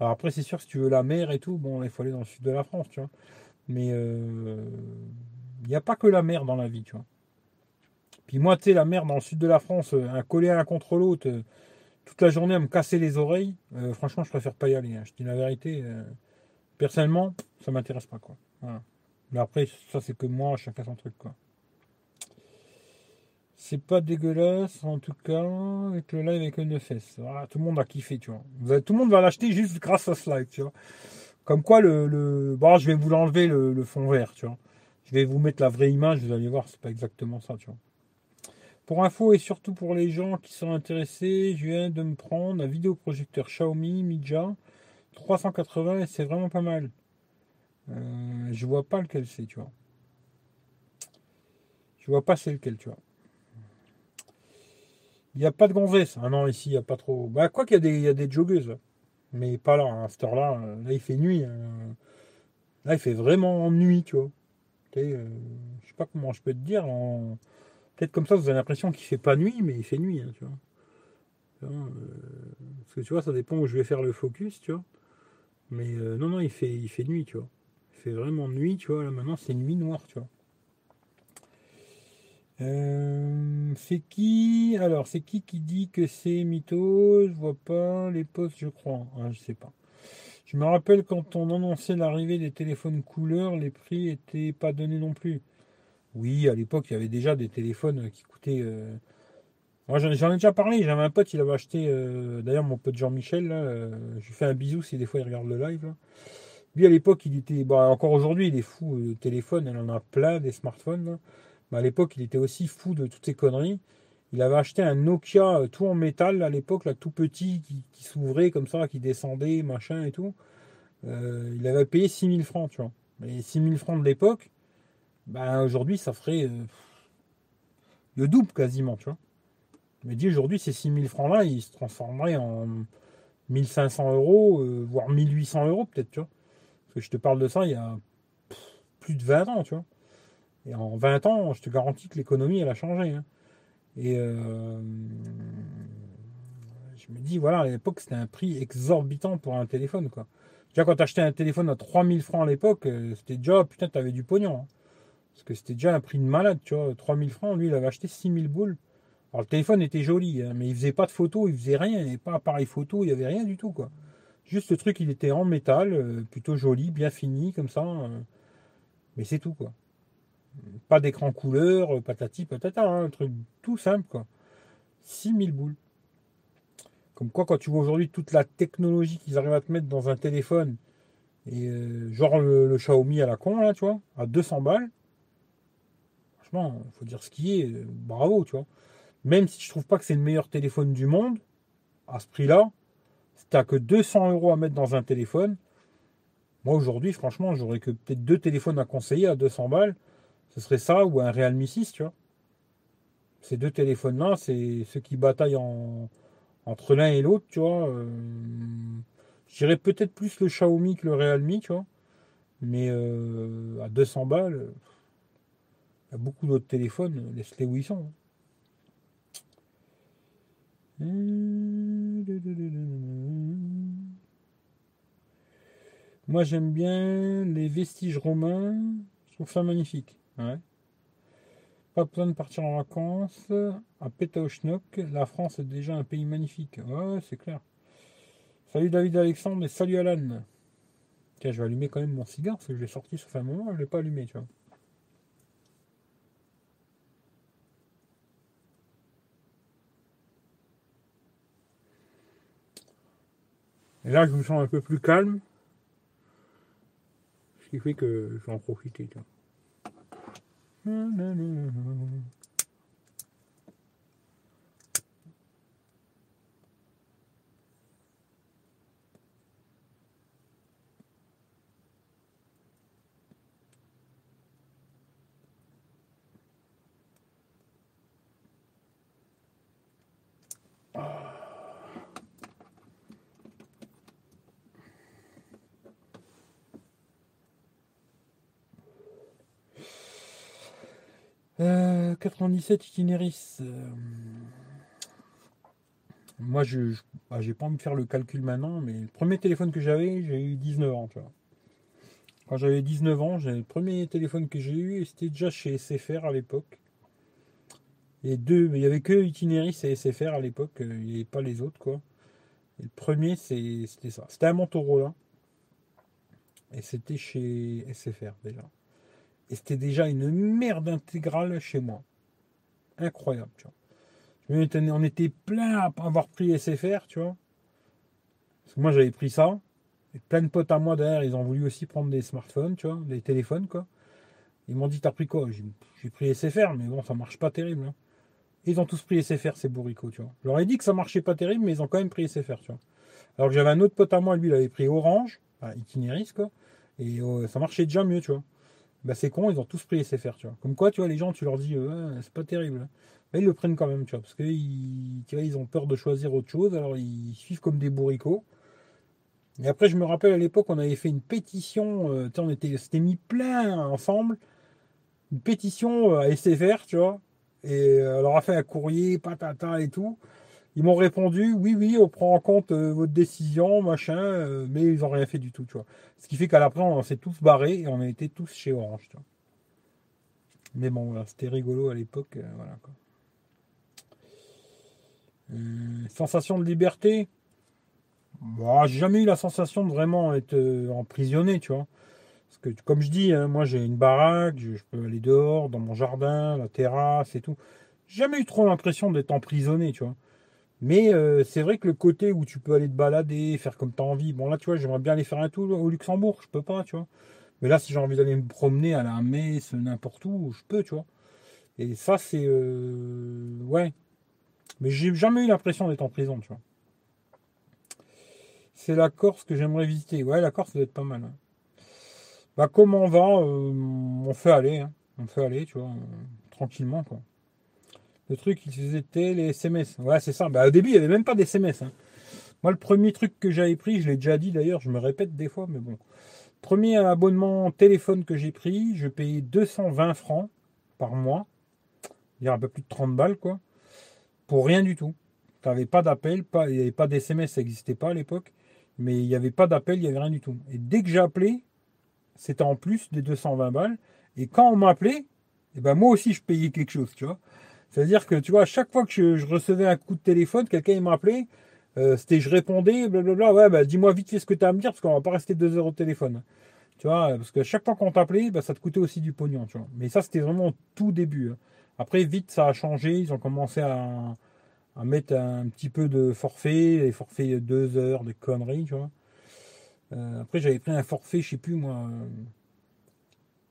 [SPEAKER 1] Alors après, c'est sûr, si tu veux la mer et tout, bon, il faut aller dans le sud de la France, tu vois. Mais euh, il n'y a pas que la mer dans la vie, tu vois. Puis moi, tu sais, la mer dans le sud de la France, euh, un collé l'un contre l'autre, euh, toute la journée à me casser les oreilles, franchement, je préfère pas y aller. Hein. Je dis la vérité. personnellement, ça m'intéresse pas, quoi. Mais après, ça, c'est que moi, chacun son truc, quoi. C'est pas dégueulasse, en tout cas, avec le live avec une fesse. tout le monde a kiffé, tu vois. tout le monde va l'acheter juste grâce à ce live, tu vois. Comme quoi, le, Bon, je vais vous l'enlever, le, fond vert, tu vois. Je vais vous mettre la vraie image, vous allez voir, c'est pas exactement ça, tu vois. Pour info et surtout pour les gens qui sont intéressés, je viens de me prendre un vidéoprojecteur Xiaomi Mija 380 et c'est vraiment pas mal. Euh, je vois pas lequel c'est, tu vois. Je vois pas c'est lequel, tu vois. Il n'y a pas de gonzesse. Ah non, ici, il n'y a pas trop. Bah, quoi qu'il y, a des, y a des joggeuses. Mais pas là, à cette heure-là. Là, il fait nuit. Hein. Là, il fait vraiment nuit, tu vois. Euh, je sais pas comment je peux te dire. Peut-être comme ça, vous avez l'impression qu'il fait pas nuit, mais il fait nuit, hein, tu vois. Euh, Parce que tu vois, ça dépend où je vais faire le focus, tu vois. Mais euh, non, non, il fait, il fait nuit, tu vois. Il fait vraiment nuit, tu vois. Là maintenant, c'est nuit noire, tu vois. Euh, c'est qui Alors, c'est qui qui dit que c'est mytho Je vois pas les postes, je crois. Ah, je sais pas. Je me rappelle quand on annonçait l'arrivée des téléphones couleurs, les prix étaient pas donnés non plus. Oui, à l'époque, il y avait déjà des téléphones qui coûtaient. Euh, moi, j'en ai déjà parlé. J'avais un pote, il avait acheté. Euh, d'ailleurs, mon pote Jean-Michel, je lui fais un bisou si des fois il regarde le live. Lui, à l'époque, il était. Bah, encore aujourd'hui, il est fou de téléphone. Il en a plein des smartphones à l'époque, il était aussi fou de toutes ces conneries. Il avait acheté un Nokia euh, tout en métal à l'époque, là, tout petit, qui, s'ouvrait comme ça, qui descendait, machin et tout. Euh, il avait payé 6000 francs, tu vois. Mais 6000 francs de l'époque, ben, aujourd'hui, ça ferait euh, le double quasiment, tu vois. Mais dit aujourd'hui, ces 6000 francs-là, ils se transformeraient en 1500 euros, voire 1800 euros peut-être, tu vois. Parce que je te parle de ça il y a plus de 20 ans, tu vois. Et en 20 ans, je te garantis que l'économie, elle a changé. Hein. Et euh, je me dis, voilà, à l'époque, c'était un prix exorbitant pour un téléphone. Quoi. Déjà, quand tu achetais un téléphone à 3000 francs à l'époque, euh, c'était déjà, putain, tu avais du pognon. Hein. Parce que c'était déjà un prix de malade, tu vois. 3000 francs, lui, il avait acheté 6000 boules. Alors, le téléphone était joli, hein, mais il faisait pas de photos, il faisait rien, il n'y avait pas appareil photo, il n'y avait rien du tout, quoi. Juste le truc, il était en métal, euh, plutôt joli, bien fini, comme ça. mais c'est tout, quoi. Pas d'écran couleur, patati patata, hein, un truc tout simple quoi. 6000 boules. Comme quoi, quand tu vois aujourd'hui toute la technologie qu'ils arrivent à te mettre dans un téléphone, et euh, genre le, Xiaomi à la con, là, tu vois, à 200 balles, franchement, il faut dire ce qui est, euh, bravo, tu vois. Même si je trouve pas que c'est le meilleur téléphone du monde, à ce prix-là, si t'as que 200 euros à mettre dans un téléphone, moi aujourd'hui, franchement, j'aurais que peut-être deux téléphones à conseiller à 200 balles. Ce serait ça ou un Realme 6, tu vois. Ces deux téléphones-là, c'est ceux qui bataillent entre l'un et l'autre, tu vois. Euh, je peut-être plus le Xiaomi que le Realme, tu vois. Mais euh, à 200 balles, il y a beaucoup d'autres téléphones, laisse-les où ils sont. Moi j'aime bien les vestiges romains, je trouve ça magnifique. Pas besoin de partir en vacances. À Pétaochnok, la France est déjà un pays magnifique. Ouais, c'est clair. Salut David Alexandre et salut Alan. Tiens, je vais allumer quand même mon cigare parce que je l'ai sorti sur un moment, je ne l'ai pas allumé. Et là, je me sens un peu plus calme. Ce qui fait que je vais en profiter. No, no, no. Mm-hmm. 97 itinéris. Euh, moi, je n'ai bah, pas envie de faire le calcul maintenant, mais le premier téléphone que j'avais, j'ai eu 19 ans. Tu vois. Quand j'avais 19 ans, le premier téléphone que j'ai eu, c'était déjà chez SFR à l'époque. Et deux, mais il n'y avait que Itinéris et SFR à l'époque, euh, il n'y avait pas les autres, quoi. le premier, c'était ça. C'était un Motorola. Et c'était chez SFR déjà. Et c'était déjà une merde intégrale chez moi incroyable, tu vois. On était plein à avoir pris SFR, tu vois. Parce que moi, j'avais pris ça. Et plein de potes à moi derrière, ils ont voulu aussi prendre des smartphones, tu vois, des téléphones, quoi. Ils m'ont dit, t'as pris quoi? J'ai pris SFR, mais bon, ça marche pas terrible. Hein. Ils ont tous pris SFR, ces bourricots, tu vois. Je leur ai dit que ça marchait pas terrible, mais ils ont quand même pris SFR, tu vois. Alors que j'avais un autre pote à moi, lui, il avait pris Orange, enfin, Itinéris, quoi. Et euh, ça marchait déjà mieux, tu vois bah c'est con, ils ont tous pris SFR, tu vois. Comme quoi, tu vois, les gens, tu leur dis, euh, c'est pas terrible. Mais ils le prennent quand même, tu vois, parce qu'ils ils ont peur de choisir autre chose, alors ils suivent comme des bourricots. Et après, je me rappelle à l'époque, on avait fait une pétition, euh, on était, s'était mis plein ensemble, une pétition euh, à SFR, tu vois, et on leur a fait un courrier, patata et tout. Ils m'ont répondu oui, oui, on prend en compte euh, votre décision, machin, euh, mais ils n'ont rien fait du tout, tu vois. Ce qui fait qu'à l'après, on s'est tous barrés et on a été tous chez Orange, tu vois. Mais bon, c'était rigolo à l'époque, euh, voilà sensation de liberté? Bah, j'ai jamais eu la sensation de vraiment être emprisonné, tu vois. Parce que, comme je dis, hein, moi j'ai une baraque, je, peux aller dehors, dans mon jardin, la terrasse et tout. J'ai jamais eu trop l'impression d'être emprisonné, tu vois. Mais euh, c'est vrai que le côté où tu peux aller te balader, faire comme tu as envie, bon là tu vois, j'aimerais bien aller faire un tour au Luxembourg, je peux pas, tu vois. Mais là, si j'ai envie d'aller me promener à la messe, n'importe où, je peux, tu vois. Et ça, c'est. Euh, ouais. Mais j'ai jamais eu l'impression d'être en prison, tu vois. C'est la Corse que j'aimerais visiter. Ouais, la Corse, ça doit être pas mal. Bah, comment on va euh, On fait aller, hein. On fait aller, tu vois, tranquillement, quoi. Le truc, c'était les SMS. Ouais, c'est ça. Bah, au début, il n'y avait même pas des SMS. Hein. Moi, le premier truc que j'avais pris, je l'ai déjà dit d'ailleurs, je me répète des fois, mais bon. Premier abonnement téléphone que j'ai pris, je payais 220 francs par mois. Il y a un peu plus de 30 balles, quoi. Pour rien du tout. Tu n'avais pas d'appel, pas, il n'y avait pas d'SMS, ça n'existait pas à l'époque. Mais il n'y avait pas d'appel, il n'y avait rien du tout. Et dès que appelé, c'était en plus des 220 balles. Et quand on m'appelait, eh ben moi aussi je payais quelque chose, tu vois. C'est-à-dire que, tu vois, à chaque fois que je, recevais un coup de téléphone, quelqu'un m'appelait, euh, c'était je répondais, blablabla, ouais, bah, dis-moi vite fait ce que tu as à me dire, parce qu'on va pas rester deux heures au téléphone. Tu vois, parce que chaque fois qu'on t'appelait, bah, ça te coûtait aussi du pognon, tu vois. Mais ça, c'était vraiment au tout début. Hein. Après, vite, ça a changé. Ils ont commencé à, mettre un petit peu de forfait, les forfaits deux heures, des conneries, tu vois. Euh, après, j'avais pris un forfait, je sais plus, moi,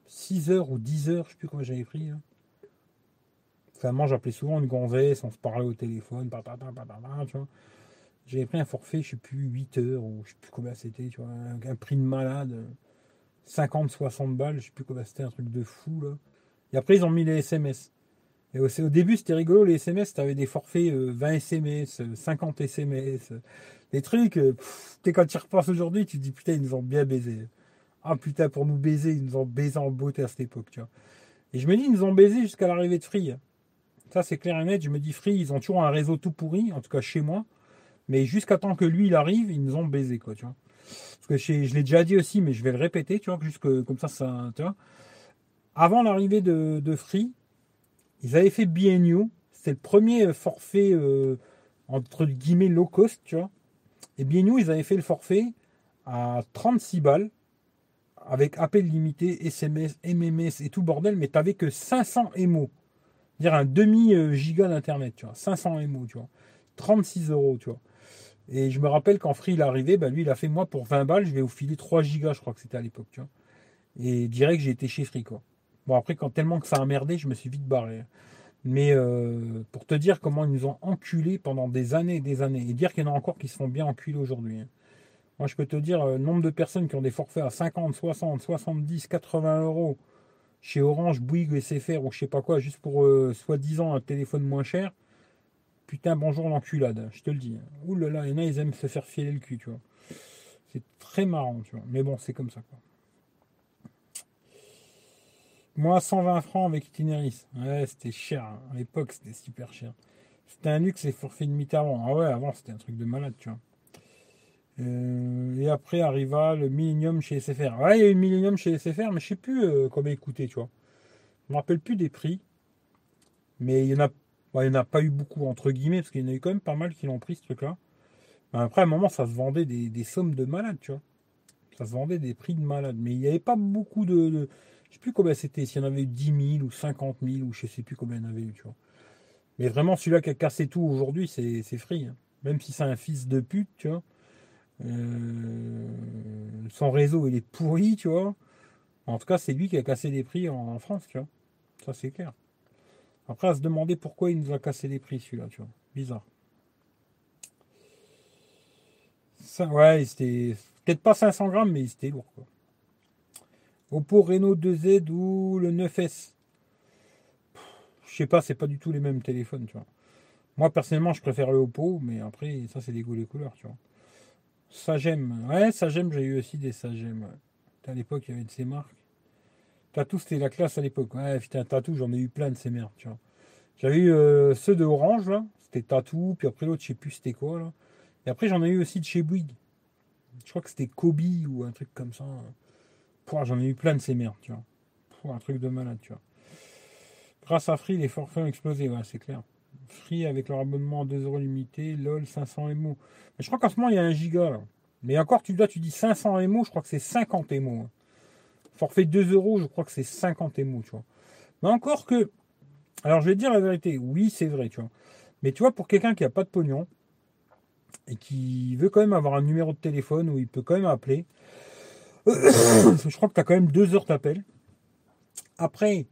[SPEAKER 1] 6 heures ou 10 heures, je sais plus combien j'avais pris. Hein j'appelais souvent une gonzesse, on se parlait au téléphone, tu vois. J'avais pris un forfait, je sais plus, 8 heures, ou je sais plus combien c'était, tu vois, un, prix de malade, 50, 60 balles, je sais plus combien c'était, un truc de fou, là. Et après, ils ont mis les SMS. Et au, début, c'était rigolo, les SMS, tu avais des forfaits 20 SMS, 50 SMS, des trucs, euh, quand tu repenses aujourd'hui, tu te dis, putain, ils nous ont bien baisé. Ah putain, pour nous baiser, ils nous ont baisé en beauté à cette époque, tu vois. Et je me dis, ils nous ont baisé jusqu'à l'arrivée de Free. Ça, c'est clair et net. Je me dis, Free, ils ont toujours un réseau tout pourri, en tout cas chez moi. Mais jusqu'à temps que lui, il arrive, ils nous ont baisé, quoi, tu vois. Parce que je l'ai déjà dit aussi, mais je vais le répéter, tu vois, jusque comme ça, ça, tu vois. Avant l'arrivée de, Free, ils avaient fait BNU. C'était le premier forfait, euh, entre guillemets, low cost, tu vois. Et BNU, ils avaient fait le forfait à 36 balles avec appel limité, SMS, MMS et tout bordel, mais tu n'avais que 500 émo un demi euh, giga d'internet, tu vois, 500 MO, tu vois, 36 euros, tu vois. Et je me rappelle quand Free est arrivé, bah, lui il a fait moi pour 20 balles, je vais vous filer 3 gigas, je crois que c'était à l'époque, tu vois. Et direct j'ai été chez Free quoi. Bon après quand tellement que ça a merdé, je me suis vite barré. Mais euh, pour te dire comment ils nous ont enculés pendant des années et des années, et dire qu'il y en a encore qui se font bien enculer aujourd'hui. Hein. Moi je peux te dire, le euh, nombre de personnes qui ont des forfaits à 50, 60, 70, 80 euros chez Orange, Bouygues, SFR ou je sais pas quoi, juste pour euh, soi-disant un téléphone moins cher. Putain, bonjour l'enculade, je te le dis. Ouh là là, il y en a, ils aiment se faire filer le cul, tu vois. C'est très marrant, tu vois. Mais bon, c'est comme ça, quoi. Moi, 120 francs avec Itineris. Ouais, c'était cher. Hein. À l'époque, c'était super cher. C'était un luxe et forfait de Mitterrand. Ah ouais, avant, c'était un truc de malade, tu vois. Euh, et après arriva le Millennium chez SFR. Il y a eu le Millennium chez SFR, mais je sais plus euh, combien il coûtait, tu vois. Je me rappelle plus des prix. Mais il y en a, pas eu beaucoup, entre guillemets, parce qu'il y en a eu quand même pas mal qui l'ont pris, ce truc-là. Après, à un moment, ça se vendait des, sommes de malades, tu vois. Ça se vendait des prix de malades. Mais il n'y avait pas beaucoup de, de je sais plus combien c'était, s'il y en avait eu 10 000 ou 50 000 ou je sais plus combien il y en avait eu, tu vois. Mais vraiment, celui-là qui a cassé tout aujourd'hui, c'est free. Hein. Même si c'est un fils de pute, tu vois. Euh, son réseau, il est pourri, tu vois. En tout cas, c'est lui qui a cassé les prix en, France, tu vois. Ça, c'est clair. Après, à se demander pourquoi il nous a cassé les prix, celui-là, tu vois. Bizarre. Ça, ouais, c'était peut-être pas 500 grammes, mais c'était lourd, quoi. Oppo Reno 2Z ou le 9S. Je sais pas, c'est pas du tout les mêmes téléphones, tu vois. Moi, personnellement, je préfère le Oppo, mais après, ça, c'est des goûts, les couleurs, tu vois. Sagem. Ouais, Sagem, j'ai eu aussi des Sagem. À l'époque, il y avait de ces marques. Tatou, c'était la classe à l'époque. Ouais, putain, Tatou, j'en ai eu plein de ces merdes, tu vois. J'avais eu euh, ceux de Orange, là. c'était Tattoo, puis après l'autre, je sais plus c'était quoi là. Et après j'en ai eu aussi de chez Bouygues. Je crois que c'était Kobe ou un truc comme ça. J'en ai eu plein de ces merdes, tu vois. un truc de malade, tu vois. Grâce à Free, les forfaits ont explosé, ouais, c'est clair. Free avec leur abonnement à 2 euros limité, LOL 500 MO. Mais je crois qu'en ce moment il y a un giga. Mais encore, tu dois, tu dis 500 MO, je crois que c'est 50 MO. Hein. Forfait 2 euros, je crois que c'est 50 MO, tu vois. Mais encore que, alors je vais dire la vérité, oui, c'est vrai, tu vois. Mais tu vois, pour quelqu'un qui n'a pas de pognon et qui veut quand même avoir un numéro de téléphone où il peut quand même appeler, je crois que tu as quand même 2 heures d'appel. Après,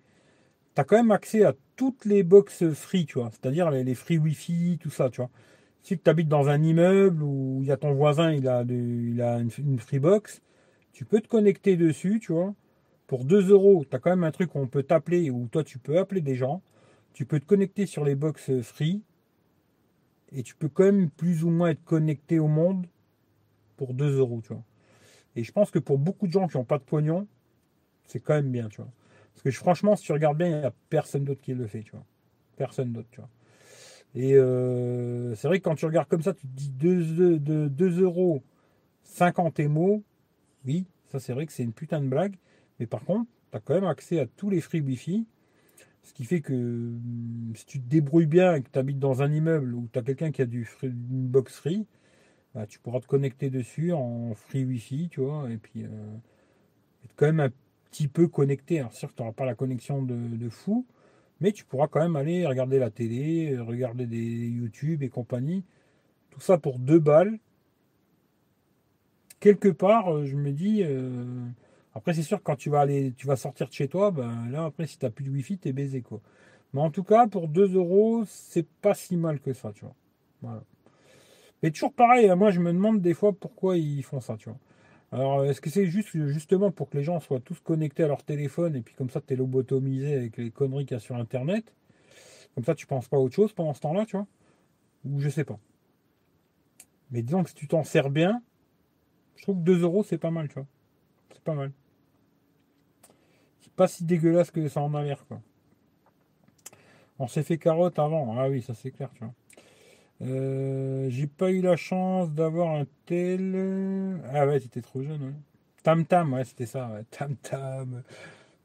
[SPEAKER 1] tu as quand même accès à toutes les box free, tu vois. C'est-à-dire les, free Wi-Fi, tout ça, tu vois. Si tu habites dans un immeuble où il y a ton voisin, il a, a une, free box, tu peux te connecter dessus, tu vois. Pour 2 euros, tu as quand même un truc où on peut t'appeler, où toi tu peux appeler des gens. Tu peux te connecter sur les box free. Et tu peux quand même plus ou moins être connecté au monde pour 2 euros, tu vois. Et je pense que pour beaucoup de gens qui n'ont pas de pognon, c'est quand même bien, tu vois. Parce que franchement, si tu regardes bien, il n'y a personne d'autre qui le fait, tu vois. Personne d'autre, tu vois. Et euh, c'est vrai que quand tu regardes comme ça, tu te dis 2, 2, euros 50 émo. Oui, ça c'est vrai que c'est une putain de blague. Mais par contre, tu as quand même accès à tous les free Wi-Fi. Ce qui fait que hum, si tu te débrouilles bien et que tu habites dans un immeuble où tu as quelqu'un qui a du free, une box free, bah, tu pourras te connecter dessus en free Wi-Fi, tu vois, et puis euh, quand même un petit peu connecté. Alors, sûr que tu n'auras pas la connexion de, fou, mais tu pourras quand même aller regarder la télé, regarder des YouTube et compagnie. Tout ça pour deux balles. Quelque part, euh, je me dis. Euh, après, c'est sûr quand tu vas aller, tu vas sortir de chez toi, ben là, après, si tu n'as plus de Wi-Fi, es baisé, quoi. Mais en tout cas, pour 2 euros, c'est pas si mal que ça, tu vois. Voilà. Mais toujours pareil, hein, moi je me demande des fois pourquoi ils font ça, tu vois. Alors, est-ce que c'est juste justement pour que les gens soient tous connectés à leur téléphone et puis comme ça tu es lobotomisé avec les conneries qu'il y a sur internet? Comme ça tu penses pas à autre chose pendant ce temps-là, tu vois? Ou je sais pas. Mais disons que si tu t'en sers bien, je trouve que 2 euros c'est pas mal, tu vois. C'est pas mal. C'est pas si dégueulasse que ça en a l'air, quoi. On s'est fait carotte avant. Ah oui, ça c'est clair, tu vois. Euh, j'ai pas eu la chance d'avoir un tel. Ah ouais, c'était trop jeune. Tam Tam, ouais, c'était ça. Tam Tam.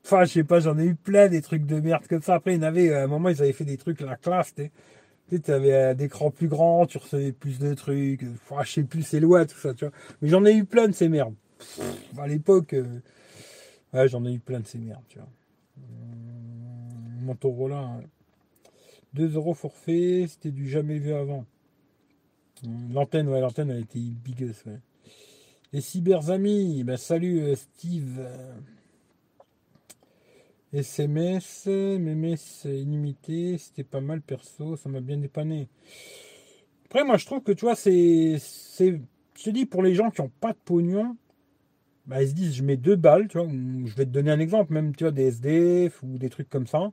[SPEAKER 1] Enfin, je sais pas, j'en ai eu plein des trucs de merde comme ça. Après, il y en avait, à un moment, ils avaient fait des trucs la classe. Tu avais un écran plus grand, tu recevais plus de trucs. Enfin, je sais plus, c'est loin, tout ça, tu vois. Mais j'en ai eu plein de ces merdes. à l'époque, euh, ouais, j'en ai eu plein de ces merdes, tu vois. Hum, Motorola, hein. 2 euros forfait, c'était du jamais vu avant. L'antenne, ouais, l'antenne a été ouais. Les cyberzamis, ben salut euh, Steve. SMS, MMS illimité, c'était pas mal perso, ça m'a bien dépanné. Après, moi je trouve que tu vois, c'est. Je te dis, pour les gens qui n'ont pas de pognon, bah, ils se disent, je mets deux balles, tu vois. Je vais te donner un exemple, même tu vois, des SDF ou des trucs comme ça.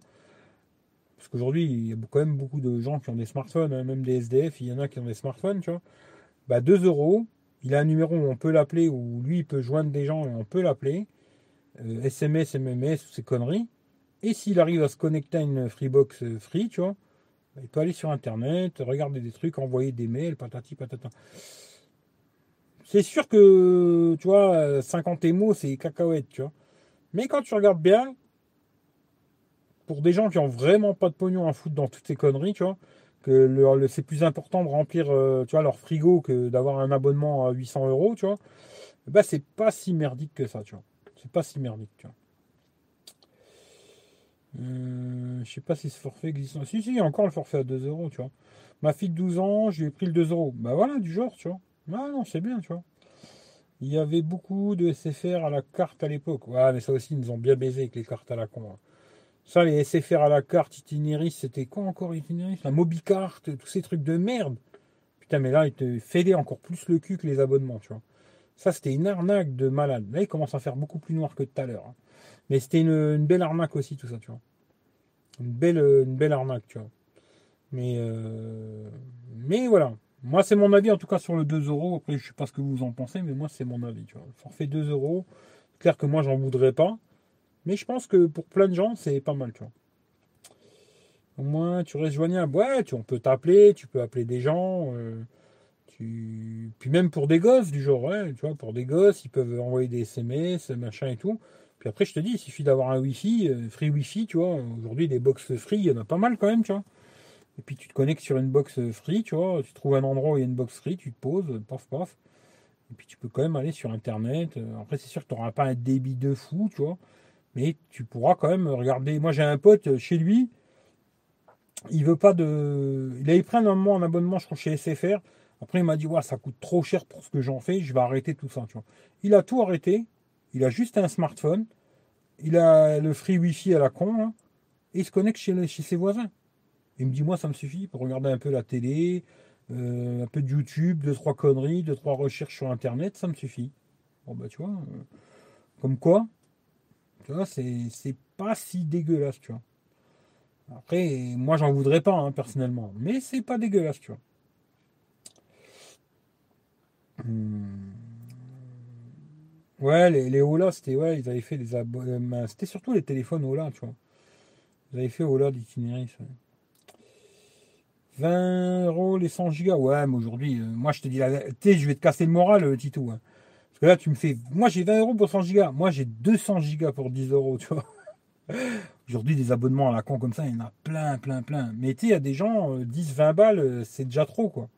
[SPEAKER 1] Parce qu'aujourd'hui, il y a quand même beaucoup de gens qui ont des smartphones, hein, même des SDF, il y en a qui ont des smartphones, tu vois. Bah, 2 euros, il a un numéro où on peut l'appeler, où lui, il peut joindre des gens et on peut l'appeler. SMS, MMS, ces conneries. Et s'il arrive à se connecter à une Freebox euh, free, tu vois, bah, il peut aller sur Internet, regarder des trucs, envoyer des mails, patati patata. C'est sûr que, tu vois, 50 émo, c'est cacahuète, tu vois. Mais quand tu regardes bien, pour des gens qui ont vraiment pas de pognon à foutre dans toutes ces conneries, tu vois, que c'est plus important de remplir euh, tu vois, leur frigo que d'avoir un abonnement à 800 euros, tu vois, bah c'est pas si merdique que ça, tu vois. C'est pas si merdique, tu vois. Euh, je sais pas si ce forfait existe. Si, si, il y a encore le forfait à 2 euros, tu vois. Ma fille de 12 ans, je lui ai pris le 2 euros. Bah voilà, du genre, tu vois. Ah non, c'est bien, tu vois. Il y avait beaucoup de SFR à la carte à l'époque. Ouais, mais ça aussi, ils nous ont bien baisé avec les cartes à la con. Hein. Ça, les SFR à la carte, Itinéris, c'était quoi encore Itinéris La Mobicart, tous ces trucs de merde. Putain, mais là, ils te fêlaient encore plus le cul que les abonnements, tu vois. Ça, c'était une arnaque de malade. Là, il commence à faire beaucoup plus noir que tout à l'heure. Hein. Mais c'était une, belle arnaque aussi, tout ça, tu vois. Une belle, belle arnaque, tu vois. Mais, euh, mais voilà. Moi, c'est mon avis, en tout cas, sur le 2 euros. Après, je sais pas ce que vous en pensez, mais moi, c'est mon avis, tu vois. forfait 2 euros. Clair que moi, j'en voudrais pas. Mais je pense que pour plein de gens, c'est pas mal, tu vois. Au moins, tu restes joignable. Ouais, tu, on peut t'appeler, tu peux appeler des gens. euh, tu... Puis même pour des gosses, du genre, ouais, tu vois, pour des gosses, ils peuvent envoyer des SMS, machin et tout. Puis après, je te dis, il suffit d'avoir un Wi-Fi, euh, free Wi-Fi, tu vois. Aujourd'hui, des box free, il y en a pas mal quand même, tu vois. Et puis tu te connectes sur une box free, tu vois. Tu trouves un endroit où il y a une box free, tu te poses, paf, paf. Et puis tu peux quand même aller sur Internet. Euh, Après, c'est sûr que tu n'auras pas un débit de fou, tu vois. Mais tu pourras quand même regarder. Moi, j'ai un pote chez lui. Il veut pas de. Il avait pris un abonnement, je crois, chez SFR. Après, il m'a dit, ouais, ça coûte trop cher pour ce que j'en fais, je vais arrêter tout ça. Il a tout arrêté. Il a juste un smartphone. Il a le free Wi-Fi à la con, là, et il se connecte chez, chez ses voisins. Il me dit, moi, ça me suffit pour regarder un peu la télé, euh, un peu de YouTube, deux, trois conneries, deux, trois recherches sur Internet, ça me suffit. Bon, bah, tu vois, euh, comme quoi, tu vois, c'est pas si dégueulasse, tu vois. Après, moi, j'en voudrais pas, hein, personnellement, mais c'est pas dégueulasse, tu vois. Hmm. Ouais, les, les Ola, c'était, ouais, ils avaient fait des abonnements. C'était surtout les téléphones Ola, tu vois. Ils avaient fait Ola d'itinéris. ouais. 20 euros les 100 gigas. Ouais, mais aujourd'hui, euh, moi je te dis la je vais te casser le moral, euh, Tito. hein. Là, tu me fais. Moi j'ai 20 euros pour 100 gigas. Moi j'ai 200 gigas pour 10 euros, tu vois. Aujourd'hui, des abonnements à la con comme ça, il y en a plein, plein, plein. Mais tu sais, il y a des gens, euh, 10, 20 balles, euh, c'est déjà trop, quoi.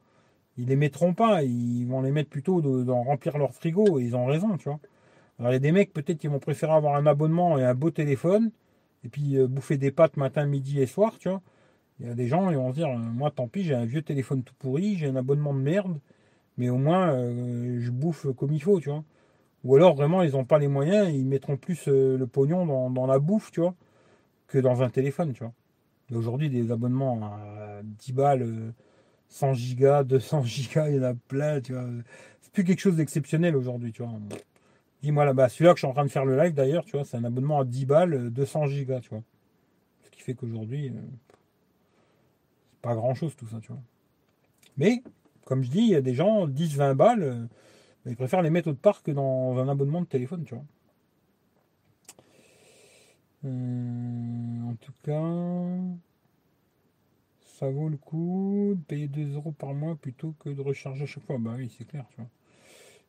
[SPEAKER 1] Ils les mettront pas, ils vont les mettre plutôt d'en remplir leur frigo, et ils ont raison, tu vois. Alors, il y a des mecs, peut-être, qui vont préférer avoir un abonnement et un beau téléphone, et puis euh, bouffer des pâtes matin, midi et soir, tu vois. Il y a des gens, ils vont se dire, euh, moi, tant pis, j'ai un vieux téléphone tout pourri, j'ai un abonnement de merde, mais au moins, euh, je bouffe comme il faut, tu vois. Ou alors, vraiment, ils n'ont pas les moyens, ils mettront plus euh, le pognon dans, dans la bouffe, tu vois, que dans un téléphone, tu vois. Aujourd'hui, des abonnements à 10 balles, euh, 100 gigas, 200 gigas, il y en a plein, tu vois. C'est plus quelque chose d'exceptionnel aujourd'hui, tu vois. Dis-moi là-bas, celui-là que je suis en train de faire le live d'ailleurs, tu vois, c'est un abonnement à 10 balles, euh, 200 gigas, tu vois. Ce qui fait qu'aujourd'hui, euh, c'est pas grand-chose tout ça, tu vois. Mais, comme je dis, il y a des gens, 10-20 balles, euh, ils préfèrent les mettre autre part que dans un abonnement de téléphone, tu vois. Euh, en tout cas, ça vaut le coup de payer 2 euros par mois plutôt que de recharger à chaque fois. Bah oui, c'est clair, tu vois.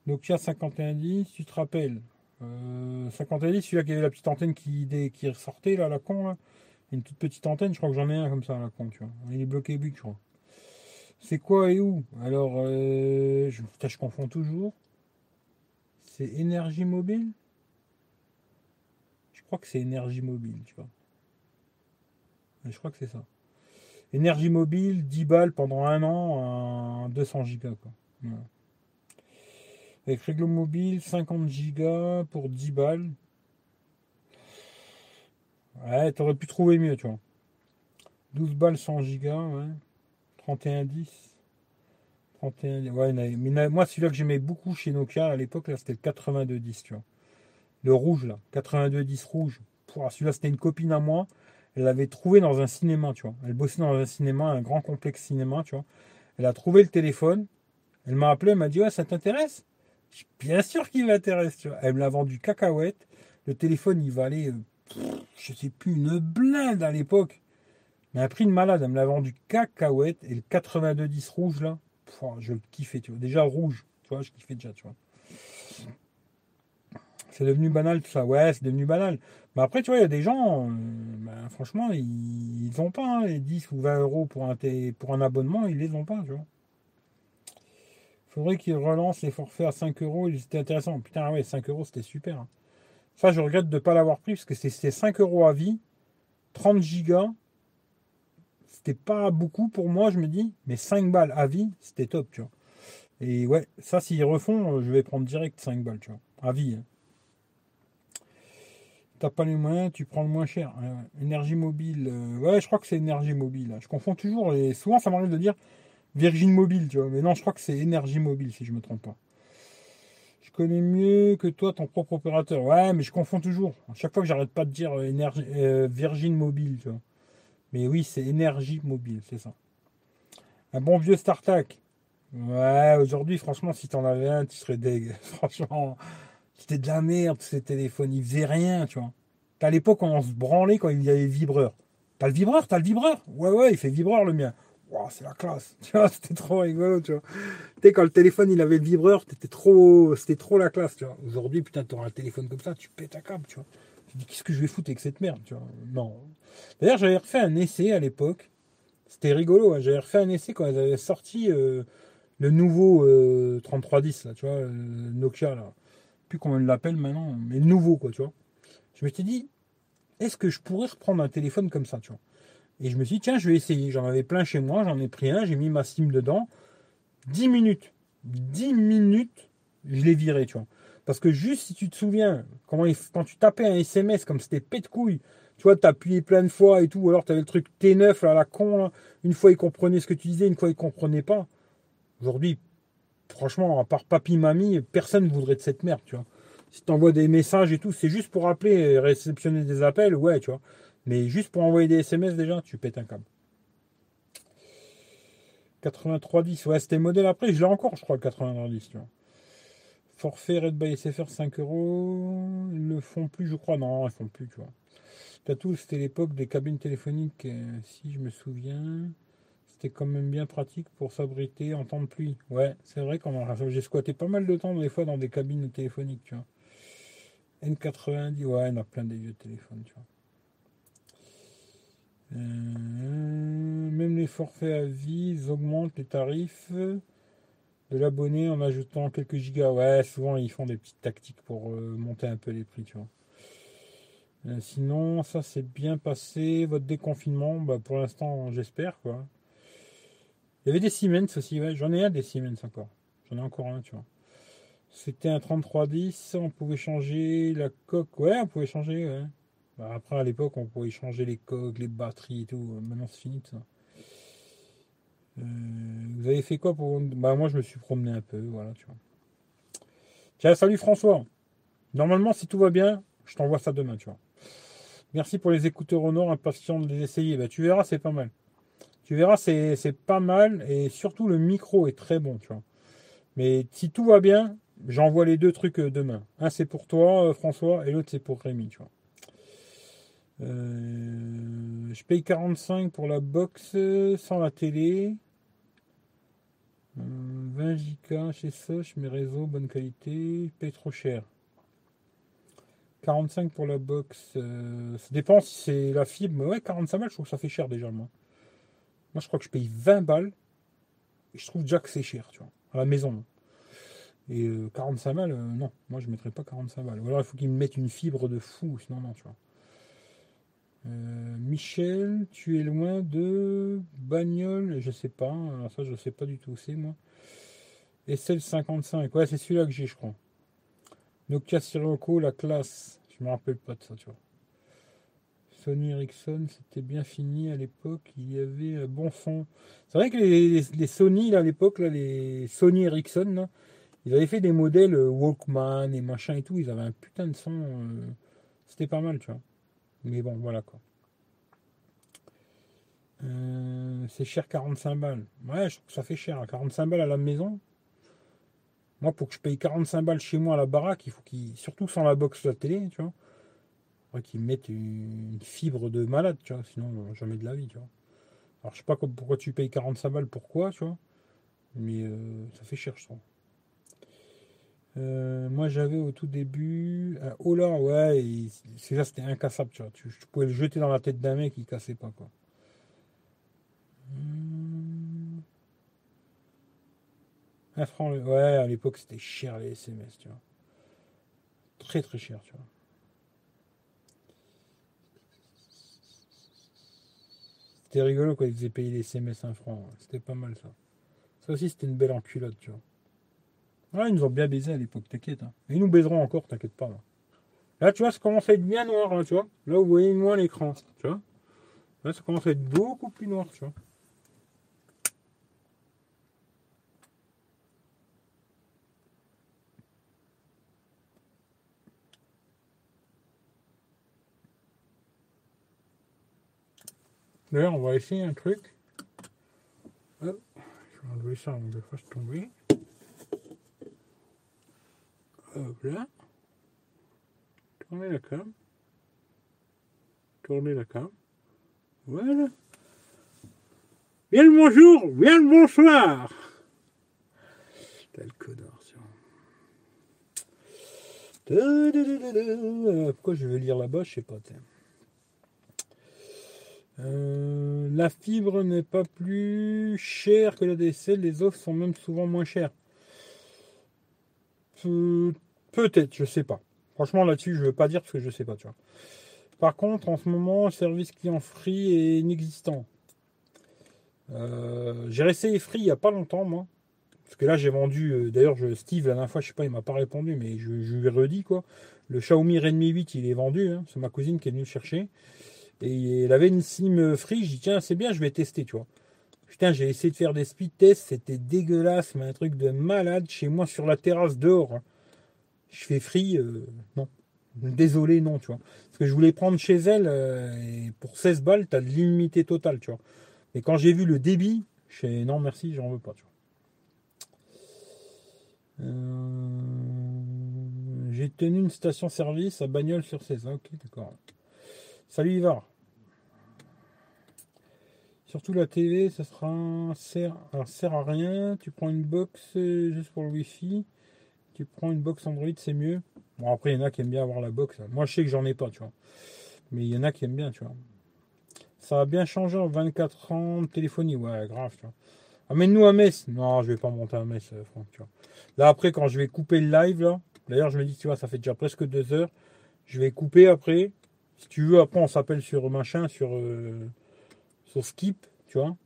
[SPEAKER 1] Nokia 5110, tu te rappelles euh, 5110, celui-là qui avait la petite antenne qui, qui ressortait, là, la con, là. Une toute petite antenne, je crois que j'en ai un comme ça, la con, tu vois. Il est bloqué but, je crois. C'est quoi et où? Alors, euh, je, putain, je confonds toujours. C'est énergie mobile? Je crois que c'est énergie mobile, tu vois. Je crois que c'est ça. Énergie mobile, 10 balles pendant un an, à 200 gigas, quoi. Avec Réglo Mobile, 50 gigas pour 10 balles. Ouais, t'aurais pu trouver mieux, tu vois. 12 balles 100 gigas, ouais. 31 10. 31 ouais, mais moi celui-là que j'aimais beaucoup chez Nokia à l'époque, là, c'était le 82 10, tu vois. Le rouge, là. 82 10 rouge. Celui-là, c'était une copine à moi. Elle l'avait trouvé dans un cinéma, tu vois. Elle bossait dans un cinéma, un grand complexe cinéma, tu vois. Elle a trouvé le téléphone. Elle m'a appelé, elle m'a dit, ouais, ça t'intéresse? Bien sûr qu'il m'intéresse, tu vois. Elle me l'a vendu cacahuète. Le téléphone, il valait, euh, je sais plus, une blinde à l'époque. Mais un prix de malade. Elle me l'a vendu cacahuète. Et le 8210 rouge, là, je le kiffais, tu vois. Déjà rouge, tu vois, je kiffais déjà, tu vois. C'est devenu banal tout ça. Ouais, c'est devenu banal. Mais après, tu vois, il y a des gens, euh, ben, franchement, ils n'ont pas hein, les 10 ou 20 euros pour un, pour un abonnement, ils les ont pas, tu vois. Faudrait qu'ils relancent les forfaits à 5 euros, ils étaient intéressants. Putain, ouais, 5 euros, c'était super. hein. Ça, je regrette de ne pas l'avoir pris parce que c'était 5 euros à vie, 30 gigas. C'était pas beaucoup pour moi, je me dis, mais 5 balles à vie, c'était top, tu vois. Et ouais, ça, s'ils refont, euh, je vais prendre direct 5 balles, tu vois, à vie. hein. T'as pas les moyens, tu prends le moins cher. Ouais. Énergie mobile, euh, ouais, je crois que c'est énergie mobile. Je confonds toujours et souvent ça m'arrive de dire Virgin Mobile, tu vois. Mais non, je crois que c'est énergie mobile si je me trompe pas. Je connais mieux que toi ton propre opérateur. Ouais, mais je confonds toujours. À chaque fois que j'arrête pas de dire euh, énergie, Virgin Mobile, tu vois. Mais oui, c'est énergie mobile, c'est ça. Un bon vieux StarTAC. Ouais, aujourd'hui, franchement, si t'en avais un, tu serais deg. Franchement, c'était de la merde, ces téléphones. Ils faisaient rien, tu vois. À l'époque, on se branlait quand il y avait vibreur. T'as le vibreur, t'as le vibreur Ouais, ouais, il fait vibreur le mien. Wow, c'est la classe. Tu vois, c'était trop rigolo, tu vois. Tu sais, quand le téléphone, il avait le vibreur, c'était trop, c'était trop la classe, tu vois. Aujourd'hui, putain, t'auras un téléphone comme ça, tu pètes un câble, tu vois. Tu dis, qu'est-ce que je vais foutre avec cette merde, tu vois. Non. D'ailleurs, j'avais refait un essai à l'époque. C'était rigolo, hein. j'avais refait un essai quand ils avaient sorti euh, le nouveau 3310, euh, là, tu vois, le Nokia, là. Plus comment on l'appelle maintenant, mais le nouveau, quoi, tu vois. Je m'étais dit, est-ce que je pourrais reprendre un téléphone comme ça, tu vois? Et je me suis dit, tiens, je vais essayer. J'en avais plein chez moi, j'en ai pris un, j'ai mis ma SIM dedans. 10 minutes. 10 minutes, je l'ai viré, tu vois. Parce que juste si tu te souviens, quand tu tapais un SMS comme c'était pète de couille, tu vois, t'appuyais plein de fois et tout, ou alors tu avais le truc T9 à la con, une fois il comprenait ce que tu disais, une fois il comprenait pas. Aujourd'hui, franchement, à part papy, mamie, personne ne voudrait de cette merde, tu vois. Si tu envoies des messages et tout, c'est juste pour appeler et réceptionner des appels, ouais, tu vois. Mais juste pour envoyer des SMS déjà, tu pètes un câble. 8310, ouais, c'était modèle après, je l'ai encore, je crois, le 8310, tu vois. Forfait Red by SFR 5 euros. Ils le font plus, je crois. Non, ils font plus, tu vois. Tatou, c'était l'époque des cabines téléphoniques, euh, si je me souviens. C'était quand même bien pratique pour s'abriter en temps de pluie. Ouais, c'est vrai qu'on j'ai squatté pas mal de temps des fois dans des cabines téléphoniques, tu vois. N90, ouais, y a plein des vieux téléphones, tu vois. Euh, même les forfaits à vie, augmentent les tarifs de l'abonné en ajoutant quelques gigas. Ouais, souvent ils font des petites tactiques pour euh, monter un peu les prix, tu vois. Euh, sinon, ça s'est bien passé. Votre déconfinement, bah, pour l'instant, j'espère, quoi. Il y avait des Siemens aussi, ouais. J'en ai un des Siemens encore. J'en ai encore un, tu vois. C'était un 3310, on pouvait changer la coque. Ouais, on pouvait changer, ouais. Bah, après, à l'époque, on pouvait changer les coques, les batteries et tout. Maintenant, c'est fini, ça. Euh, vous avez fait quoi pour. Bah, moi, je me suis promené un peu, voilà, tu vois. Tiens, salut François. Normalement, si tout va bien, je t'envoie ça demain, tu vois. Merci pour les écouteurs au nord, impatient de les essayer. Bah, tu verras, c'est pas mal. Tu verras, c'est pas mal. Et surtout, le micro est très bon, tu vois. Mais si tout va bien, j'envoie les deux trucs euh, demain. Un, c'est pour toi, euh, François, et l'autre, c'est pour Rémi, tu. Euh, je paye 45 pour la box sans la télé. 20 Go chez Soch, mes réseaux, bonne qualité. Je paye trop cher. 45 pour la box. ça dépend si c'est la fibre. Mais ouais, 45 balles, je trouve que ça fait cher déjà. Moi. moi, je crois que je paye 20 balles. Et je trouve déjà que c'est cher, tu vois. À la maison. Et 45 balles, non. Moi, je ne mettrais pas 45 balles. Ou alors, il faut qu'ils me mettent une fibre de fou. Sinon, non, tu vois. Euh, Michel, tu es loin de Bagnole, je sais pas, alors ça je sais pas du tout où c'est moi. SL55, ouais c'est celui-là que j'ai je crois. Nokia Sirocco, la classe, je me rappelle pas de ça tu vois. Sony Ericsson, c'était bien fini à l'époque, il y avait un bon son. C'est vrai que les, Sony à l'époque, les Sony Ericsson, ils avaient fait des modèles euh, Walkman et machin et tout, ils avaient un putain de son, euh, c'était pas mal tu vois. Mais bon, voilà quoi. Euh, c'est cher 45 balles. Ouais, je trouve que ça fait cher. 45 hein. balles à la maison. Moi, pour que je paye 45 balles chez moi à la baraque, il faut qu'ils, surtout sans la box la télé, tu vois, il qu'ils mettent une fibre de malade, tu vois, sinon jamais de la vie, tu vois. Alors je sais pas pourquoi tu payes 45 balles, pourquoi, tu vois, mais euh, ça fait cher, je trouve. Euh, moi, j'avais au tout début un Ola, ouais, c'est là, c'était incassable, tu vois. Tu, pouvais le jeter dans la tête d'un mec, il cassait pas, quoi. Hmm. Un franc, ouais, à l'époque, c'était cher les SMS, tu vois. Très, très cher, tu vois. C'était rigolo quand ils faisaient payer les SMS un franc. C'était pas mal, ça. Ça aussi, c'était une belle enculotte, tu vois. Ouais, ils nous ont bien baisé à l'époque, t'inquiète. Hein. ils nous baiseront encore, t'inquiète pas. Là. tu vois, ça commence à être bien noir, tu vois. Là, vous voyez moins l'écran, tu vois. Là, ça commence à être beaucoup plus noir, tu vois. On va essayer un truc. Je vais enlever ça avant que je fasse tomber. Hop là. Tournez la cam. Tournez la cam. Voilà. Bien le bonjour, bien le bonsoir. Quel connard, Pourquoi je veux lire là-bas, je sais pas. La fibre n'est pas plus chère que la DSL, les offres sont même souvent moins chères. Peut-être, je sais pas. Franchement, là-dessus, je veux pas dire parce que je sais pas. Par contre, en ce moment, le service client free est inexistant. Euh, j'ai essayé free il n'y a pas longtemps, moi. Parce que là, j'ai vendu. Euh, d'ailleurs, Steve, la dernière fois, je sais pas, il m'a pas répondu, mais je, lui ai redit, quoi. Le Xiaomi Redmi 8, il est vendu. Hein. C'est ma cousine qui est venue le chercher. Et il avait une SIM free. J'ai dit, tiens, c'est bien, je vais tester, tu vois. Putain, j'ai essayé de faire des speed tests. C'était dégueulasse, mais un truc de malade chez moi sur la terrasse dehors. Hein. Je fais free. Euh, non. Désolé, non, tu vois. Parce que je voulais prendre chez elle. et pour 16 balles, tu as de l'illimité totale, tu vois. Et quand j'ai vu le débit, je non merci, j'en veux pas. Euh, j'ai tenu une station-service à Bagnole sur 16. Ok, d'accord. Salut Ivar. Surtout la TV, ça sera sert, sert à rien. Tu prends une box euh, juste pour le Wi-Fi. Tu prends une box Android, c'est mieux. Bon après, il y en a qui aiment bien avoir la box. Moi, je sais que j'en ai pas, tu vois. Mais il y en a qui aiment bien, tu vois. Ça a bien changé en 24 ans de téléphonie. Ouais, grave, tu vois. Amène-nous à Metz. Non, je vais pas monter à Metz, euh, Franck, tu vois. Là, après, quand je vais couper le live, là, d'ailleurs, je me dis, tu vois, ça fait déjà presque deux heures. Je vais couper après. Si tu veux, après, on s'appelle sur machin, sur, euh, sur Skip, tu vois.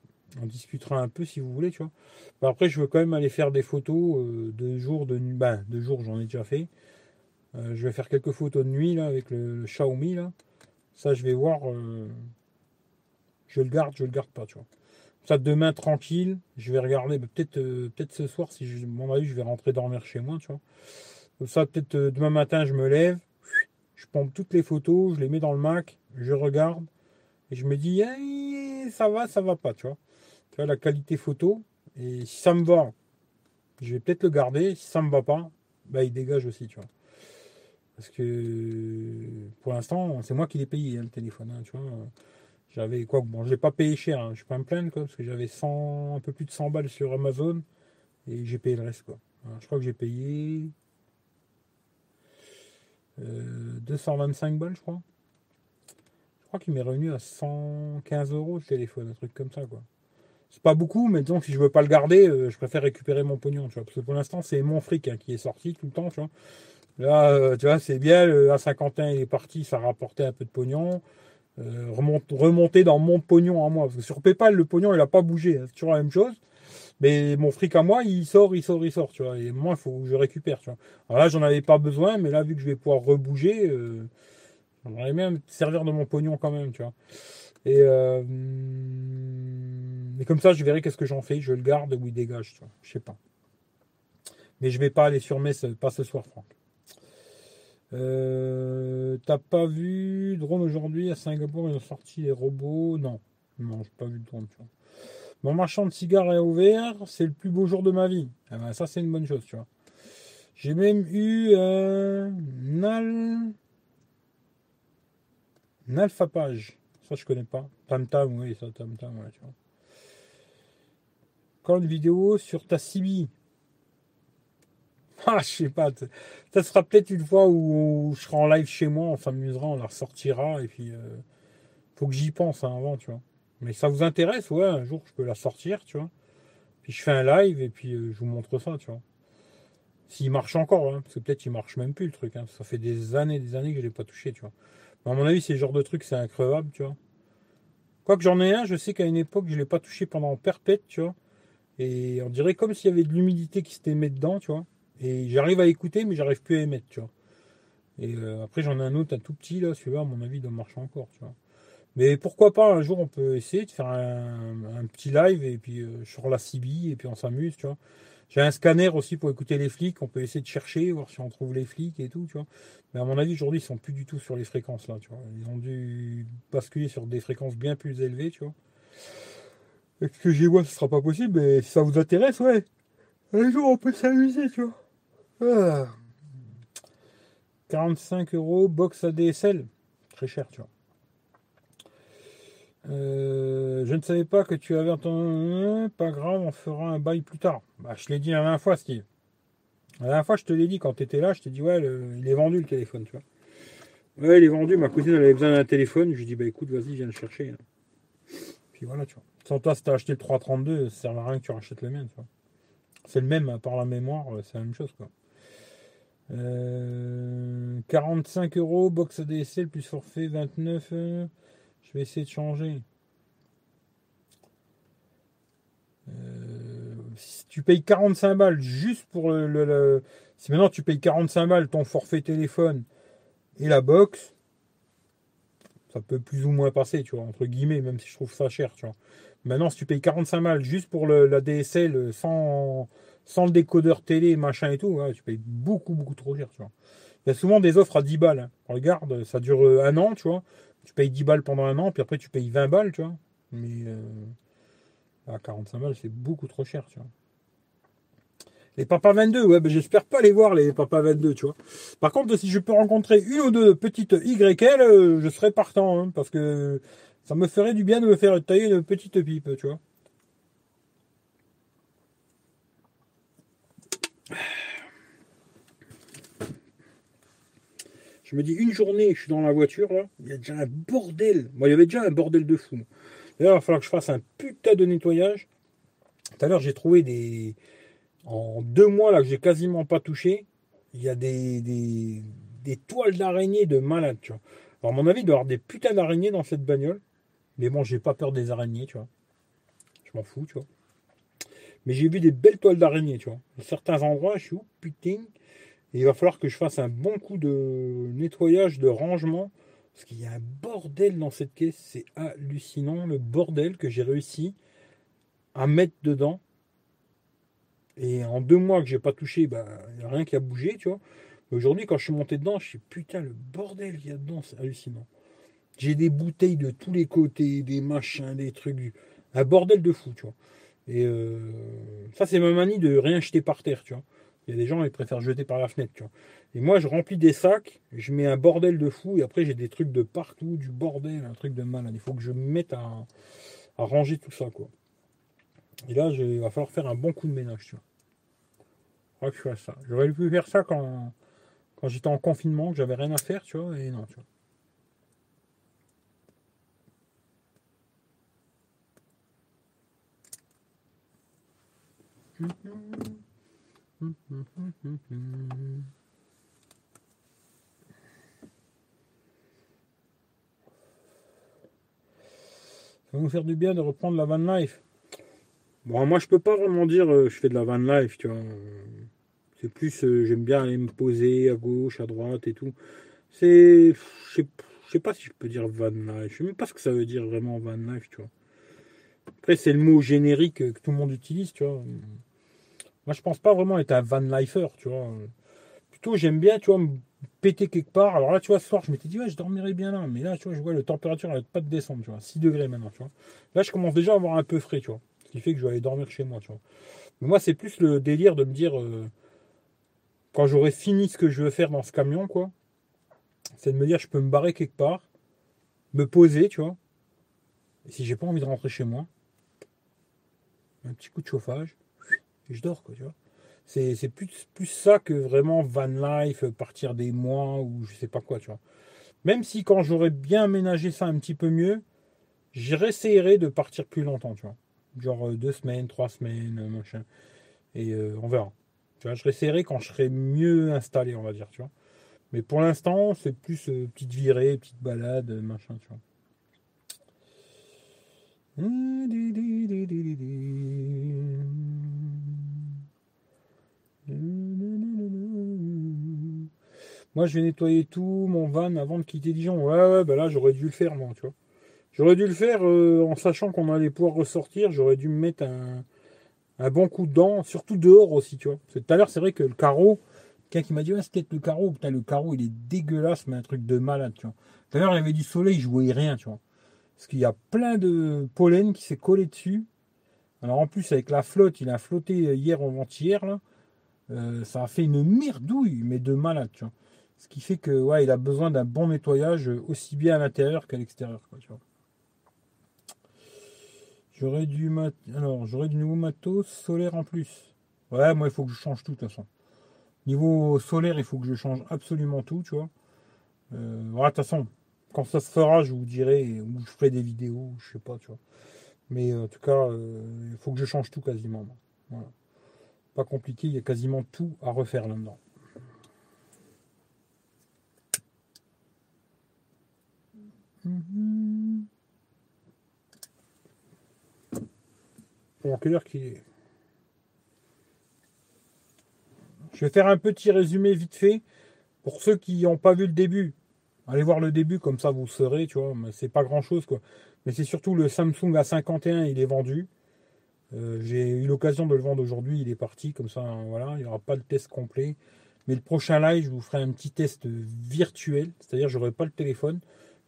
[SPEAKER 1] On discutera un peu si vous voulez, tu vois. Après, je veux quand même aller faire des photos euh, de jour, de nuit. Ben, de jour, j'en ai déjà fait. je vais faire quelques photos de nuit, là, avec le, Xiaomi, là. Ça, je vais voir je le garde, je le garde pas, tu vois. Ça demain tranquille, je vais regarder, bah, peut-être euh, peut-être ce soir, si je, mon avis, je vais rentrer dormir chez moi, tu vois. ça, peut-être euh, demain matin, je me lève, je pompe toutes les photos, je les mets dans le Mac, je regarde, et je me dis, ça va, ça va pas, tu vois. Tu vois, la qualité photo, et si ça me va, je vais peut-être le garder, si ça me va pas, bah il dégage aussi, tu vois. Parce que pour l'instant, c'est moi qui l'ai payé, hein, le téléphone, hein, tu vois. J'avais quoi Bon, je l'ai pas payé cher, hein. je peux me plaindre quoi, parce que j'avais 100, un peu plus de 100 balles sur Amazon et j'ai payé le reste quoi. je crois que j'ai payé 225 euh, balles, je crois. Je crois qu'il m'est revenu à 115 euros le téléphone, un truc comme ça quoi. C'est pas beaucoup, mais disons si je veux pas le garder, euh, je préfère récupérer mon pognon, tu vois, parce que pour l'instant c'est mon fric hein, qui est sorti tout le temps, tu vois. Là, euh, tu vois, c'est bien, le A51 il est parti, ça rapportait un peu de pognon. Euh, remonter dans mon pognon à moi. Sur PayPal, le pognon, il n'a pas bougé. Hein. C'est toujours la même chose. Mais mon fric à moi, il sort, il sort, il sort, tu vois. Et moi, il faut que je récupère, tu vois. Alors là, j'en avais pas besoin, mais là, vu que je vais pouvoir rebouger, euh, j'aimerais bien servir de mon pognon quand même, tu vois. Et, euh, comme ça, je verrai qu'est-ce que j'en fais. Je le garde ou il dégage, tu vois. Je sais pas. Mais je vais pas aller sur Metz, pas ce soir, Franck. Euh, T'as pas vu drone aujourd'hui à Singapour Ils ont sorti les robots? Non, non, j'ai pas vu de drone. Tu vois. Mon marchand de cigares est ouvert, c'est le plus beau jour de ma vie. Ah ben, ça, c'est une bonne chose, tu vois. J'ai même eu al... un alphapage. Ça, je connais pas. Tam Tam, oui, ça, Tam Tam, tu vois. Quand une vidéo sur ta CB. Ah, je sais pas. Ça sera peut-être une fois où je serai en live chez moi, on s'amusera, on la ressortira, et puis euh, faut que j'y pense hein, avant, tu vois. Mais ça vous intéresse, ouais, un jour je peux la sortir, tu vois. Puis je fais un live et puis euh, je vous montre ça, tu vois. S'il marche encore, hein, parce que peut-être il marche même plus le truc. Hein. Ça fait des années, des années que je l'ai pas touché, tu vois. Mais à mon avis, c'est genre de truc, c'est increvable, tu vois. Quoique j'en ai un, je sais qu'à une époque, je l'ai pas touché pendant perpète, tu vois. Et on dirait comme s'il y avait de l'humidité qui s'était mis dedans, tu vois. Et j'arrive à écouter, mais j'arrive plus à émettre, tu vois. Et euh, après, j'en ai un autre, un tout petit, là, celui-là, à mon avis, doit marcher encore, tu vois. Mais pourquoi pas, un jour, on peut essayer de faire un, petit live, et puis euh, sur la CB, et puis on s'amuse, tu vois. J'ai un scanner aussi pour écouter les flics, on peut essayer de chercher, voir si on trouve les flics et tout, tu vois. Mais à mon avis, aujourd'hui, ils sont plus du tout sur les fréquences, là, tu vois. Ils ont dû basculer sur des fréquences bien plus élevées, tu vois. Ce que j'y vois, ce sera pas possible, mais si ça vous intéresse, ouais. Un jour, on peut s'amuser, tu vois. 45 ah. euros, box ADSL. Très cher, tu vois. Euh, je ne savais pas que tu avais entendu. Pas grave, on fera un bail plus tard. Bah, je l'ai dit la dernière fois, Steve. La dernière fois, je te l'ai dit quand tu étais là, je t'ai dit, ouais, il est vendu le téléphone, tu vois. Ouais, il est vendu. Ma cousine, avait besoin d'un téléphone. Je lui ai dit, bah écoute, vas-y, viens le chercher. Puis voilà, tu vois. Sans toi, si t'as acheté le 332, ça sert à rien que tu rachètes le mien, tu vois. C'est le même, par la mémoire, c'est la même chose, quoi. 45 euh, euros, box ADSL plus forfait 29. Euh, je vais essayer de changer. Euh, si tu payes 45 balles juste pour le, Si maintenant tu payes 45 balles ton forfait téléphone et la box, ça peut plus ou moins passer, tu vois, entre guillemets, même si je trouve ça cher, tu vois. Maintenant, si tu payes 45 balles juste pour la DSL sans, sans le décodeur télé, machin et tout, tu payes beaucoup, beaucoup trop cher, tu vois. Il y a souvent des offres à 10 balles. Hein. Regarde, ça dure euh, un an, tu vois. Tu payes 10 balles pendant un an, puis après tu payes 20 balles, tu vois. Mais euh, à 45 balles, c'est beaucoup trop cher, tu vois. Les Papa 22, ouais, ben j'espère pas les voir, les Papa 22, tu vois. Par contre, si je peux rencontrer une ou deux petites YL, euh, je serais partant, hein, parce que ça me ferait du bien de me faire tailler une petite pipe, tu vois. Je me dis, une journée, je suis dans la voiture, il y a déjà un bordel. Moi, il y avait déjà un bordel de fou. D'ailleurs, il va falloir que je fasse un putain de nettoyage. Tout à l'heure, j'ai trouvé des. En deux mois, là, que j'ai quasiment pas touché, il y a des, des, toiles d'araignée de malade. Alors, à mon avis, il doit y avoir des putains d'araignées dans cette bagnole. Mais bon, j'ai pas peur des araignées, tu vois. Je m'en fous, tu vois. Mais j'ai vu des belles toiles d'araignée, tu vois. À certains endroits, je suis où, putain il va falloir que je fasse un bon coup de nettoyage, de rangement. Parce qu'il y a un bordel dans cette caisse. C'est hallucinant le bordel que j'ai réussi à mettre dedans. Et en deux mois que j'ai pas touché, bah, n'y a rien qui a bougé. Aujourd'hui, quand je suis monté dedans, je suis putain, le bordel qu'il y a dedans, c'est hallucinant. J'ai des bouteilles de tous les côtés, des machins, des trucs. Un bordel de fou, tu vois. Et euh, ça, c'est ma manie de rien jeter par terre, tu vois. Il y a des gens, ils préfèrent jeter par la fenêtre, tu vois. Et moi, je remplis des sacs, je mets un bordel de fou, et après, j'ai des trucs de partout, du bordel, un truc de malade. Il faut que je me mette à, ranger tout ça, quoi. Et là, il va falloir faire un bon coup de ménage, tu vois. Je que je fasse ça. J'aurais pu faire ça quand, quand j'étais en confinement, que j'avais rien à faire, tu vois, et non, tu vois. Ça va nous faire du bien de reprendre la van life. Bon, moi, je peux pas vraiment dire euh, je fais de la van life, tu vois. C'est plus, euh, j'aime bien aller me poser à gauche, à droite et tout. C'est, je sais, sais pas si je peux dire van life. Je sais même pas ce que ça veut dire vraiment van life, tu vois. Après, c'est le mot générique que tout le monde utilise, tu vois. Moi, je pense pas vraiment être un van lifer, tu vois. Plutôt, j'aime bien, tu vois, me péter quelque part. Alors là, tu vois, ce soir, je m'étais dit, ouais, je dormirais bien là. Mais là, tu vois, je vois la température n'arrête pas de descendre, tu vois. 6 degrés maintenant, tu vois. Là, je commence déjà à avoir un peu frais, tu vois. Ce qui fait que je vais aller dormir chez moi, tu vois. Mais moi, c'est plus le délire de me dire, euh, quand j'aurai fini ce que je veux faire dans ce camion, quoi, c'est de me dire, je peux me barrer quelque part, me poser, tu vois. Et si j'ai pas envie de rentrer chez moi, un petit coup de chauffage, je dors, quoi, tu vois. C'est plus, plus ça que vraiment van life, partir des mois ou je sais pas quoi, tu vois. Même si quand j'aurais bien aménagé ça un petit peu mieux, j'essayerai de partir plus longtemps, tu vois. Genre euh, deux semaines, trois semaines, euh, machin. Et euh, on verra. Tu vois, je réessayerai quand je serai mieux installé, on va dire, tu vois. Mais pour l'instant, c'est plus petite virée, petite balade, machin, tu vois. Moi, je vais nettoyer tout mon van avant de quitter Dijon. Ouais, ouais, bah là, j'aurais dû le faire, moi, tu vois. J'aurais dû le faire euh, en sachant qu'on allait pouvoir ressortir. J'aurais dû me mettre un, bon coup de dent, surtout dehors aussi, tu vois. Tout à l'heure, c'est vrai que le carreau, quelqu'un qui m'a dit, ouais, c'est peut-être le carreau. Putain, le carreau, il est dégueulasse, mais un truc de malade, tu vois. Tout à l'heure, il y avait du soleil, je voyais rien, tu vois. Parce qu'il y a plein de pollen qui s'est collé dessus. Alors en plus, avec la flotte, il a flotté hier ou avant-hier, là. Euh, ça a fait une merdouille, mais de malade, tu vois. Ce qui fait que ouais, il a besoin d'un bon nettoyage aussi bien à l'intérieur qu'à l'extérieur. J'aurais du mat... Alors, j'aurais du nouveau matos solaire en plus. Ouais, moi, il faut que je change tout, de toute façon. Niveau solaire, il faut que je change absolument tout, tu vois. Euh, de toute façon, quand ça se fera, je vous dirai, ou je ferai des vidéos, je sais pas, tu vois. Mais en tout cas, euh, il faut que je change tout quasiment. Voilà. Pas compliqué, il y a quasiment tout à refaire là-dedans. Mm quelle heure qu'il est? Je vais faire un petit résumé vite fait pour ceux qui n'ont pas vu le début. Allez voir le début, comme ça vous saurez, tu vois. Mais c'est pas grand chose, quoi. Mais c'est surtout le Samsung A51, il est vendu. Euh, j'ai eu l'occasion de le vendre aujourd'hui, il est parti, comme ça, voilà, il n'y aura pas le test complet. Mais le prochain live, je vous ferai un petit test virtuel, c'est-à-dire je n'aurai pas le téléphone,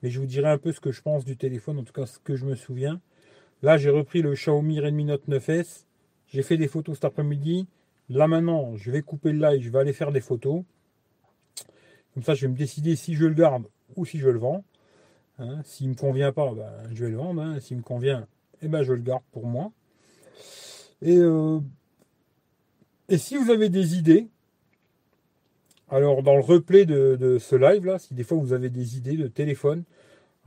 [SPEAKER 1] mais je vous dirai un peu ce que je pense du téléphone, en tout cas ce que je me souviens. Là, j'ai repris le Xiaomi Redmi Note 9S, j'ai fait des photos cet après-midi. Là maintenant, je vais couper le live, je vais aller faire des photos. Comme ça, je vais me décider si je le garde ou si je le vends. Hein, S'il ne me convient pas, ben, je vais le vendre. Hein. S'il me convient, eh ben, je le garde pour moi. Et, euh, et si vous avez des idées, alors dans le replay de, ce live là, si des fois vous avez des idées de téléphone,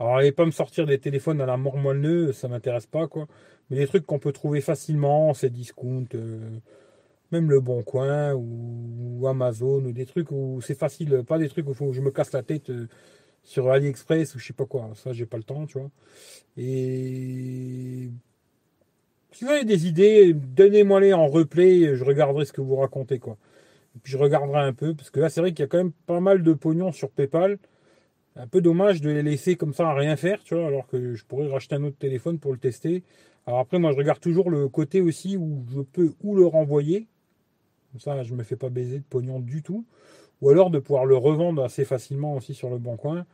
[SPEAKER 1] alors allez pas me sortir des téléphones à la mort moelleux, ça m'intéresse pas quoi. Mais des trucs qu'on peut trouver facilement, c'est discount, euh, même le Bon Coin ou, Amazon ou des trucs où c'est facile, pas des trucs où je me casse la tête euh, sur AliExpress ou je sais pas quoi. Ça j'ai pas le temps, tu vois. Et si vous avez des idées, donnez-moi-les en replay, je regarderai ce que vous racontez, quoi. Et puis je regarderai un peu, parce que là, c'est vrai qu'il y a quand même pas mal de pognon sur PayPal. Un peu dommage de les laisser comme ça à rien faire, tu vois, alors que je pourrais racheter un autre téléphone pour le tester. Alors après, moi, je regarde toujours le côté aussi où je peux ou le renvoyer. Comme ça, je ne me fais pas baiser de pognon du tout. Ou alors de pouvoir le revendre assez facilement aussi sur le bon coin.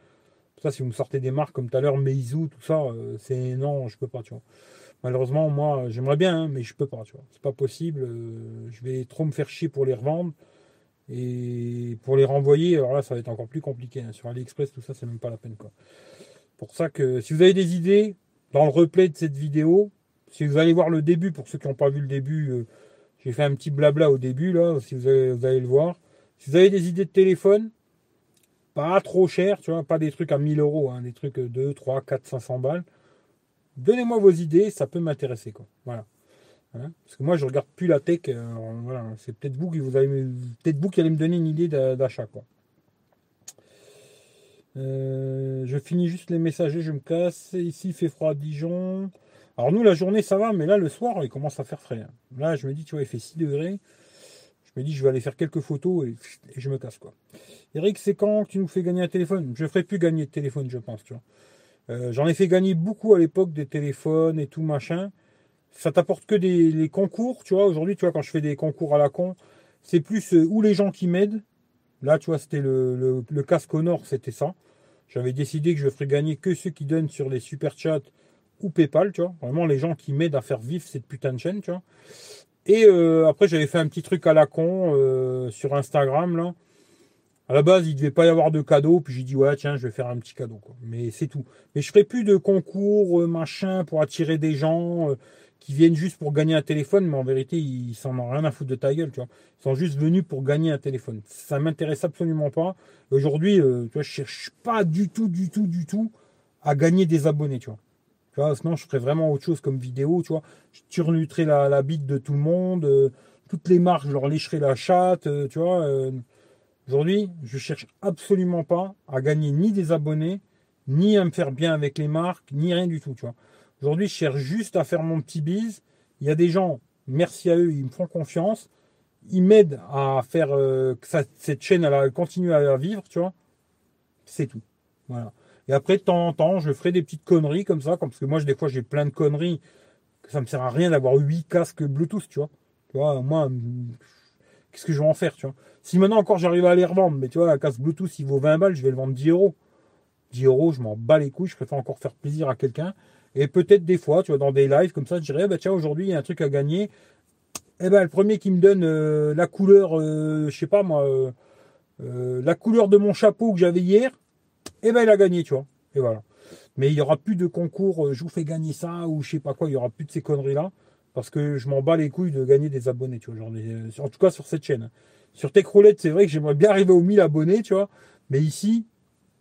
[SPEAKER 1] Ça, si vous me sortez des marques comme tout à l'heure, Meizu, tout ça, euh, c'est non, je peux pas, tu vois. Malheureusement, moi, j'aimerais bien, hein, mais je peux pas, tu vois. C'est pas possible. Euh, je vais trop me faire chier pour les revendre. Et pour les renvoyer, alors là, ça va être encore plus compliqué. Hein. Sur AliExpress, tout ça, c'est même pas la peine, quoi. Pour ça que si vous avez des idées dans le replay de cette vidéo, si vous allez voir le début, pour ceux qui n'ont pas vu le début, euh, j'ai fait un petit blabla au début, là, si vous allez, le voir. Si vous avez des idées de téléphone, pas trop cher, tu vois, pas des trucs à 1000 euros, hein, des trucs 2, 3, 4, 500 balles. Donnez-moi vos idées, ça peut m'intéresser. Voilà. Hein, parce que moi, je regarde plus la tech. Euh, voilà, c'est peut-être vous qui vous allez peut-être vous allez me donner une idée d'achat. Euh, je finis juste les messagers, je me casse. Ici, il fait froid à Dijon. Alors nous, la journée, ça va, mais là, le soir, il commence à faire frais. Hein. Là, je me dis, tu vois, il fait 6 degrés. Je me dis, je vais aller faire quelques photos et, je me casse. quoi. Eric, c'est quand tu nous fais gagner un téléphone? Je ne ferai plus gagner de téléphone, je pense. Euh, j'en ai fait gagner beaucoup à l'époque des téléphones et tout machin. Ça t'apporte que des concours, tu vois. Aujourd'hui, tu vois, quand je fais des concours à la con, c'est plus euh, ou les gens qui m'aident. Là, tu vois, c'était le, casque au nord, c'était ça. J'avais décidé que je ferais gagner que ceux qui donnent sur les super chats ou PayPal, tu vois. Vraiment les gens qui m'aident à faire vivre cette putain de chaîne, tu vois. Et euh, après, j'avais fait un petit truc à la con sur Instagram, là. À la base, il devait pas y avoir de cadeau, puis j'ai dit ouais tiens, je vais faire un petit cadeau. Mais c'est tout. Mais je ferai plus de concours euh, machin pour attirer des gens euh, qui viennent juste pour gagner un téléphone, mais en vérité ils s'en ont rien à foutre de ta gueule, tu vois. Ils sont juste venus pour gagner un téléphone. Ça m'intéresse absolument pas. Aujourd'hui, euh, tu je cherche pas du tout, du tout, du tout à gagner des abonnés, tu vois. Tu vois, sinon je ferais vraiment autre chose comme vidéo, tu vois. Je turluterais la, la bite de tout le monde, toutes les marques, je leur lécherais la chatte, tu vois. Aujourd'hui, je cherche absolument pas à gagner ni des abonnés, ni à me faire bien avec les marques, ni rien du tout. Aujourd'hui, je cherche juste à faire mon petit bise. Il y a des gens, merci à eux, ils me font confiance. Ils m'aident à faire euh, que cette chaîne elle, continue à vivre, tu vois. C'est tout. Voilà. Et après, de temps en temps, je ferai des petites conneries comme ça, parce que moi, des fois, j'ai plein de conneries. Ça me sert à rien d'avoir 8 casques Bluetooth, tu vois. Tu vois, moi, qu'est-ce que je vais en faire, tu vois Si maintenant encore j'arrive à les revendre, mais tu vois, la casse Bluetooth, il vaut 20 balles, je vais le vendre 10 euros. 10 euros, je m'en bats les couilles, je préfère encore faire plaisir à quelqu'un. Et peut-être des fois, tu vois, dans des lives comme ça, je dirais, bah tiens, aujourd'hui, il y a un truc à gagner. Eh ben, le premier qui me donne euh, la couleur, euh, je sais pas moi, euh, la couleur de mon chapeau que j'avais hier, eh ben, il a gagné, tu vois. Et voilà. Mais il n'y aura plus de concours, euh, je vous fais gagner ça ou je sais pas quoi, il n'y aura plus de ces conneries-là. Parce que je m'en bats les couilles de gagner des abonnés, tu vois. Euh, en tout cas sur cette chaîne. Sur Techroulette, c'est vrai que j'aimerais bien arriver aux 1000 abonnés, tu vois. Mais ici,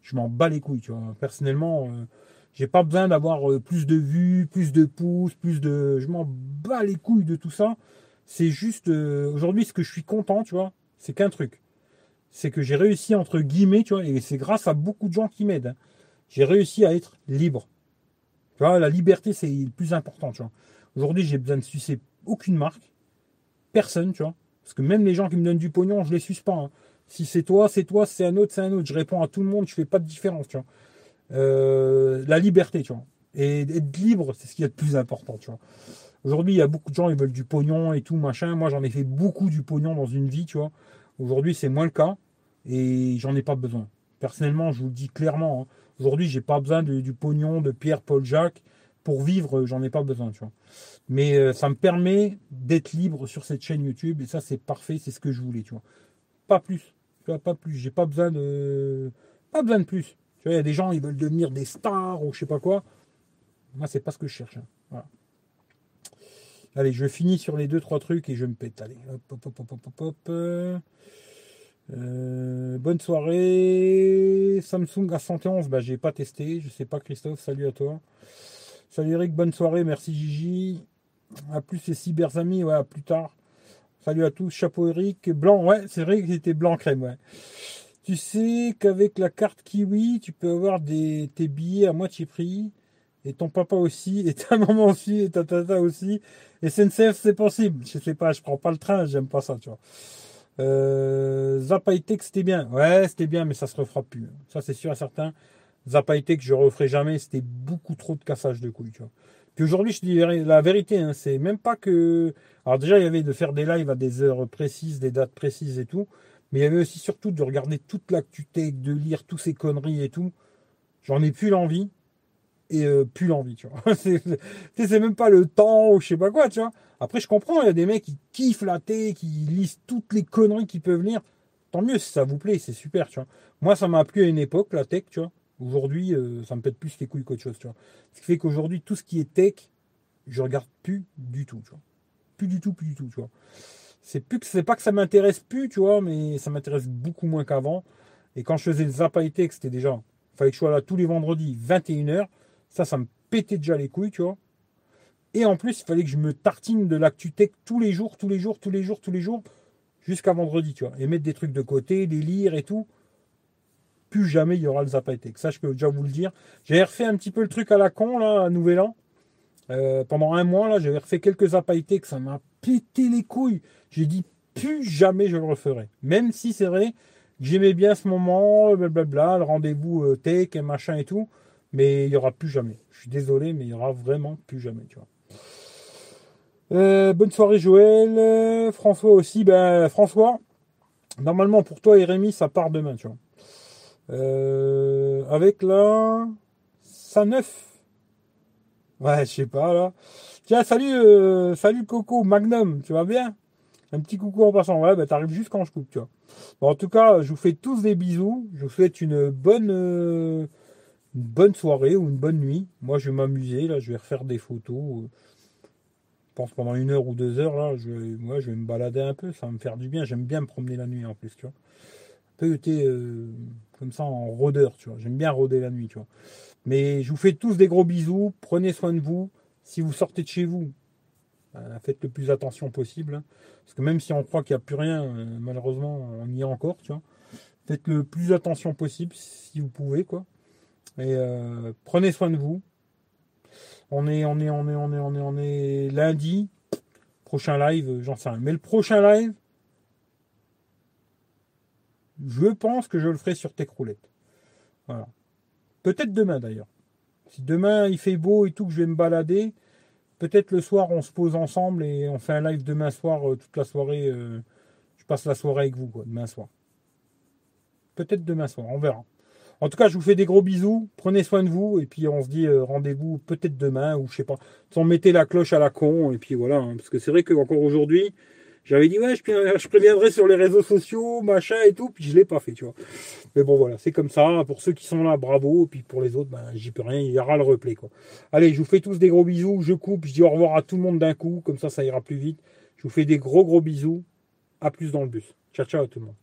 [SPEAKER 1] je m'en bats les couilles, tu vois. Personnellement, euh, j'ai pas besoin d'avoir plus de vues, plus de pouces, plus de. Je m'en bats les couilles de tout ça. C'est juste. Aujourd'hui, ce que je suis content, tu vois, c'est qu'un truc. C'est que j'ai réussi, entre guillemets, tu vois, et c'est grâce à beaucoup de gens qui m'aident. Hein j'ai réussi à être libre. Tu vois, la liberté, c'est le plus important, tu vois. Aujourd'hui, j'ai besoin de sucer aucune marque, personne, tu vois. Parce que même les gens qui me donnent du pognon, je les suce pas. Hein. Si c'est toi, c'est toi, c'est un autre, c'est un autre. Je réponds à tout le monde, je fais pas de différence. Euh, la liberté, tu vois. Et être libre, c'est ce qui est le plus important, tu vois. Aujourd'hui, il y a beaucoup de gens, ils veulent du pognon et tout, machin. Moi, j'en ai fait beaucoup du pognon dans une vie, tu vois. Aujourd'hui, c'est moins le cas et j'en ai pas besoin. Personnellement, je vous le dis clairement, hein. Aujourd'hui, j'ai pas besoin du pognon de Pierre, Paul, Jacques. Pour vivre, j'en ai pas besoin, tu vois. Mais euh, ça me permet d'être libre sur cette chaîne YouTube et ça, c'est parfait, c'est ce que je voulais, tu vois. Pas plus, tu vois, pas plus. J'ai pas besoin de, pas besoin de plus. Tu vois, il y a des gens, ils veulent devenir des stars ou je sais pas quoi. Moi, c'est pas ce que je cherche. Hein. Allez, je finis sur les deux trois trucs et je me pète. Allez, hop, hop, hop, hop, hop, hop. Euh, bonne soirée. Samsung A111, bah j'ai pas testé. Je sais pas Christophe, salut à toi. Salut Eric, bonne soirée, merci Gigi. A plus les cybersamis, ouais, à plus tard. Salut à tous, chapeau Eric. Blanc, ouais, c'est vrai que c'était blanc crème, ouais. Tu sais qu'avec la carte Kiwi, tu peux avoir des, tes billets à moitié prix. Et ton papa aussi, et ta maman aussi, et ta tata aussi. Et SNCF, c'est possible. Je sais pas, je prends pas le train, j'aime pas ça, tu vois. Euh, c'était bien. Ouais, c'était bien, mais ça se refera plus. Ça, c'est sûr et certain. Zapaitech, je referai jamais. C'était beaucoup trop de cassage de couilles. Puis aujourd'hui, je dis la vérité, hein, c'est même pas que. Alors déjà, il y avait de faire des lives à des heures précises, des dates précises et tout. Mais il y avait aussi surtout de regarder toute l'actu tech, de lire tous ces conneries et tout. J'en ai plus l'envie et euh, plus l'envie, tu vois. c'est même pas le temps ou je sais pas quoi, tu vois. Après, je comprends, il y a des mecs qui kiffent la thé, qui lisent toutes les conneries qui peuvent lire. Tant mieux si ça vous plaît, c'est super, tu vois. Moi, ça m'a plu à une époque, la tech, tu vois. Aujourd'hui, euh, ça me pète plus les couilles qu'autre chose. Ce qui fait qu'aujourd'hui, tout ce qui est tech, je regarde plus du tout. Plus du tout, plus du tout. C'est pas que ça m'intéresse plus, tu vois, mais ça m'intéresse beaucoup moins qu'avant. Et quand je faisais le Zap Tech, c'était déjà, fallait que je sois là tous les vendredis, 21h. Ça, ça me pétait déjà les couilles, tu vois. Et en plus, il fallait que je me tartine de l'actu tech tous les jours, tous les jours, tous les jours, tous les jours, jusqu'à vendredi, tu vois. Et mettre des trucs de côté, les lire et tout. Plus jamais il y aura le Tech. Ça, je peux déjà vous le dire. J'avais refait un petit peu le truc à la con, là, à Nouvel An. Euh, pendant un mois, là, j'avais refait quelques Tech. Ça m'a pété les couilles. J'ai dit, plus jamais je le referai. Même si c'est vrai j'aimais bien ce moment, blablabla, le rendez-vous euh, tech et machin et tout. Mais il n'y aura plus jamais. Je suis désolé, mais il n'y aura vraiment plus jamais, tu vois. Euh, bonne soirée Joël. François aussi. Ben, François, normalement pour toi et Rémi, ça part demain, tu vois. Euh, avec la ça neuf. Ouais, je sais pas là. Tiens, salut, euh, salut Coco, Magnum, tu vas bien? Un petit coucou en passant. Ouais, ben t'arrives juste quand je coupe, tu vois. Bon, en tout cas, je vous fais tous des bisous. Je vous souhaite une bonne, une bonne soirée ou une bonne nuit. Moi, je vais m'amuser. Là, je vais refaire des photos pense pendant une heure ou deux heures, là, je, moi, je vais me balader un peu, ça va me faire du bien. J'aime bien me promener la nuit en plus, tu vois. Un peu été euh, comme ça en rôdeur, tu vois. J'aime bien rôder la nuit, tu vois. Mais je vous fais tous des gros bisous. Prenez soin de vous. Si vous sortez de chez vous, euh, faites le plus attention possible. Hein. parce que même si on croit qu'il n'y a plus rien, euh, malheureusement, on y est encore, tu vois. Faites le plus attention possible si vous pouvez, quoi. Et prenez soin de vous. On est, on est, on est, on est, on est, on est lundi. Prochain live, j'en sais rien. Mais le prochain live, je pense que je le ferai sur Techroulette. Voilà. Peut-être demain d'ailleurs. Si demain il fait beau et tout, que je vais me balader, peut-être le soir on se pose ensemble et on fait un live demain soir, euh, toute la soirée. Euh, je passe la soirée avec vous, quoi, demain soir. Peut-être demain soir, on verra. En tout cas, je vous fais des gros bisous. Prenez soin de vous. Et puis, on se dit euh, rendez-vous peut-être demain ou je sais pas. Sans mettez la cloche à la con. Et puis voilà. Hein. parce que c'est vrai qu'encore aujourd'hui, J'avais dit, ouais, je, préviendrai sur les réseaux sociaux, machin et tout, puis je l'ai pas fait, tu vois. Mais bon, voilà, c'est comme ça. Pour ceux qui sont là, bravo. Puis pour les autres, ben, j'y peux rien. Il y aura le replay, quoi. Allez, je vous fais tous des gros bisous. Je coupe. Je dis au revoir à tout le monde d'un coup. Comme ça, ça ira plus vite. Je vous fais des gros, gros bisous. À plus dans le bus. Ciao, ciao à tout le monde.